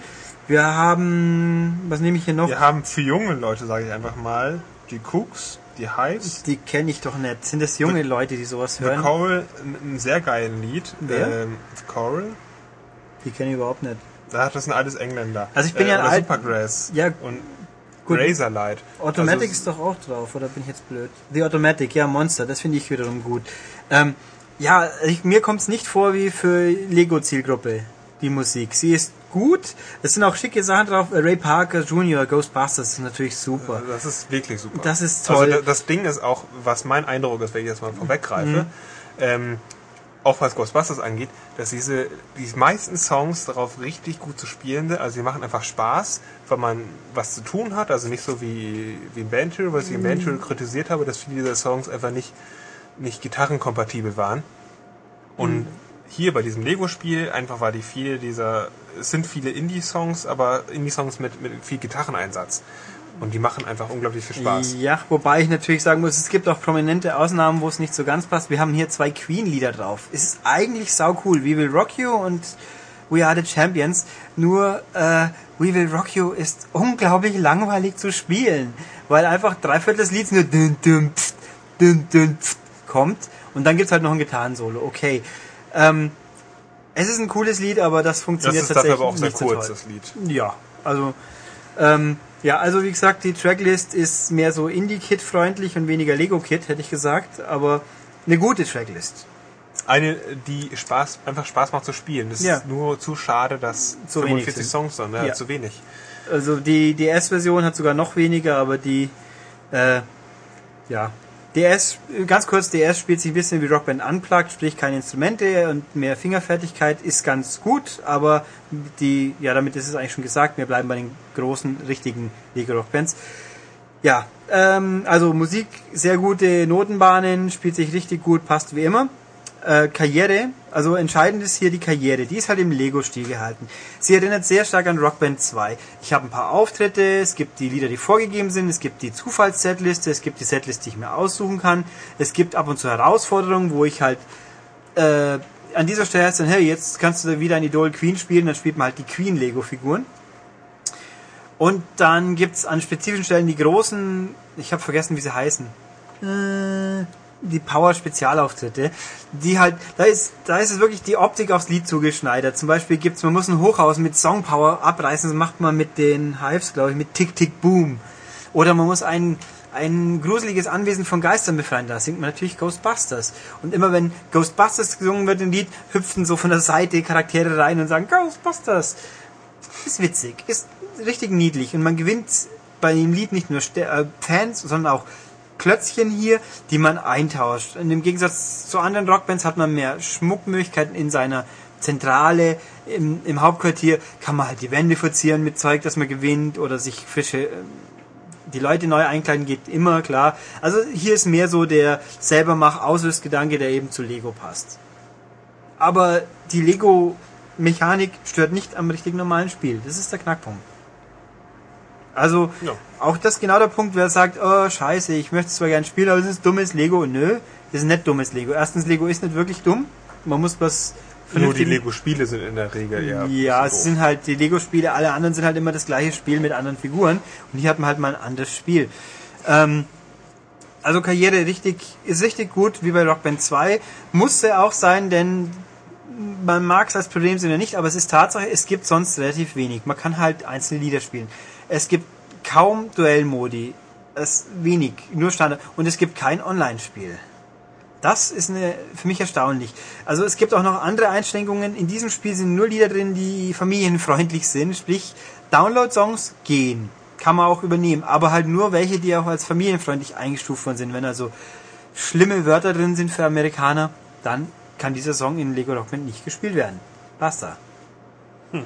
Wir haben, was nehme ich hier noch? Wir haben für junge Leute, sage ich einfach mal, die Cooks, die Hives, Die kenne ich doch nicht. Sind das junge Leute, die sowas The hören? Coral, mit einem sehr geilen Lied. Wer? Ähm, The Coral. Die kenne ich überhaupt nicht. Da das sind alles Engländer. Also ich bin ja ein alt- Supergrass. Ja, Und gut. Razorlight. Automatic Also, ist doch auch drauf, oder bin ich jetzt blöd? The Automatic, ja, Monster, das finde ich wiederum gut. Ähm, ja, ich, mir kommt es nicht vor wie für Lego-Zielgruppe, die Musik. Sie ist gut, es sind auch schicke Sachen drauf. Ray Parker Jr., Ghostbusters ist natürlich super. Das ist wirklich super. Das ist toll. Also da- das Ding ist auch, was mein Eindruck ist, wenn ich jetzt mal vorweggreife, Mhm. ähm, auch was Ghostbusters angeht, dass diese die meisten Songs darauf richtig gut zu spielen sind. Also sie machen einfach Spaß, weil man was zu tun hat. Also nicht so wie, wie in Band Hero, was ich in Band Hero kritisiert habe, dass viele dieser Songs einfach nicht, nicht gitarrenkompatibel waren. Und hier bei diesem Lego-Spiel einfach war die viele dieser, es sind viele Indie-Songs, aber Indie-Songs mit, mit viel Gitarreneinsatz. Und die machen einfach unglaublich viel Spaß. Ja, wobei ich natürlich sagen muss, es gibt auch prominente Ausnahmen, wo es nicht so ganz passt. Wir haben hier zwei Queen-Lieder drauf. Es ist eigentlich sau cool. We Will Rock You und We Are the Champions. Nur äh, We Will Rock You ist unglaublich langweilig zu spielen, weil einfach dreiviertel des Lieds nur dün, dün, pft, dün, dün, pft kommt und dann gibt's halt noch ein Gitarrensolo. Okay. Ähm, es ist ein cooles Lied, aber das Das funktioniert ist dafür tatsächlich aber auch sehr so kurz, toll. das Lied. Ja, also ähm, ja, also wie gesagt, die Tracklist ist mehr so Indie-Kit-freundlich und weniger Lego-Kit, hätte ich gesagt, aber eine gute Tracklist. Eine, die Spaß, einfach Spaß macht zu spielen. Das Ja. ist nur zu schade, dass Zu wenig 45 sind. Songs sind, ne? Ja. zu wenig. Also die DS-Version hat sogar noch weniger, aber die äh, ja DS, ganz kurz, DS spielt sich ein bisschen wie Rockband Unplugged, sprich keine Instrumente und mehr Fingerfertigkeit ist ganz gut, aber die, ja, damit ist es eigentlich schon gesagt, wir bleiben bei den großen, richtigen Lego Rockbands. Ja, ähm, also Musik, sehr gute Notenbahnen, spielt sich richtig gut, passt wie immer. Äh, Karriere, also entscheidend ist hier die Karriere, die ist halt im Lego-Stil gehalten. Sie erinnert sehr stark an Rockband 2. Ich habe ein paar Auftritte, es gibt die Lieder, die vorgegeben sind, es gibt die Zufalls-Setliste, es gibt die Setliste, die ich mir aussuchen kann, es gibt ab und zu Herausforderungen, wo ich halt äh, an dieser Stelle heißt dann, hey, jetzt kannst du wieder ein Idol Queen spielen, dann spielt man halt die Queen-Lego-Figuren. Und dann gibt's an spezifischen Stellen die großen, ich habe vergessen, wie sie heißen. Äh, die Power-Spezialauftritte, die halt, da ist, da ist es wirklich die Optik aufs Lied zugeschneidert. Zum Beispiel gibt's, man muss ein Hochhaus mit Song Power abreißen, das macht man mit den Hives, glaube ich, mit Tick Tick Boom. Oder man muss ein, ein gruseliges Anwesen von Geistern befreien, da singt man natürlich Ghostbusters. Und immer wenn Ghostbusters gesungen wird im Lied, hüpfen so von der Seite Charaktere rein und sagen Ghostbusters. Ist witzig, ist richtig niedlich und man gewinnt bei dem Lied nicht nur äh, Fans, sondern auch Klötzchen hier, die man eintauscht. Und im Gegensatz zu anderen Rockbands hat man mehr Schmuckmöglichkeiten in seiner Zentrale. Im, Im Hauptquartier kann man halt die Wände verzieren mit Zeug, das man gewinnt oder sich frische ähm, die Leute neu einkleiden geht immer, klar. Also hier ist mehr so der selber mach Auslösgedanke, der eben zu Lego passt. Aber die Lego-Mechanik stört nicht am richtigen normalen Spiel. Das ist der Knackpunkt. Also, Ja. auch das ist genau der Punkt, wer sagt, oh, scheiße, ich möchte zwar gern spielen, aber es ist dummes Lego. Nö, das ist nicht dummes Lego. Erstens, Lego ist nicht wirklich dumm. Man muss was Nur die Lego-Spiele sind in der Regel eher. ja, so es sind halt die Lego-Spiele, alle anderen sind halt immer das gleiche Spiel mit anderen Figuren und hier hat man halt mal ein anderes Spiel. Ähm, also Karriere richtig, ist richtig gut, wie bei Rock Band 2. Musste auch sein, denn man mag es als Problem sehen oder nicht, aber es ist Tatsache, es gibt sonst relativ wenig. Man kann halt einzelne Lieder spielen. Es gibt kaum Duellmodi. Es wenig, nur Standard. Und es gibt kein Online-Spiel. Das ist eine, für mich erstaunlich. Also es gibt auch noch andere Einschränkungen. In diesem Spiel sind nur Lieder drin, die familienfreundlich sind. Sprich, Download-Songs gehen. Kann man auch übernehmen. Aber halt nur welche, die auch als familienfreundlich eingestuft worden sind. Wenn also schlimme Wörter drin sind für Amerikaner, dann kann dieser Song in Lego Rock Band nicht gespielt werden. Basta.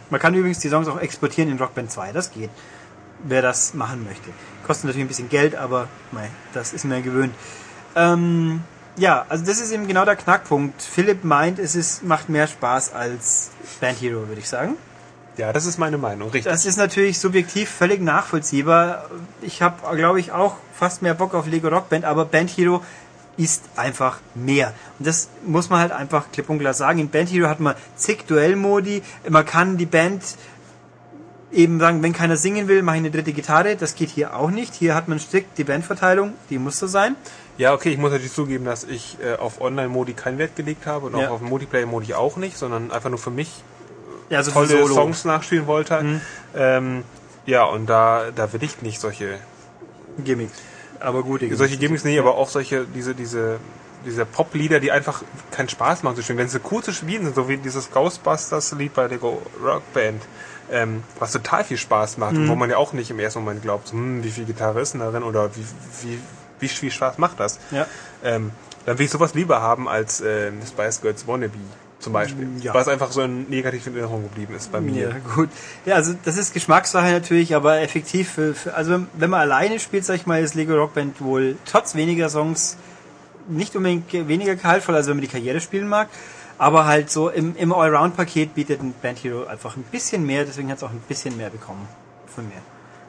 Man kann übrigens die Songs auch exportieren in Rock Band 2. Das geht. Wer das machen möchte. Kostet natürlich ein bisschen Geld, aber mei, das ist mir gewöhnt. Ähm, ja, also das ist eben genau der Knackpunkt. Philipp meint, es ist, macht mehr Spaß als Band Hero, würde ich sagen. Ja, das ist meine Meinung, richtig. Das ist natürlich subjektiv völlig nachvollziehbar. Ich habe, glaube ich, auch fast mehr Bock auf Lego Rock Band, aber Band Hero ist einfach mehr. Und das muss man halt einfach klipp und klar sagen. In Band Hero hat man zig Duellmodi. Man kann die Band eben sagen, wenn keiner singen will, mache ich eine dritte Gitarre. Das geht hier auch nicht. Hier hat man strikt die Bandverteilung, die muss so sein. Ja, okay, ich muss natürlich zugeben, dass ich äh, auf Online-Modi keinen Wert gelegt habe und Ja. auch auf Multiplayer-Modi auch nicht, sondern einfach nur für mich Ja, also tolle Solo. Songs nachspielen wollte. Ähm, ja, und da, da will ich nicht solche, Gimmicks. Aber gute solche Gimmicks, nee, aber auch solche, diese, diese, diese Pop-Lieder, die einfach keinen Spaß machen zu spielen. Wenn sie cool zu spielen sind, so wie dieses Ghostbusters-Lied bei Lego Rock Band, ähm, was total viel Spaß macht und wo man ja auch nicht im ersten Moment glaubt, hm, wie viel Gitarre ist denn darin oder wie, wie, wie viel Spaß macht das? Ja. Ähm, dann will ich sowas lieber haben als ähm, Spice Girls Wannabe zum Beispiel. Ja. Was einfach so in negativen Erinnerung geblieben ist bei mir. Ja, gut. Ja, also das ist Geschmackssache natürlich, aber effektiv für, für also wenn- man alleine spielt, sag ich mal, ist Lego Rock Band wohl trotz weniger Songs nicht unbedingt ge- weniger gehaltvoll, also wenn man die Karriere spielen mag, aber halt so im, im Allround-Paket bietet ein Band Hero einfach ein bisschen mehr, deswegen hat es auch ein bisschen mehr bekommen von mir.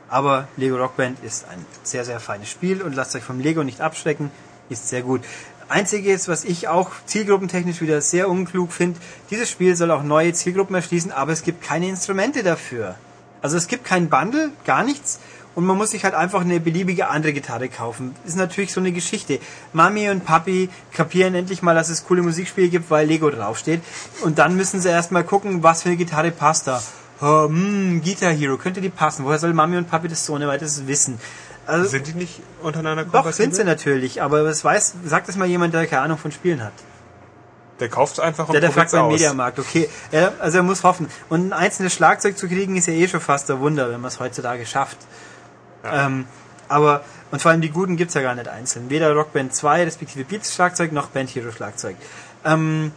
Aber Lego Rock Band ist ein sehr, sehr feines Spiel und lasst euch vom Lego nicht abschrecken, ist sehr gut. Einziges, was ich auch zielgruppentechnisch wieder sehr unklug finde, dieses Spiel soll auch neue Zielgruppen erschließen, aber es gibt keine Instrumente dafür. Also es gibt kein Bundle, gar nichts. Und man muss sich halt einfach eine beliebige andere Gitarre kaufen. Ist natürlich so eine Geschichte. Mami und Papi kapieren endlich mal, dass es coole Musikspiele gibt, weil Lego draufsteht. Und dann müssen sie erstmal gucken, was für eine Gitarre passt da. Oh, Guitar Hero, könnte die passen? Woher soll Mami und Papi das so ohne weiteres wissen? Also, Sind die nicht untereinander doch, sind sie natürlich, aber was weiß, sagt das mal jemand, der keine Ahnung von Spielen hat. Der kauft einfach und Der, der fragt beim. Mediamarkt, okay. Ja, also er muss hoffen. Und ein einzelnes Schlagzeug zu kriegen, ist ja eh schon fast ein Wunder, wenn man es heutzutage schafft. Ähm, aber, und vor allem die guten gibt's ja gar nicht einzeln. Weder Rockband 2, respektive Beats Schlagzeug, noch Band Hero Schlagzeug. Ähm,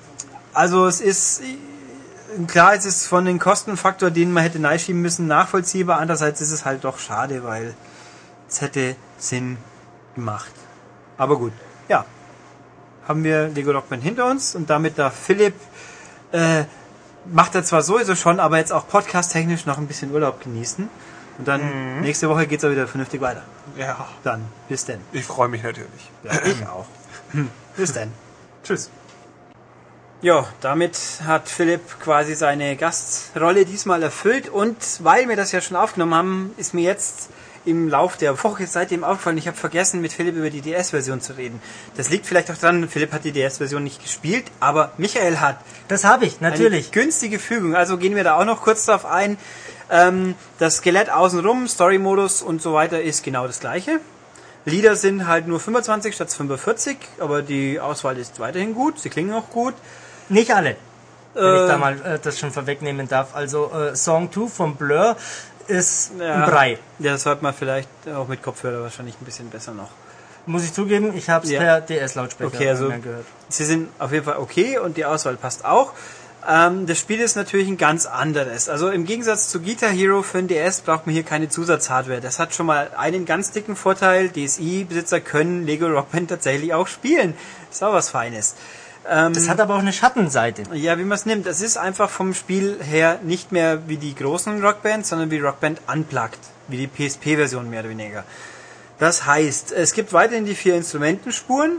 also es ist, klar, es ist von den Kostenfaktor, den man hätte neinschieben müssen, nachvollziehbar. Andererseits ist es halt doch schade, weil es hätte Sinn gemacht. Aber gut, ja. Haben wir Lego Rockband hinter uns und damit darf Philipp, äh, macht er zwar sowieso schon, aber jetzt auch podcast-technisch noch ein bisschen Urlaub genießen. Und dann nächste Woche geht's auch wieder vernünftig weiter. Ja, Dann, bis denn. ich freue mich natürlich. Ja, ich auch. Hm, bis denn. Tschüss. Ja, damit hat Philipp quasi seine Gastrolle diesmal erfüllt und weil wir das ja schon aufgenommen haben, ist mir jetzt im Lauf der Woche seitdem aufgefallen, ich habe vergessen, mit Philipp über die DS-Version zu reden. Das liegt vielleicht auch dran, Philipp hat die DS-Version nicht gespielt, aber Michael hat. Das habe ich, natürlich. Eine günstige Fügung. Also gehen wir da auch noch kurz drauf ein. Ähm, das Skelett außenrum, Story-Modus und so weiter ist genau das gleiche. Lieder sind halt nur 25 statt 45, aber die Auswahl ist weiterhin gut. Sie klingen auch gut. Nicht alle. Wenn Äh, ich da mal äh, das schon vorwegnehmen darf. Also äh, Song 2 von Blur ist Ja. ein Brei. Ja, das hört man vielleicht auch mit Kopfhörer wahrscheinlich ein bisschen besser noch. Muss ich zugeben, ich habe es Ja. per DS-Lautsprecher Okay, also gehört. sie sind auf jeden Fall okay und die Auswahl passt auch. Ähm, das Spiel ist natürlich ein ganz anderes. Also im Gegensatz zu Guitar Hero für den DS braucht man hier keine Zusatzhardware. Das hat schon mal einen ganz dicken Vorteil. DSI-Besitzer können Lego Rock Band tatsächlich auch spielen. ist auch was Feines. Ähm, Das hat aber auch eine Schattenseite. ja, wie man es nimmt. Es ist einfach vom Spiel her nicht mehr wie die großen Rockbands, sondern wie Rockband Unplugged. Wie die PSP-Version mehr oder weniger. Das heißt, es gibt weiterhin die vier Instrumentenspuren.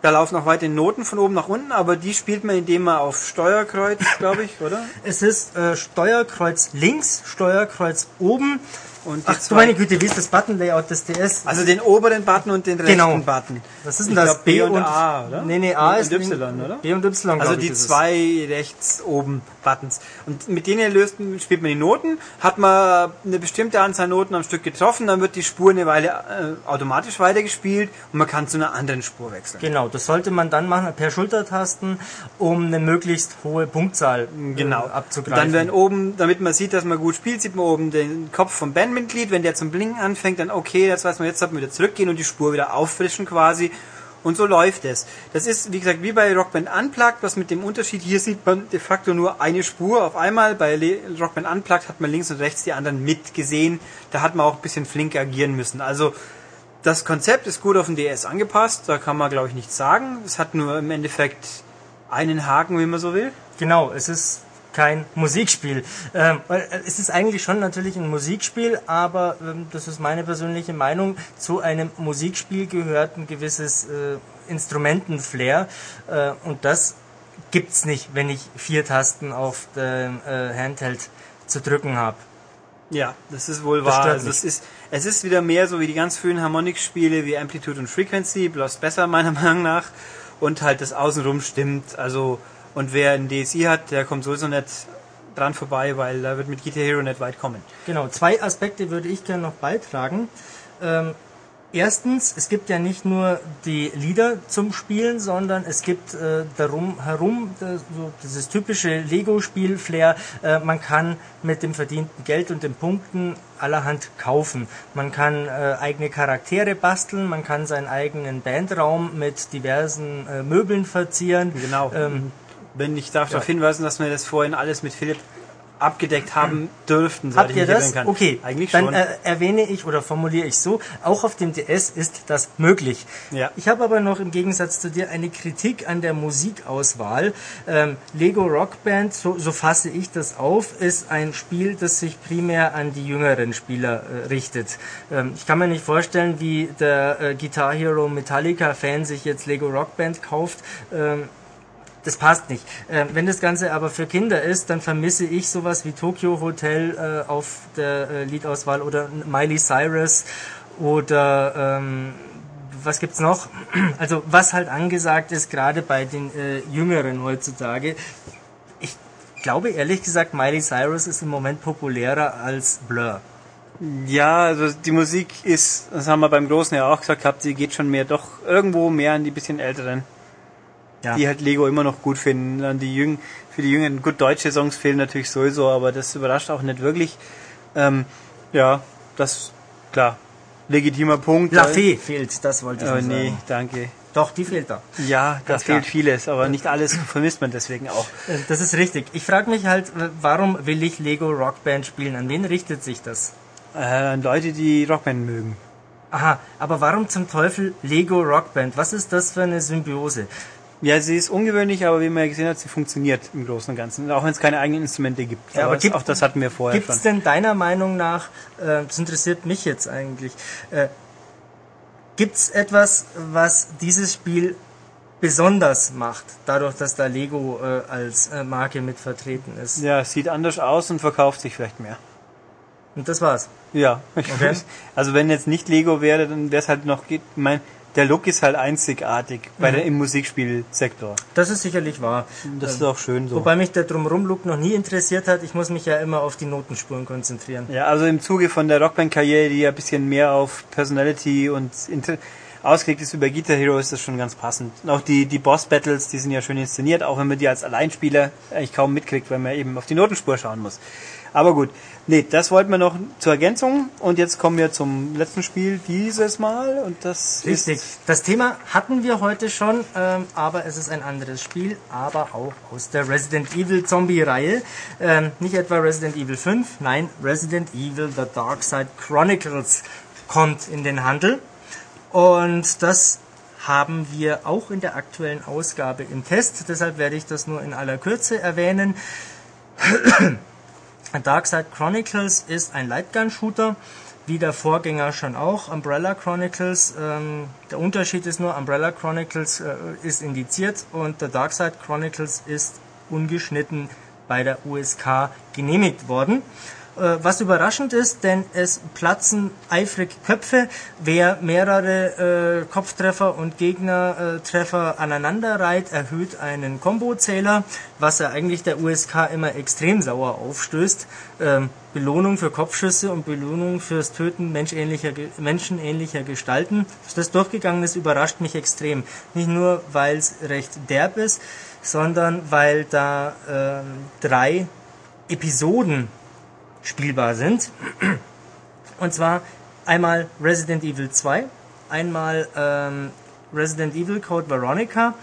Da laufen auch weiterhin Noten von oben nach unten, aber die spielt man, indem man auf Steuerkreuz, glaube ich, oder? Es ist äh, Steuerkreuz links, Steuerkreuz oben. Und Ach du meine Güte, wie ist das Button-Layout des DS? Also den oberen Button und den rechten Genau. Button. Was ist denn Ich das? glaub, B und A, oder? Nee, nee, A und ist Y, oder? B und Y, Also die zwei rechts oben Buttons. Und mit denen löst, spielt man die Noten. Hat man eine bestimmte Anzahl Noten am Stück getroffen, dann wird die Spur eine Weile äh, automatisch weitergespielt und man kann zu einer anderen Spur wechseln. Genau, das sollte man dann machen per Schultertasten, um eine möglichst hohe Punktzahl Genau. äh, abzugreifen. dann werden oben, damit man sieht, dass man gut spielt, sieht man oben den Kopf vom Bandmitglied. Wenn der zum Blinken anfängt, dann okay, das weiß man, jetzt sollten wir wieder zurückgehen und die Spur wieder auffrischen quasi. Und so läuft es. Das ist, wie gesagt, wie bei Rockband Unplugged, was mit dem Unterschied, hier sieht man de facto nur eine Spur auf einmal. Bei Rockband Unplugged hat man links und rechts die anderen mitgesehen. Da hat man auch ein bisschen flink agieren müssen. Also, das Konzept ist gut auf den DS angepasst, da kann man, glaube ich, nichts sagen. Es hat nur im Endeffekt einen Haken, wenn man so will. Genau, es ist kein Musikspiel. Ähm, äh, es ist eigentlich schon natürlich ein Musikspiel, aber ähm, das ist meine persönliche Meinung. Zu einem Musikspiel gehört ein gewisses äh, Instrumentenflair äh, und das gibt's nicht, wenn ich vier Tasten auf dem äh, Handheld zu drücken habe. Ja, das ist wohl Das wahr. Also es ist, es ist wieder mehr so wie die ganz frühen Harmonik-Spiele wie Amplitude und Frequency, bloß besser meiner Meinung nach. Und halt das Außenrum stimmt. Also, und wer ein DSI hat, der kommt sowieso nicht dran vorbei, weil da wird mit Guitar Hero nicht weit kommen. Genau, zwei Aspekte würde ich gerne noch beitragen. Ähm, erstens, es gibt ja nicht nur die Lieder zum Spielen, sondern es gibt äh, darum herum das, so dieses typische Lego-Spiel-Flair. Äh, man kann mit dem verdienten Geld und den Punkten allerhand kaufen. Man kann äh, eigene Charaktere basteln, man kann seinen eigenen Bandraum mit diversen äh, Möbeln verzieren. Genau. Ähm, Wenn ich darf darauf hinweisen, dass wir das vorhin alles mit Philipp abgedeckt haben dürften, Habt ihr das? kann. Okay, Eigentlich dann schon. äh, erwähne ich oder formuliere ich so, auch auf dem DS ist das möglich. Ja. Ich habe aber noch im Gegensatz zu dir eine Kritik an der Musikauswahl. Ähm, Lego Rock Band, so, so fasse ich das auf, ist ein Spiel, das sich primär an die jüngeren Spieler äh, richtet. Ähm, ich kann mir nicht vorstellen, wie der äh, Guitar Hero Metallica Fan sich jetzt Lego Rock Band kauft. Ähm, das passt nicht. Ähm, wenn das Ganze aber für Kinder ist, dann vermisse ich sowas wie Tokyo Hotel äh, auf der äh, Liedauswahl oder Miley Cyrus oder ähm, was gibt's noch? Also was halt angesagt ist, gerade bei den äh, Jüngeren heutzutage. Ich glaube ehrlich gesagt, Miley Cyrus ist im Moment populärer als Blur. Ja, also die Musik ist, das haben wir beim Großen ja auch gesagt gehabt, die geht schon mehr doch irgendwo mehr an die bisschen Älteren. Ja. Die halt Lego immer noch gut finden. An die Jüng, für die Jüngeren, gut, deutsche Songs fehlen natürlich sowieso, aber das überrascht auch nicht wirklich. Ähm, ja, das, klar, legitimer Punkt. La Fee fehlt, das wollte ich Aber noch nee, sagen. danke. Doch, die fehlt da. Ja, da fehlt vieles, aber nicht alles vermisst man deswegen auch. Äh, Das ist richtig. Ich frage mich halt, warum will ich Lego Rock Band spielen? An wen richtet sich das? Äh, an Leute, die Rockband mögen. Aha, aber warum zum Teufel Lego Rock Band? Was ist das für eine Symbiose? Ja, sie ist ungewöhnlich, aber wie man ja gesehen hat, sie funktioniert im Großen und Ganzen. Auch wenn es keine eigenen Instrumente gibt. Ja, aber gibt- auch das hatten wir vorher Gibt es schon. denn deiner Meinung nach, äh, das interessiert mich jetzt eigentlich, äh, gibt es etwas, was dieses Spiel besonders macht, dadurch, dass da Lego äh, als äh, Marke mit vertreten ist? Ja, sieht anders aus und verkauft sich vielleicht mehr. Und das war's. Ja. Okay. Also wenn jetzt nicht Lego wäre, dann wäre es halt noch, ich mein, der Look ist halt einzigartig bei Mhm. der, im Musikspielsektor. Das ist sicherlich wahr. Das ist auch schön so. Wobei mich der Drumrum-Look noch nie interessiert hat. Ich muss mich ja immer auf die Notenspuren konzentrieren. Ja, also im Zuge von der Rockband-Karriere, die ja ein bisschen mehr auf Personality und Inter ausgelegt ist über Guitar Hero, ist das schon ganz passend. Und auch die, die Boss-Battles, die sind ja schön inszeniert, auch wenn man die als Alleinspieler eigentlich kaum mitkriegt, weil man eben auf die Notenspur schauen muss. Aber gut, nee, das wollten wir noch zur Ergänzung und jetzt kommen wir zum letzten Spiel dieses Mal und das Richtig. ist Das Thema hatten wir heute schon, ähm, aber es ist ein anderes Spiel, aber auch aus der Resident Evil Zombie-Reihe. Ähm, nicht etwa Resident Evil 5, nein, Resident Evil The Dark Side Chronicles kommt in den Handel. Und das haben wir auch in der aktuellen Ausgabe im Test. Deshalb werde ich das nur in aller Kürze erwähnen. Darkside Chronicles ist ein Lightgun-Shooter, wie der Vorgänger schon auch, Umbrella Chronicles. Ähm, der Unterschied ist nur, Umbrella Chronicles äh, ist indiziert und der Darkside Chronicles ist ungeschnitten bei der USK genehmigt worden. Äh, was überraschend ist, denn es platzen eifrig Köpfe. Wer mehrere äh, Kopftreffer und Gegnertreffer aneinander reiht, erhöht einen Kombozähler, was er eigentlich der USK immer extrem sauer aufstößt. Ähm, Belohnung für Kopfschüsse und Belohnung fürs Töten menschähnlicher, menschenähnlicher Gestalten. Dass das durchgegangen ist, überrascht mich extrem. Nicht nur, weil es recht derb ist, sondern weil da ähm, drei Episoden spielbar sind. Und zwar einmal Resident Evil 2, einmal ähm, Resident Evil Code Veronica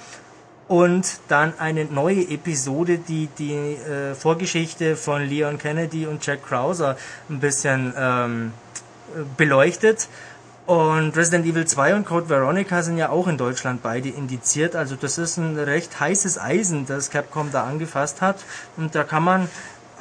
und dann eine neue Episode, die die äh, Vorgeschichte von Leon Kennedy und Jack Krauser ein bisschen ähm, äh, beleuchtet. Und Resident Evil 2 und Code Veronica sind ja auch in Deutschland beide indiziert. Also das ist ein recht heißes Eisen, das Capcom da angefasst hat. Und da kann man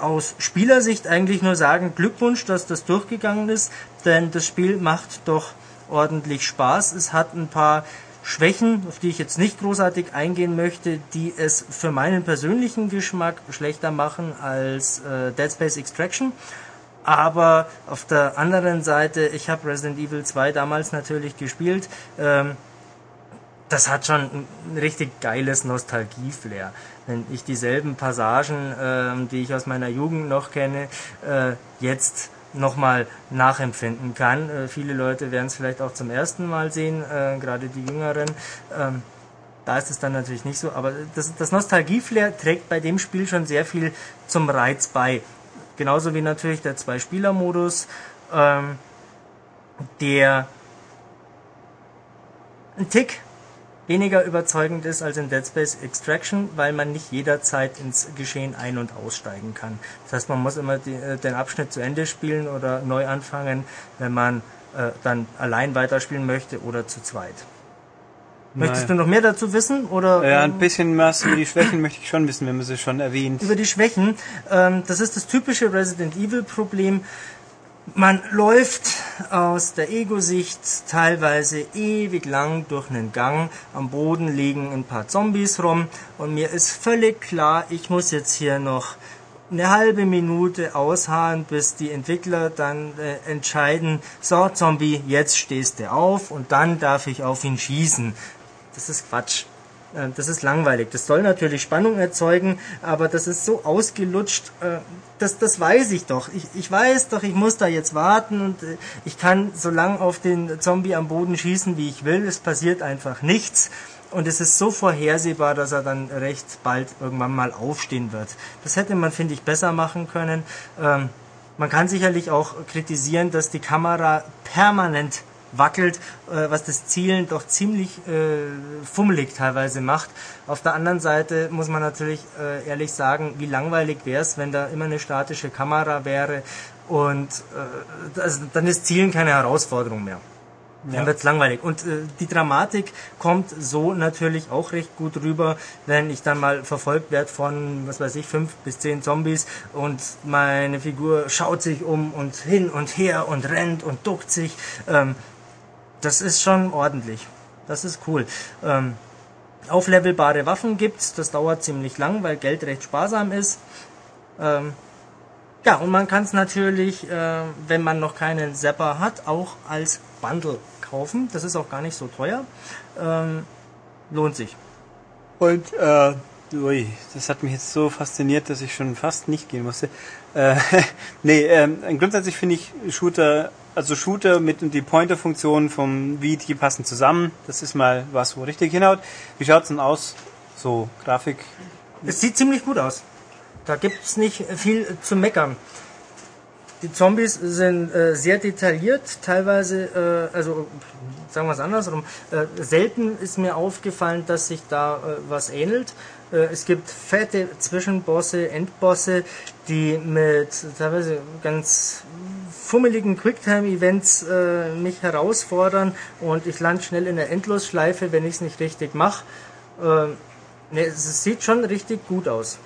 aus Spielersicht eigentlich nur sagen, Glückwunsch, dass das durchgegangen ist, denn das Spiel macht doch ordentlich Spaß. Es hat ein paar Schwächen, auf die ich jetzt nicht großartig eingehen möchte, die es für meinen persönlichen Geschmack schlechter machen als äh, Dead Space Extraction. Aber auf der anderen Seite, ich habe Resident Evil 2 damals natürlich gespielt. Ähm, das hat schon ein richtig geiles Nostalgie-Flair. Wenn ich dieselben Passagen, ähm, die ich aus meiner Jugend noch kenne, äh, jetzt nochmal nachempfinden kann. Äh, viele Leute werden es vielleicht auch zum ersten Mal sehen, äh, gerade die Jüngeren. Ähm, da ist es dann natürlich nicht so, aber das, das Nostalgie-Flair trägt bei dem Spiel schon sehr viel zum Reiz bei. Genauso wie natürlich der Zwei-Spieler-Modus, ähm, der ein Tick weniger überzeugend ist als in Dead Space Extraction, weil man nicht jederzeit ins Geschehen ein- und aussteigen kann. Das heißt, man muss immer die, äh, den Abschnitt zu Ende spielen oder neu anfangen, wenn man äh, dann allein weiterspielen möchte oder zu zweit. Möchtest du noch mehr dazu wissen? Oder, Ja, ähm, ein bisschen was über die Schwächen möchte ich schon wissen, wenn man sie schon erwähnt. über die Schwächen. Ähm, das ist das typische Resident Evil Problem. Man läuft aus der Ego-Sicht teilweise ewig lang durch einen Gang. Am Boden liegen ein paar Zombies rum und mir ist völlig klar, ich muss jetzt hier noch eine halbe Minute ausharren, bis die Entwickler dann äh, entscheiden, so Zombie, jetzt stehst du auf und dann darf ich auf ihn schießen. Das ist Quatsch. Äh, Das ist langweilig. Das soll natürlich Spannung erzeugen, aber das ist so ausgelutscht. äh, Das, das weiß ich doch. Ich, ich weiß doch, ich muss da jetzt warten und äh, ich kann so lang auf den Zombie am Boden schießen, wie ich will. Es passiert einfach nichts. Und es ist so vorhersehbar, dass er dann recht bald irgendwann mal aufstehen wird. Das hätte man, finde ich, besser machen können. Ähm, man kann sicherlich auch kritisieren, dass die Kamera permanent wackelt, äh, was das Zielen doch ziemlich äh, fummelig teilweise macht. Auf der anderen Seite muss man natürlich äh, ehrlich sagen, wie langweilig wäre es, wenn da immer eine statische Kamera wäre und äh, das, dann ist Zielen keine Herausforderung mehr. Dann wird's langweilig. Und äh, die Dramatik kommt so natürlich auch recht gut rüber, wenn ich dann mal verfolgt werde von, was weiß ich, fünf bis zehn Zombies und meine Figur schaut sich um und hin und her und rennt und duckt sich. Ähm, das ist schon ordentlich. Das ist cool. Ähm, auflevelbare Waffen gibt's. Das dauert ziemlich lang, weil Geld recht sparsam ist. Ähm, ja, und man kann es natürlich, äh, wenn man noch keinen Zapper hat, auch als Bundle kaufen. Das ist auch gar nicht so teuer. Ähm, lohnt sich. Und, äh, ui, das hat mich jetzt so fasziniert, dass ich schon fast nicht gehen musste. Äh, nee, ähm, grundsätzlich finde ich Shooter, also Shooter mit die Pointer-Funktion vom VT passen zusammen. Das ist mal was, wo richtig hinhaut. Wie schaut's denn aus? So, Grafik. Es sieht ziemlich gut aus. Da gibt's nicht viel zu meckern. Die Zombies sind äh, sehr detailliert, teilweise, äh, also sagen wir es andersrum, äh, selten ist mir aufgefallen, dass sich da äh, was ähnelt. Äh, es gibt fette Zwischenbosse, Endbosse, die mit teilweise ganz fummeligen Quicktime-Events äh, mich herausfordern und ich lande schnell in der Endlosschleife, wenn ich es nicht richtig mache. Äh, ne, es sieht schon richtig gut aus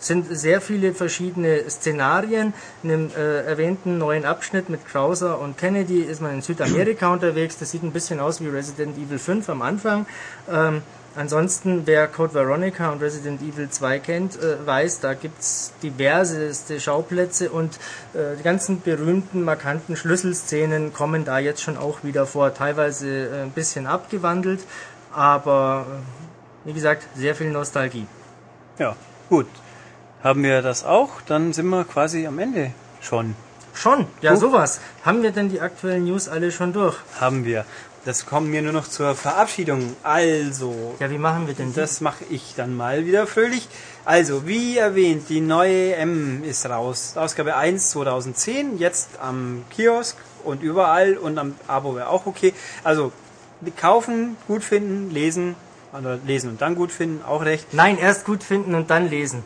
sind sehr viele verschiedene Szenarien. In dem äh, erwähnten neuen Abschnitt mit Krauser und Kennedy ist man in Südamerika unterwegs. Das sieht ein bisschen aus wie Resident Evil 5 am Anfang. Ähm, ansonsten, wer Code Veronica und Resident Evil 2 kennt, äh, weiß, da gibt's diverseste Schauplätze und äh, die ganzen berühmten, markanten Schlüsselszenen kommen da jetzt schon auch wieder vor. Teilweise äh, ein bisschen abgewandelt, aber äh, wie gesagt, sehr viel Nostalgie. Ja, gut. Haben wir das auch? Dann sind wir quasi am Ende schon. Schon, ja Huch. sowas. Haben wir denn die aktuellen News alle schon durch? Haben wir. Das kommen wir nur noch zur Verabschiedung. Also, Ja, wie machen wir denn das? Das mache ich dann mal wieder fröhlich. Also, wie erwähnt, die neue M ist raus. Ausgabe 1 2010, jetzt am Kiosk und überall und am Abo wäre auch okay. Also, kaufen, gut finden, lesen, oder lesen und dann gut finden, auch recht. Nein, erst gut finden und dann lesen.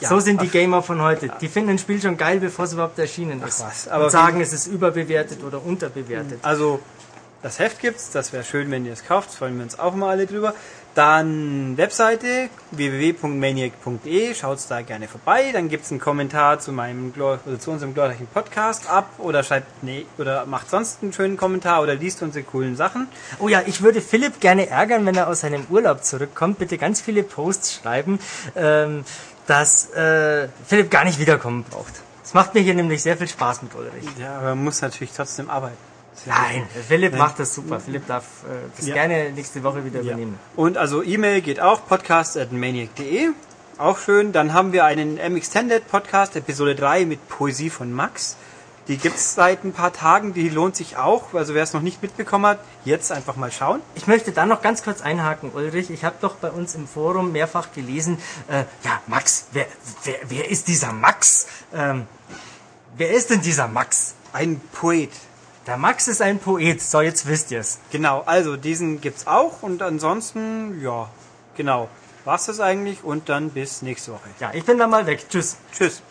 Ja, so sind die ach. Gamer von heute. Die finden ein Spiel schon geil, bevor es überhaupt erschienen ist. was, aber und sagen, es ist überbewertet oder unterbewertet. Also, das Heft gibt's, das wäre schön, wenn ihr es kauft, freuen wir uns auch mal alle drüber. Dann Webseite www.maniac.de, schaut's da gerne vorbei. Dann gibt's einen Kommentar zu meinem oder zu unserem glorreichen Podcast ab oder schreibt nee oder macht sonst einen schönen Kommentar oder liest unsere coolen Sachen. Oh ja, ich würde Philipp gerne ärgern, wenn er aus seinem Urlaub zurückkommt. Bitte ganz viele Posts schreiben, ähm, dass äh, Philipp gar nicht wiederkommen braucht. Es macht mir hier nämlich sehr viel Spaß mit Ulrich. Ja, aber man muss natürlich trotzdem arbeiten. Nein, Philipp macht das super. Philipp darf äh, das Ja. gerne nächste Woche wieder Ja. übernehmen. Und also E-Mail geht auch, podcast.maniac.de. Auch schön. Dann haben wir einen M-Extended Podcast, Episode 3 mit Poesie von Max. Die gibt's seit ein paar Tagen, die lohnt sich auch. Also wer es noch nicht mitbekommen hat, jetzt einfach mal schauen. Ich möchte da noch ganz kurz einhaken, Ulrich. Ich habe doch bei uns im Forum mehrfach gelesen, äh, ja, Max, wer, wer, wer ist dieser Max? Ähm, wer ist denn dieser Max? Ein Poet. Der Max ist ein Poet. So, jetzt wisst ihr's. Genau, also diesen gibt's auch und ansonsten, ja, genau. War's das eigentlich und dann bis nächste Woche. Ja, ich bin dann mal weg. Tschüss. Tschüss.